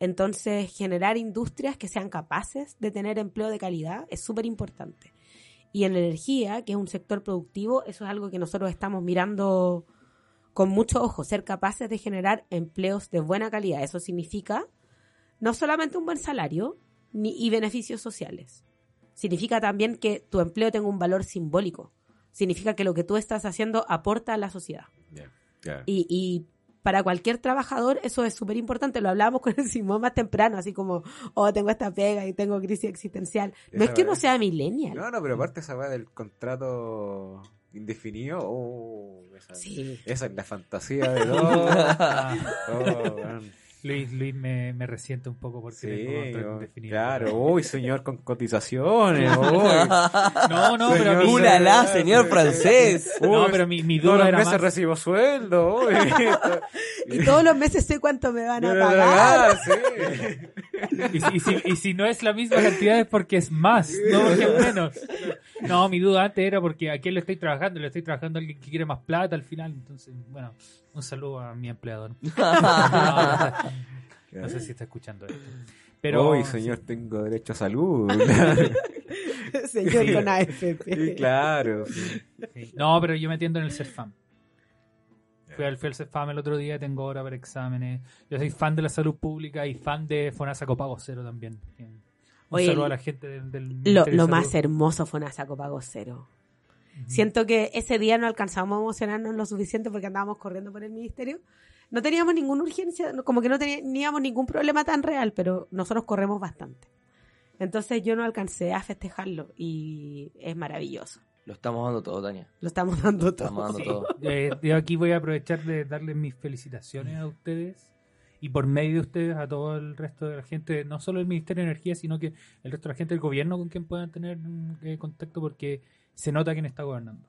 Entonces, generar industrias que sean capaces de tener empleo de calidad es súper importante. Y en la energía, que es un sector productivo, eso es algo que nosotros estamos mirando con mucho ojo, ser capaces de generar empleos de buena calidad. Eso significa no solamente un buen salario ni, y beneficios sociales. Significa también que tu empleo tenga un valor simbólico. Significa que lo que tú estás haciendo aporta a la sociedad. Y, y para cualquier trabajador eso es súper importante. Lo hablábamos con el Simón más temprano, así como, oh, tengo esta pega y tengo crisis existencial. No es que uno weá. sea millennial. No, no, pero aparte esa weá del contrato indefinido, oh, esa, Sí. esa es la fantasía de Oh, weón. Luis, Luis me, me resiente un poco porque Sí, tengo indefinido. claro, uy, señor con cotizaciones, uy. No, no, pero a mí- Señor, ¡Ulala, sí, señor francés! Uy, No, pero mi, mi Todos duda los era meses más... recibo sueldo, uy. Y todos los meses sé cuánto me van a pagar. Y, si- y si, y si no es la misma cantidad es porque es más, no porque es menos. No, mi duda antes era porque a quién le estoy trabajando, le estoy trabajando a alguien que quiere más plata al final. Entonces, bueno, un saludo a mi empleador. No, no sé si está escuchando esto. Pero, Uy, señor, tengo derecho a salud. Señor Sí. con AFP. Sí, claro. No, pero yo me atiendo en el CERFAM. Fui al, fui al CERFAM el otro día, tengo hora para exámenes. Yo soy fan de la salud pública y fan de FONASA Copago Cero también. Un Oye, saludo a la gente del, del Lo, lo más hermoso fue una saco Siento que ese día no alcanzamos a emocionarnos lo suficiente porque andábamos corriendo por el ministerio. No teníamos ninguna urgencia, como que no teníamos ningún problema tan real, pero nosotros corremos bastante. Entonces yo no alcancé a festejarlo y es maravilloso. Lo estamos dando todo, Tania. Lo estamos dando Lo estamos todo. dando todo. Eh, yo aquí voy a aprovechar de darles mis felicitaciones a ustedes y por medio de ustedes a todo el resto de la gente, no solo el Ministerio de Energía, sino que el resto de la gente del gobierno con quien puedan tener mm, eh, contacto porque se nota quién está gobernando.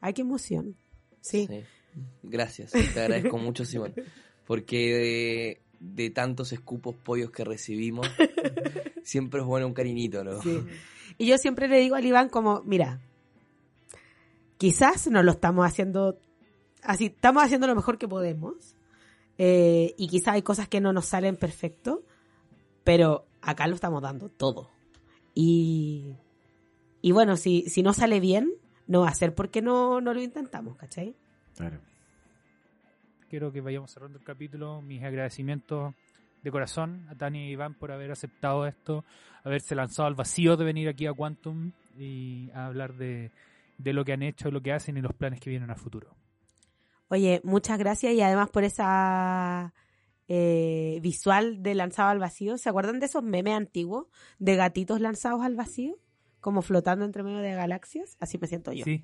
Ay, qué emoción. Sí. Sí. Gracias, te agradezco mucho, Simón. Porque de, de tantos escupos pollos que recibimos, siempre es bueno un cariñito, ¿no? Sí. Y yo siempre le digo al Iván como, mira, quizás no lo estamos haciendo así, estamos haciendo lo mejor que podemos. eh, y quizás hay cosas que no nos salen perfecto, pero acá lo estamos dando todo. Y, y bueno, si, si no sale bien, no va a ser porque no, no lo intentamos, ¿cachai? Claro. Quiero que vayamos cerrando el capítulo. Mis agradecimientos de corazón a Tania y Iván por haber aceptado esto, haberse lanzado al vacío de venir aquí a Quantum y a hablar de, de lo que han hecho, lo que hacen y los planes que vienen a futuro. Oye, muchas gracias y además por esa eh, visual de lanzado al vacío. ¿Se acuerdan de esos memes antiguos de gatitos lanzados al vacío? Como flotando entre medio de galaxias. Así me siento yo. Sí.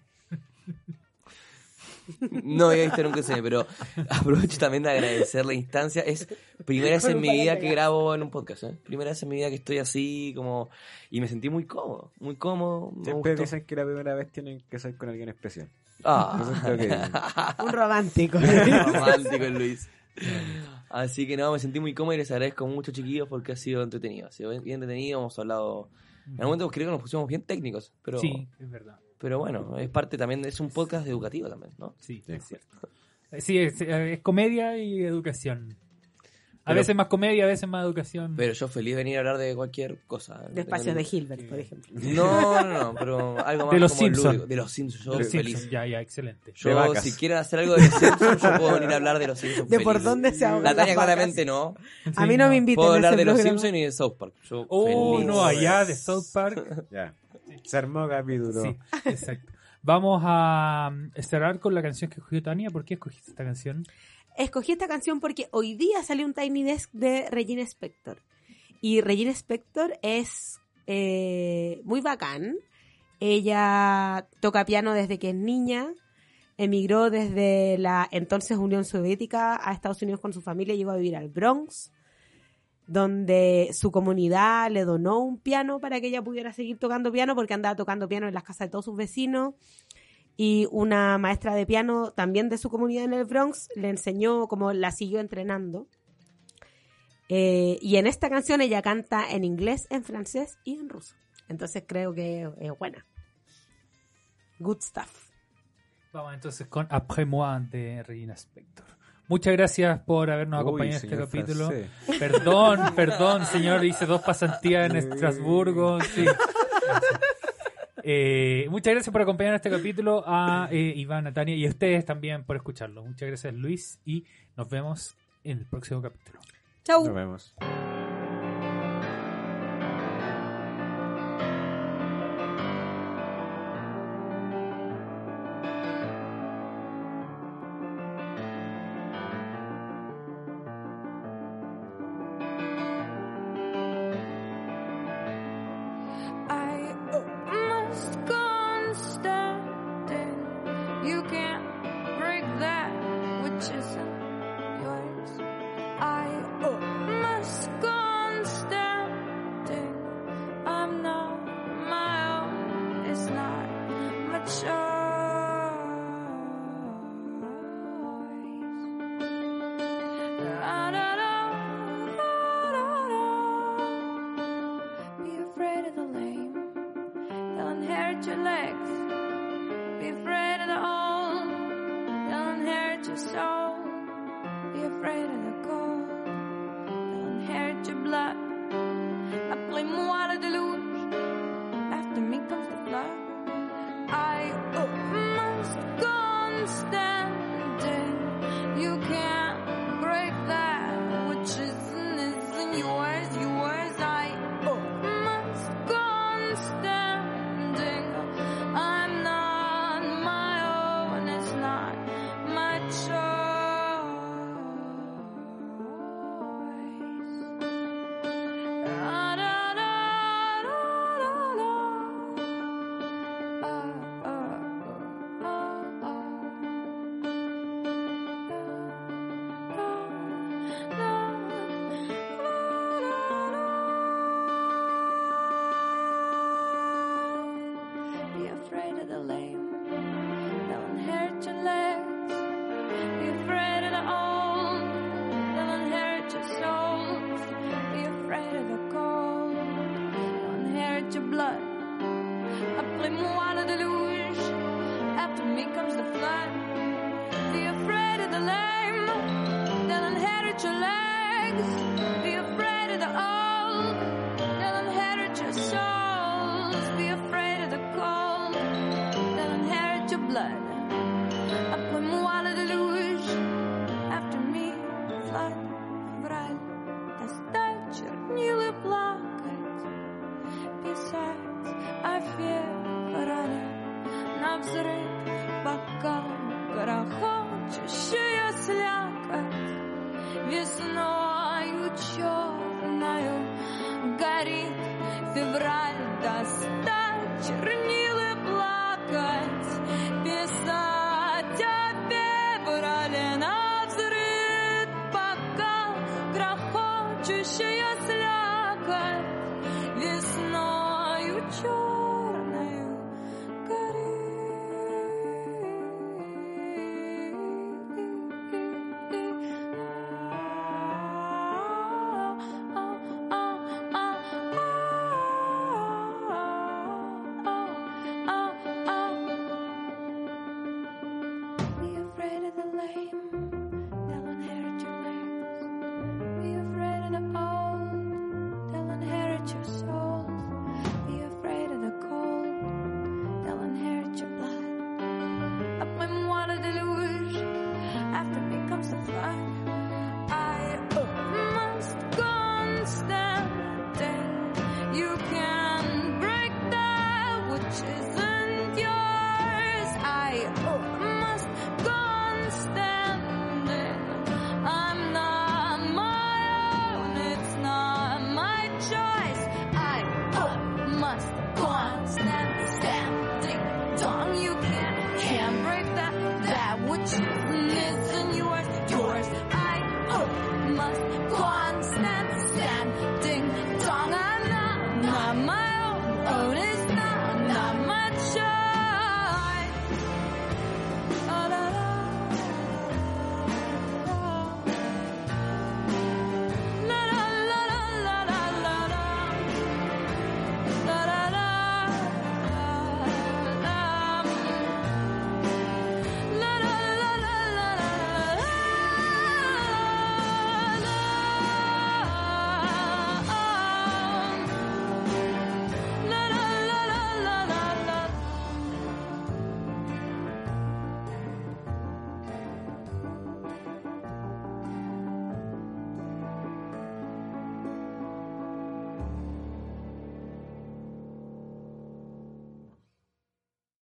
No había visto nunca ese pero aprovecho también de agradecer la instancia. Es primera vez en mi vida que grabo en un podcast, ¿eh? Primera vez en mi vida que estoy así como... Y me sentí muy cómodo, muy cómodo. Me Siempre gustó. dicen que la primera vez tienen que ser con alguien especial. Ah. Un romántico. Romántico el Luis. Así que no, me sentí muy cómodo y les agradezco mucho, chiquillos, porque ha sido entretenido. Ha sido bien entretenido, hemos hablado... En algún momento creo que nos pusimos bien técnicos, pero, Sí, es verdad. pero bueno, es parte también, es un podcast educativo también, ¿no? Sí, Sí. es cierto. Sí, es, es comedia y educación. A veces más comedia, a veces más educación. Pero yo feliz de venir a hablar de cualquier cosa. No De tengo espacios de Hilbert, por ejemplo. No, no, no, pero algo más De los como Simpson. lúdico. De los Simpsons, yo Los feliz. Simpsons, ya, ya, excelente. De Yo, si quieren hacer algo de los Simpsons, yo puedo venir a hablar de los Simpsons. De por feliz. dónde se ahogan La Tania las vacas. claramente no. A mí no me inviten Puedo a hablar de los. Simpsons y de South Park. Yo Oh, feliz. no, allá de South Park. Ya. Se armó capítulo. Sí, exacto. Vamos a mm, cerrar con la canción que escogió Tania. ¿Por qué escogiste esta canción? Escogí esta canción porque hoy día salió un Tiny Desk de Regina Spector. Y Regina Spector es eh, muy bacán. Ella toca piano desde que es niña. Emigró desde la entonces Unión Soviética a Estados Unidos con su familia. Llegó a vivir al Bronx, donde su comunidad le donó un piano para que ella pudiera seguir tocando piano porque andaba tocando piano en las casas de todos sus vecinos y una maestra de piano también de su comunidad en el Bronx le enseñó como la siguió entrenando. Eh, y en esta canción ella canta en inglés, en francés y en ruso. Entonces creo que es buena. Good stuff. Vamos entonces con Après moi de Regina Spector. Muchas gracias por habernos Uy, acompañado en este capítulo. francés. Perdón, perdón, señor, hice dos pasantías en Estrasburgo. Sí. Eh, muchas gracias por acompañar este capítulo a eh, Iván, a Tania y a ustedes también por escucharlo. Muchas gracias Luis y nos vemos en el próximo capítulo. Chau. Nos vemos.